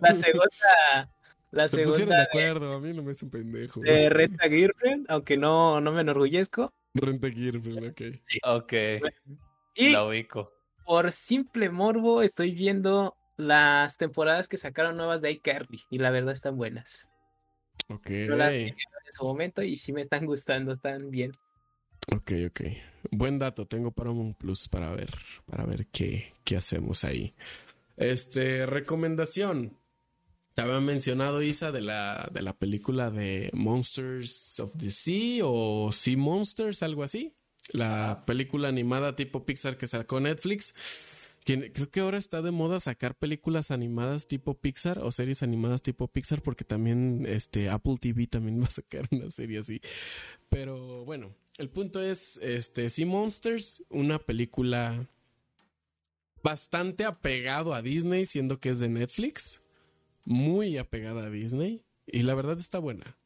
La segunda, la Se pusieron de segunda de, acuerdo, a mí no me es un pendejo. de Renta Girlfriend, aunque no, no me enorgullezco. Renta Girlfriend, ok. Ok, Y la ubico. por simple morbo estoy viendo las temporadas que sacaron nuevas de iCarly y la verdad están buenas. Ok, Yo las en su momento y sí me están gustando, están bien. Ok, ok. Buen dato, tengo Paramount Plus para ver, para ver qué, qué hacemos ahí. Este, recomendación. Te había mencionado, Isa, de la, de la película de Monsters of the Sea o Sea Monsters, algo así. La película animada tipo Pixar que sacó Netflix. Creo que ahora está de moda sacar películas animadas tipo Pixar o series animadas tipo Pixar porque también este Apple TV también va a sacar una serie así. Pero bueno, el punto es este Sea Monsters, una película bastante apegado a Disney, siendo que es de Netflix, muy apegada a Disney y la verdad está buena.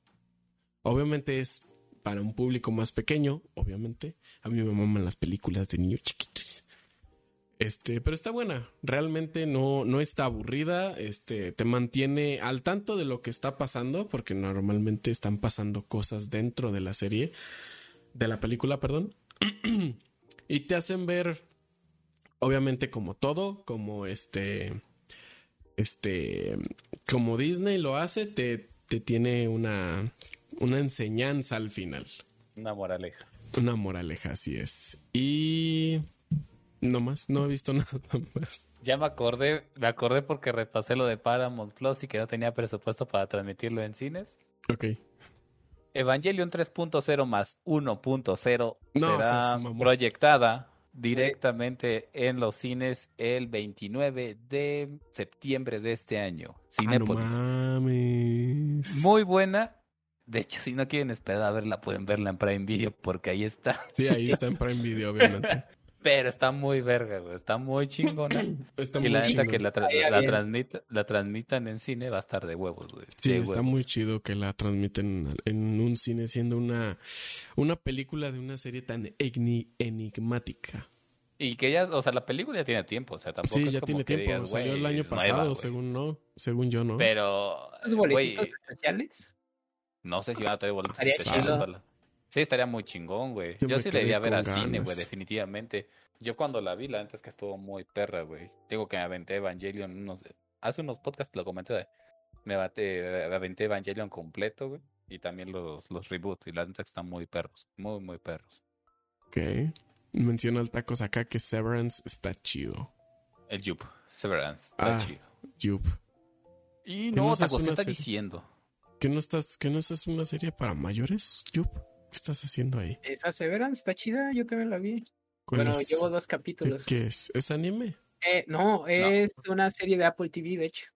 Obviamente es para un público más pequeño, obviamente. A mí me maman las películas de niños chiquitos. Este, pero está buena. Realmente no, no está aburrida. Este, te mantiene al tanto de lo que está pasando, porque normalmente están pasando cosas dentro de la serie, de la película, perdón. y te hacen ver, obviamente, como todo, como este, este, como Disney lo hace, te, te tiene una, una enseñanza al final. Una moraleja. Una moraleja, así es. Y no más, no he visto nada más. Ya me acordé, me acordé porque repasé lo de Paramount Plus y que no tenía presupuesto para transmitirlo en cines. Ok. Evangelion 3.0 más 1.0 No, será proyectada directamente en los cines el 29 de septiembre de este año. Ah, no Cinépolis. mames. Muy buena. De hecho, si no quieren esperar a verla, pueden verla en Prime Video porque ahí está. Sí, ahí está en Prime Video, obviamente. Pero está muy verga, güey. Está muy chingona. Está y muy la neta que la, tra- la, transmita- la transmitan en cine va a estar de huevos, güey. Sí, De está huevos. muy chido que la transmiten en un cine siendo una, una película de una serie tan enigmática. Y que ya, o sea, la película ya tiene tiempo, o sea, tampoco Sí, es ya como tiene que tiempo. digas, Salió güey, el año nueva, pasado, güey. según no, según yo, ¿no? Pero, ¿Los güey, boletitos especiales? no sé si van a traer boletos especiales. Sí, estaría muy chingón, güey. Yo sí la iría a ver al cine, güey, definitivamente. Yo cuando la vi, la neta es que estuvo muy perra, güey. Digo que me aventé Evangelion unos... Hace unos podcasts lo comenté, me, bate- me aventé Evangelion completo, güey. Y también los, los reboots, y la neta que están muy perros, muy, muy perros. Ok. Menciona el tacos acá que Severance está chido. El Jup, Severance, está Ah. chido. Yup. Y no, Tacos, ¿qué estás diciendo? ¿Que no estás, que no es una serie para mayores, Yup? ¿Qué estás haciendo ahí? Esa Severance está chida, yo también la vi. ¿Cuál Bueno, es? llevo dos ¿Qué, capítulos. qué es? ¿Es anime? Eh, no, es una serie de Apple TV, de hecho.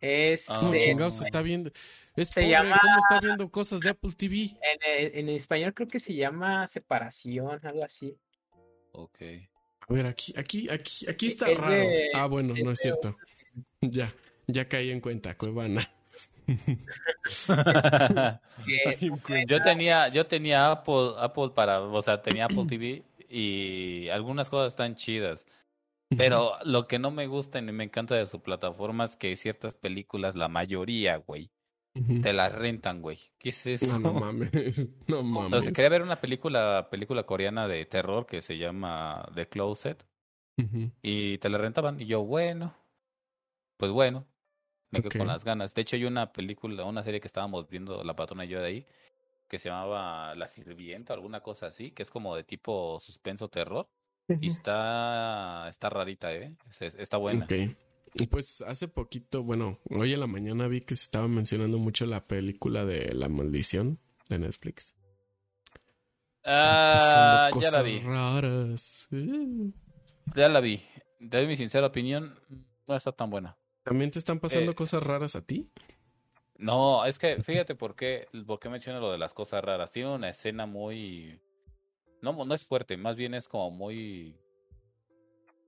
Es Ah. ¿Cómo eh, chingados está viendo? Es se pobre, llama- ¿cómo está viendo cosas de Apple TV? en, en español creo que se llama Separación, algo así. Ok. A ver, aquí, aquí, aquí, aquí está Es raro. de- ah, bueno, es no es de cierto. Ya, ya caí en cuenta, Cuevana. Yo tenía, yo tenía Apple, Apple para, o sea, tenía Apple TV y algunas cosas están chidas. Pero lo que no me gusta ni me encanta de su plataforma es que ciertas películas, la mayoría, güey, te las rentan, güey. ¿Qué es eso? No, no mames. No mames. sea, quería ver una película, película coreana de terror que se llama The Closet Ujú. y te la rentaban y yo, bueno, pues bueno, me quedé Ok. con las ganas. De hecho, hay una película, una serie que estábamos viendo la patrona y yo de ahí, que se llamaba La Sirvienta, alguna cosa así, que es como de tipo suspenso terror. Y está, está rarita, ¿eh? Es- es- Está buena. Ok. Pues hace poquito, bueno, hoy en la mañana vi que se estaba mencionando mucho la película de La Maldición de Netflix. Ah, ya la vi. raras. Ya la vi. Doy mi sincera opinión. No está tan buena. ¿También te están pasando Eh. cosas raras a ti? No, es que fíjate por qué, por qué menciono lo de las cosas raras. Tiene una escena muy... No, no es fuerte, más bien es como muy...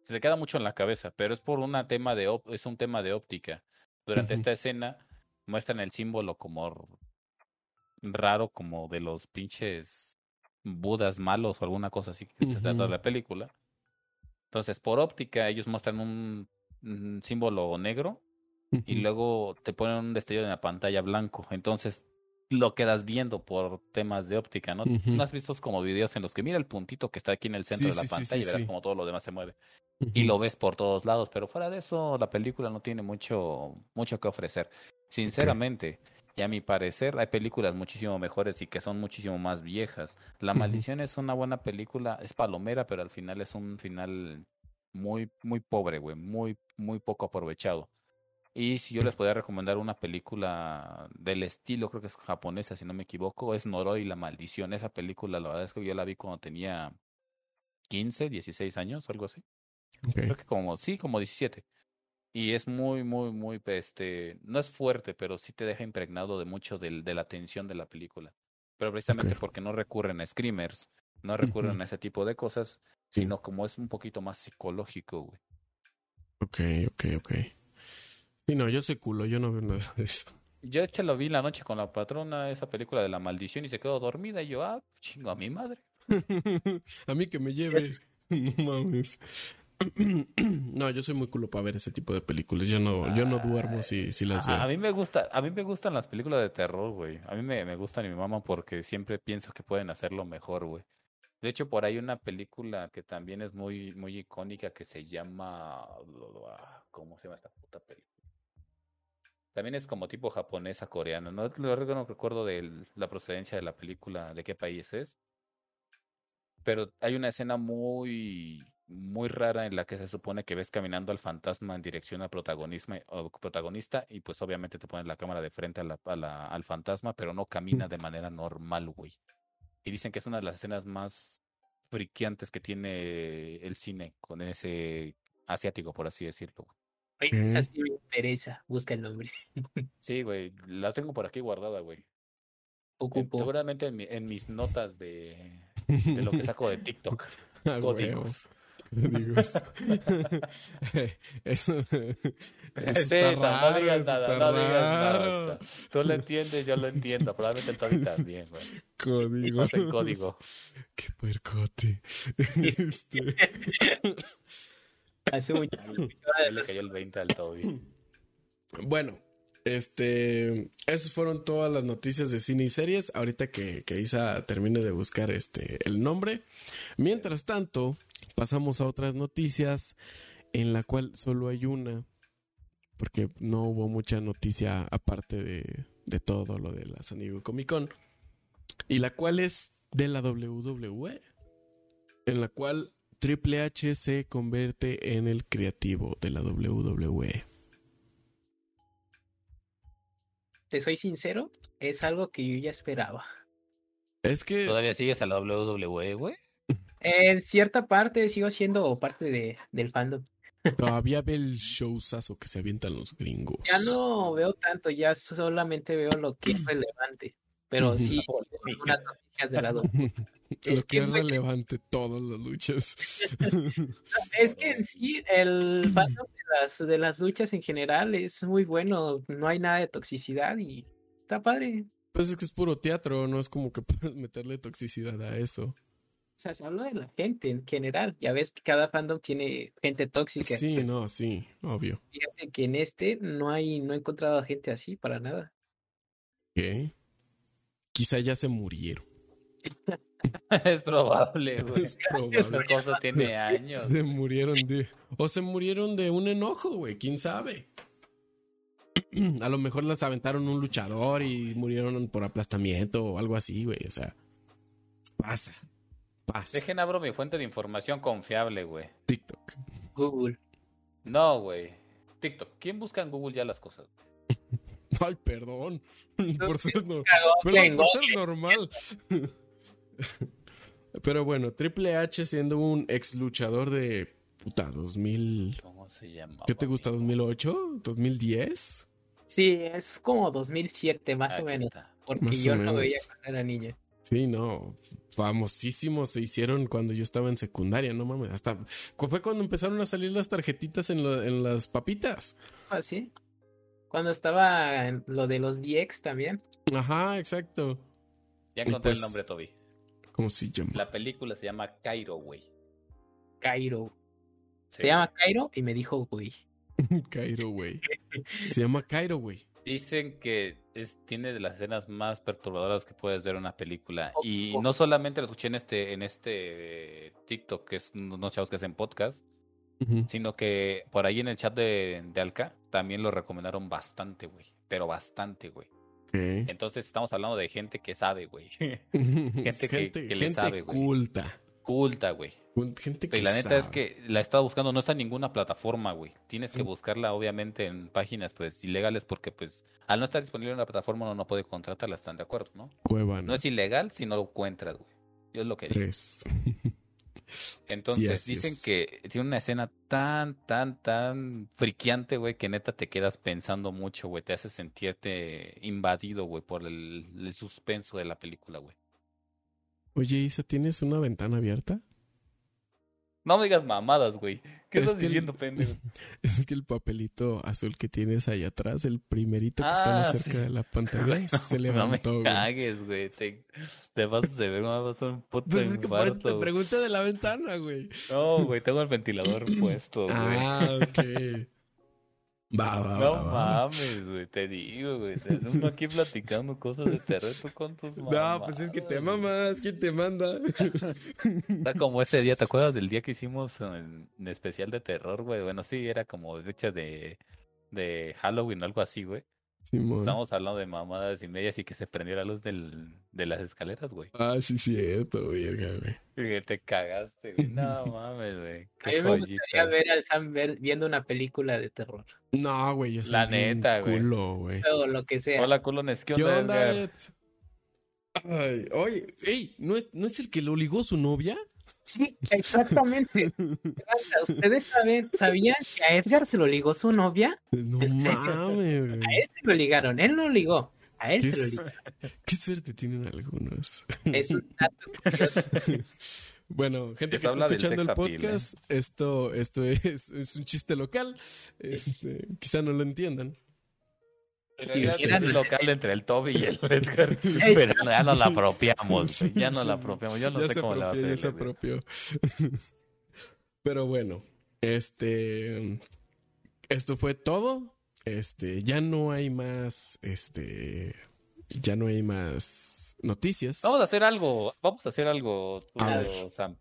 Se le queda mucho en la cabeza, pero es por una tema de op- es un tema de óptica. Durante esta escena muestran el símbolo como raro, como de los pinches budas malos o alguna cosa así que se trata de la película. Entonces, por óptica, ellos muestran un, un símbolo negro y luego te ponen un destello en la pantalla blanco. Entonces lo quedas viendo por temas de óptica, ¿no? Ujú. ¿No has visto como videos en los que mira el puntito que está aquí en el centro Sí, de la sí, pantalla sí, y verás como todo lo demás se mueve? Y lo ves por todos lados, pero fuera de eso la película no tiene mucho mucho que ofrecer. Sinceramente, y a mi parecer hay películas muchísimo mejores y que son muchísimo más viejas. La. Maldición es una buena película, es palomera, pero al final es un final muy muy pobre, güey, muy muy poco aprovechado. Y si yo les podría recomendar una película del estilo, creo que es japonesa, si no me equivoco, es Noroi la maldición. Esa película, la verdad es que yo la vi cuando tenía 15, 16 años, algo así. Creo que como, sí, como 17. Y es muy, muy, muy, este, no es fuerte, pero sí te deja impregnado de mucho del, de la tensión de la película. Pero precisamente porque no recurren a screamers, no recurren Ujú. a ese tipo de cosas, Sí. sino como es un poquito más psicológico, güey. Ok, ok, ok. Sí, no, yo soy culo, yo no veo nada de eso. Yo che lo vi la noche con la patrona, esa película de la maldición, y se quedó dormida. Y yo, ah, chingo a mi madre. a mí que me lleve. No mames. No, yo soy muy culo para ver ese tipo de películas. Yo no, yo no duermo si, si las veo. a mí me gusta, a mí me gustan las películas de terror, güey. A mí me, me gustan y mi mamá porque siempre pienso que pueden hacerlo mejor, güey. De hecho, por ahí una película que también es muy, muy icónica que se llama, ¿cómo se llama esta puta película? También es como tipo japonesa, coreana. No, no recuerdo- de la procedencia de la película, de qué país es. Pero hay una escena muy, muy rara en la que se supone que ves caminando al fantasma en dirección al protagonista y pues obviamente te ponen la cámara de frente a la- al fantasma, pero no camina de manera normal, güey. Y dicen que es una de las escenas más friqueantes que tiene el cine con ese asiático, por así decirlo. Oye, esa sí me interesa. Busca el nombre. Sí, güey, la tengo por aquí guardada, güey. Eh, Ocupo. Seguramente en, mi- en mis notas de, de lo que saco de TikTok. Ah. Códigos. Códigos. Eso, eso Es está raro, no digas nada, está no digas nada. Tú lo entiendes, yo lo entiendo. Probablemente el Tony también, güey. Código. Código. Qué puercote. Este, Hace mucho. Ya le cayó el 20 al Toby. Bueno, este, esas fueron todas las noticias de cine y series. Ahorita que, que Isa termine de buscar este el nombre. Mientras tanto, pasamos a otras noticias en la cual solo hay una, porque no hubo mucha noticia aparte de, de todo lo de la San Diego Comic Con, y la cual es de la WWE, en la cual Triple H se convierte en el creativo de la. WWE. Te soy sincero, es algo que yo ya esperaba. Es que ¿Todavía sigues a la WWE, güey? En cierta parte sigo siendo parte de, del fandom. todavía ve el showzazo que se avientan los gringos. Ya no veo tanto, ya solamente veo lo que es relevante. Pero Ujú. sí, unas noticias de lado. Lo Es que que, es relevante, todas las luchas. Es que en sí, el fandom de las, de las luchas en general es muy bueno. No hay nada de toxicidad y está padre. pues es que es puro teatro, no es como que puedes meterle toxicidad a eso. O sea, se habla de la gente en general. Ya ves que cada fandom tiene gente tóxica. Sí, no, sí, obvio. Fíjate que en este no hay, no he encontrado a gente así para nada. ¿Qué? Quizá ya se murieron. es probable, güey. Es probable. Esa cosa tiene años. Se murieron de... O se murieron de un enojo, güey. ¿Quién sabe? A lo mejor las aventaron un luchador y murieron por aplastamiento o algo así, güey. O sea, pasa. Pasa. Dejen abro mi fuente de información confiable, güey. TikTok. Google. No, güey. TikTok. ¿Quién busca en Google ya las cosas? Ay, perdón. Por ser, no- perdón, por ser normal. Pero bueno, Triple H siendo un ex luchador de puta 2000, ¿Cómo se llama? ¿qué te gusta? 2008, 2010. Sí, es como 2007 más o menos, porque Más yo no veía cuando era niño. Sí, no, famosísimos se hicieron cuando yo estaba en secundaria, no mames, hasta fue cuando empezaron a salir las tarjetitas en, lo- en las papitas. Así. Ah, Cuando estaba en lo de los DX también. Ajá, exacto. Ya Y encontré pues- el nombre, Toby. ¿Cómo se llama? La película se llama Cairo, güey. Cairo. Sí. Se llama Cairo y me dijo, güey. Cairo, güey. Se llama Cairo, güey. Dicen que es, tiene de las escenas más perturbadoras que puedes ver en una película. Oh, Y oh. no solamente lo escuché en este, en este eh, TikTok, que es unos chavos que hacen podcast, sino que por ahí en el chat de, de Alca también lo recomendaron bastante, güey. Pero bastante, güey. Entonces estamos hablando de gente que sabe, güey. gente que- que le sabe, güey. culta. Culta, güey. Gente que Y la neta es que la he estado buscando, no está en ninguna plataforma, güey. Tienes que buscarla, obviamente, en páginas, pues, ilegales, porque, pues, al no estar disponible en la plataforma, uno no puede contratarla, ¿están de acuerdo, no? Cueva, No es ilegal si no lo encuentras, güey. Yo es lo que digo. Tres. Entonces, dicen es. que tiene una escena tan, tan, tan friqueante, güey, que neta te quedas pensando mucho, güey. Te hace sentirte invadido, güey, por el, el suspenso de la película, güey. Oye, Isa, ¿tienes una ventana abierta? No me digas mamadas, güey. ¿Qué Es estás el- diciendo, pendejo? Es que el papelito azul que tienes ahí atrás, el primerito que está más Ah, cerca de la pantalla, se No me levantó, cagues, güey. Te, te vas a ver, me va a un puto Pues, infarto. Te pregunté de la ventana, güey. No, güey, tengo el ventilador puesto, güey. Ah, ok. Va, va, No va, mames, güey, te digo, güey. Uno aquí platicando cosas de terror, tú con tus No, pues es que te mamas, ¿quién te manda? Está como ese día, ¿te acuerdas del día que hicimos en, en especial de terror, güey? Bueno, sí, era como fecha de, de Halloween o algo así, güey. Simón. Estábamos hablando de mamadas y medias y que se prendió la luz del, de las escaleras, güey. Ah, sí, cierto, verga, güey. Que te cagaste, güey. No mames, güey. A mí me gustaría ver al Sam ver- viendo una película de terror. No, güey, yo soy La neta, güey. culo, güey. O lo que sea. Hola, culones. ¿Qué ¿Qué onda, onda, Edgar? Ed? Ay, oye, ey, ¿no es, ¿no es el que lo ligó su novia? Sí, exactamente. Ustedes saben, ¿sabían que a Edgar se lo ligó su novia? No ¿En serio? mames, güey. A él se lo ligaron, él no lo ligó. A él ¿Qué, se lo ligó. qué suerte tienen algunos. Es un dato. Bueno, gente Les que está escuchando el appeal, ¿eh? podcast, esto, esto es, es un chiste local. Este, quizá no lo entiendan. Si ya vieran- es local entre el Toby y el Edgar. Pero ya nos la apropiamos. Ya nos la apropiamos. Yo no ya sé cómo la vas a apropió, ya hacer. se apropió. Pero bueno, este, esto fue todo. Este, ya no hay más, este, ya no hay más noticias. Vamos a hacer algo. Vamos a hacer algo, tú, A. Sam.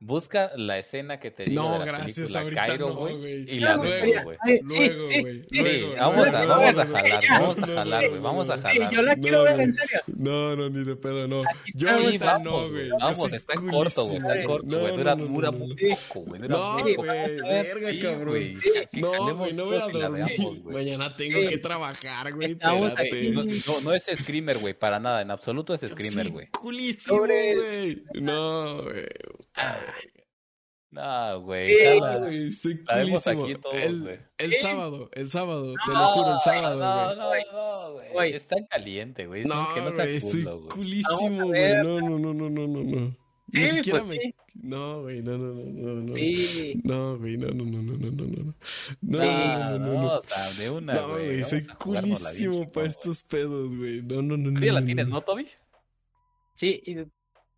Busca la escena que te digo No, de la gracias, película ahorita Cairo, no, güey. Y la veo, güey. Luego, sí, güey. sí. Sí, vamos a, vamos a jalar, vamos a jalar, güey. Vamos a jalar. yo la No, quiero ver, no. en serio. No, no, ni de pedo, no. Aquí Yo ahorita no, güey. Vamos, está corto, güey. Está corto, güey. Dura, dura muy poco, güey. No, güey, verga, cabrón. No, güey, no voy a dormir. Mañana tengo que trabajar, güey. Espérate. No, no, no es Screamer, güey, para nada. En absoluto es Screamer, güey. culísimo, güey. No, güey. No, güey. Sí, No, jala. güey, soy La vemos culísimo. aquí todos, el, güey. el Sí. sábado, el sábado, te lo No, juro, el sábado, no, güey. no, no, güey. Güey. Está en caliente, güey. No, no güey, soy culo, güey. culísimo, güey. No, no, no, no, no, no, no. Sí, Ni siquiera pues me... sí. No, güey, no, no, no, no, no. Sí. No, güey, no, no, no, no, no, no, no. No, Sí. no, no, no, no. o sea, de una, No, güey. güey, soy culísimo para güey. estos pedos, güey. No, no, no, no. Tú ya la no, tienes, no. ¿no, Toby? Sí, y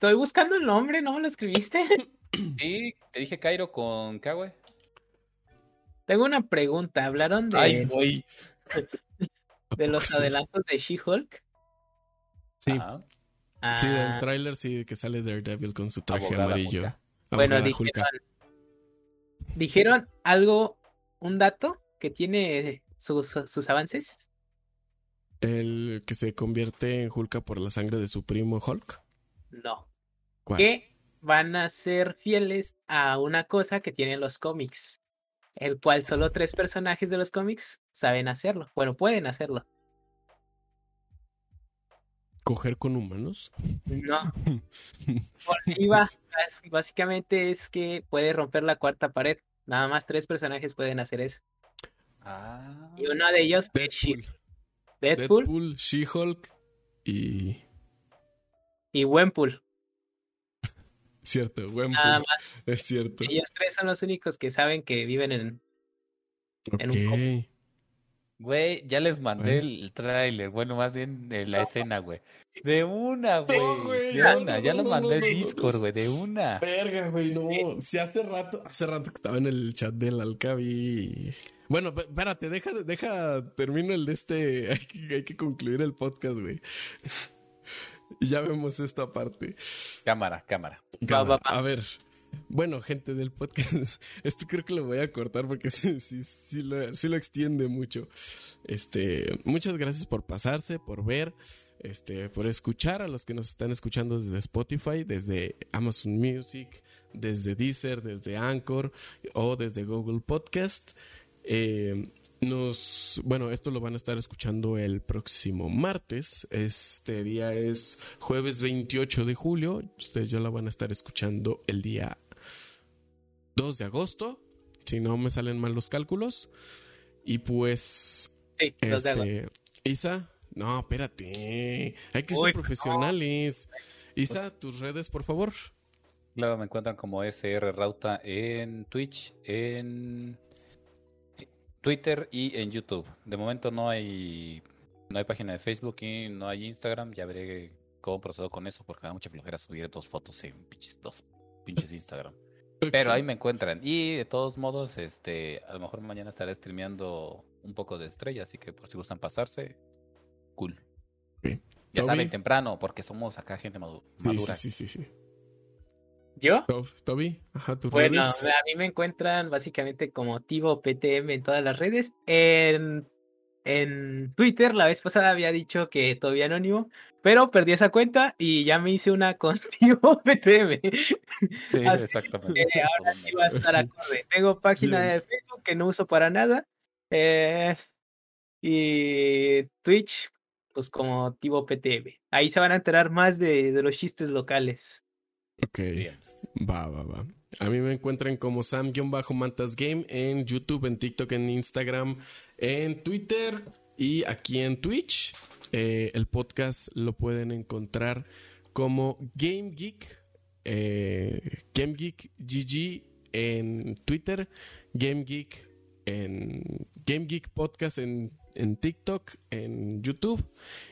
estoy buscando el nombre, ¿no me lo escribiste? Sí, te dije Cairo con K, güey. Tengo una pregunta. ¿Hablaron de, Ay, güey. de los adelantos de She-Hulk? Sí, sí, del Ah, tráiler sí que sale Daredevil con su traje Abogada amarillo. Bueno, dijeron, dijeron algo, un dato que tiene sus, sus avances. El que se convierte en Hulka por la sangre de su primo Hulk. No. ¿Cuál? Que van a ser fieles a una cosa que tienen los cómics. El cual solo tres personajes de los cómics saben hacerlo. Bueno, pueden hacerlo. coger con humanos. No. Bas- Básicamente es que puede romper la cuarta pared. Nada más tres personajes pueden hacer eso. Ah. Y uno de ellos es She- Deadpool, Deadpool, Deadpool, She-Hulk y... y Wenpool. Cierto, Gwenpool. Nada más. Es cierto. Ellos tres son los únicos que saben que viven en. en un. Güey, ya les mandé el tráiler, bueno, más bien eh, la escena, güey. De una, güey. güey, De no, una, no, ya no, los no, mandé no, no, no. Discord, güey, de una. Verga, güey, no. Si hace rato, hace rato que estaba en el chat del Alcavi. Bueno, espérate, deja, deja, termino el de este. Hay que, hay que concluir el podcast, güey. Ya vemos esta parte. Cámara, cámara. Va, va, va. A ver. Bueno, gente del podcast, esto creo que lo voy a cortar porque sí, sí, sí, lo, sí lo extiende mucho. Este, muchas gracias por pasarse, por ver, este, por escuchar a los que nos están escuchando desde Spotify, desde Amazon Music, desde Deezer, desde Anchor o desde Google Podcast. Eh, nos, bueno, esto lo van a estar escuchando el próximo martes. Este día es jueves 28 de julio. Ustedes ya lo van a estar escuchando el día 2 de agosto. Si no me salen mal los cálculos. Y pues, Sí, de este, Isa, no, espérate. Hay que Uy, ser no. profesionales. Isa, tus redes, por favor. Claro, me encuentran como SR Rauta en Twitch, en Twitter y en YouTube. De momento no hay no hay página de Facebook y no hay Instagram. Ya veré cómo procedo con eso porque me da mucha flojera subir dos fotos en pinches, dos pinches Instagram. Pero ahí me encuentran. Y de todos modos, este, a lo mejor mañana estaré streameando un poco de estrella, así que por si gustan pasarse, cool. Ya Toby. saben, temprano, porque somos acá gente madu- Sí, madura. sí, sí, sí, sí. ¿Yo? Tob- Toby, ajá, tus Bueno, a mí me encuentran básicamente como Tivo PTM en todas las redes. En, en Twitter, la vez pasada había dicho que todavía anónimo, pero perdí esa cuenta y ya me hice una con Tivo PTM. Sí, Así exactamente. que ahora sí va a estar acorde. Tengo página de Facebook que no uso para nada. eh, y Twitch, pues como Tivo PTM. Ahí se van a enterar más de, de los chistes locales. Ok. Va, va, va. A mí me encuentran como Sam-Mantas Game en YouTube, en TikTok, en Instagram, en Twitter y aquí en Twitch. Eh, el podcast lo pueden encontrar como Game Geek, eh, Game Geek GG en Twitter, Game Geek en Game Geek Podcast en, en TikTok, en YouTube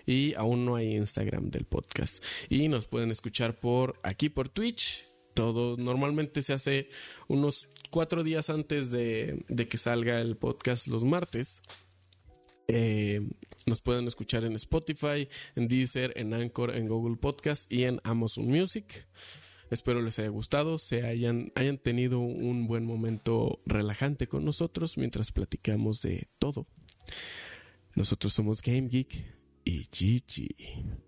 y aún no hay Instagram del podcast. Y nos pueden escuchar por aquí por Twitch. Todo normalmente se hace unos cuatro días antes de, de que salga el podcast los martes. Eh, nos pueden escuchar en Spotify, en Deezer, en Anchor, en Google Podcast y en Amazon Music. Espero les haya gustado, se hayan, hayan tenido un buen momento relajante con nosotros mientras platicamos de todo. Nosotros somos Game Geek y GG.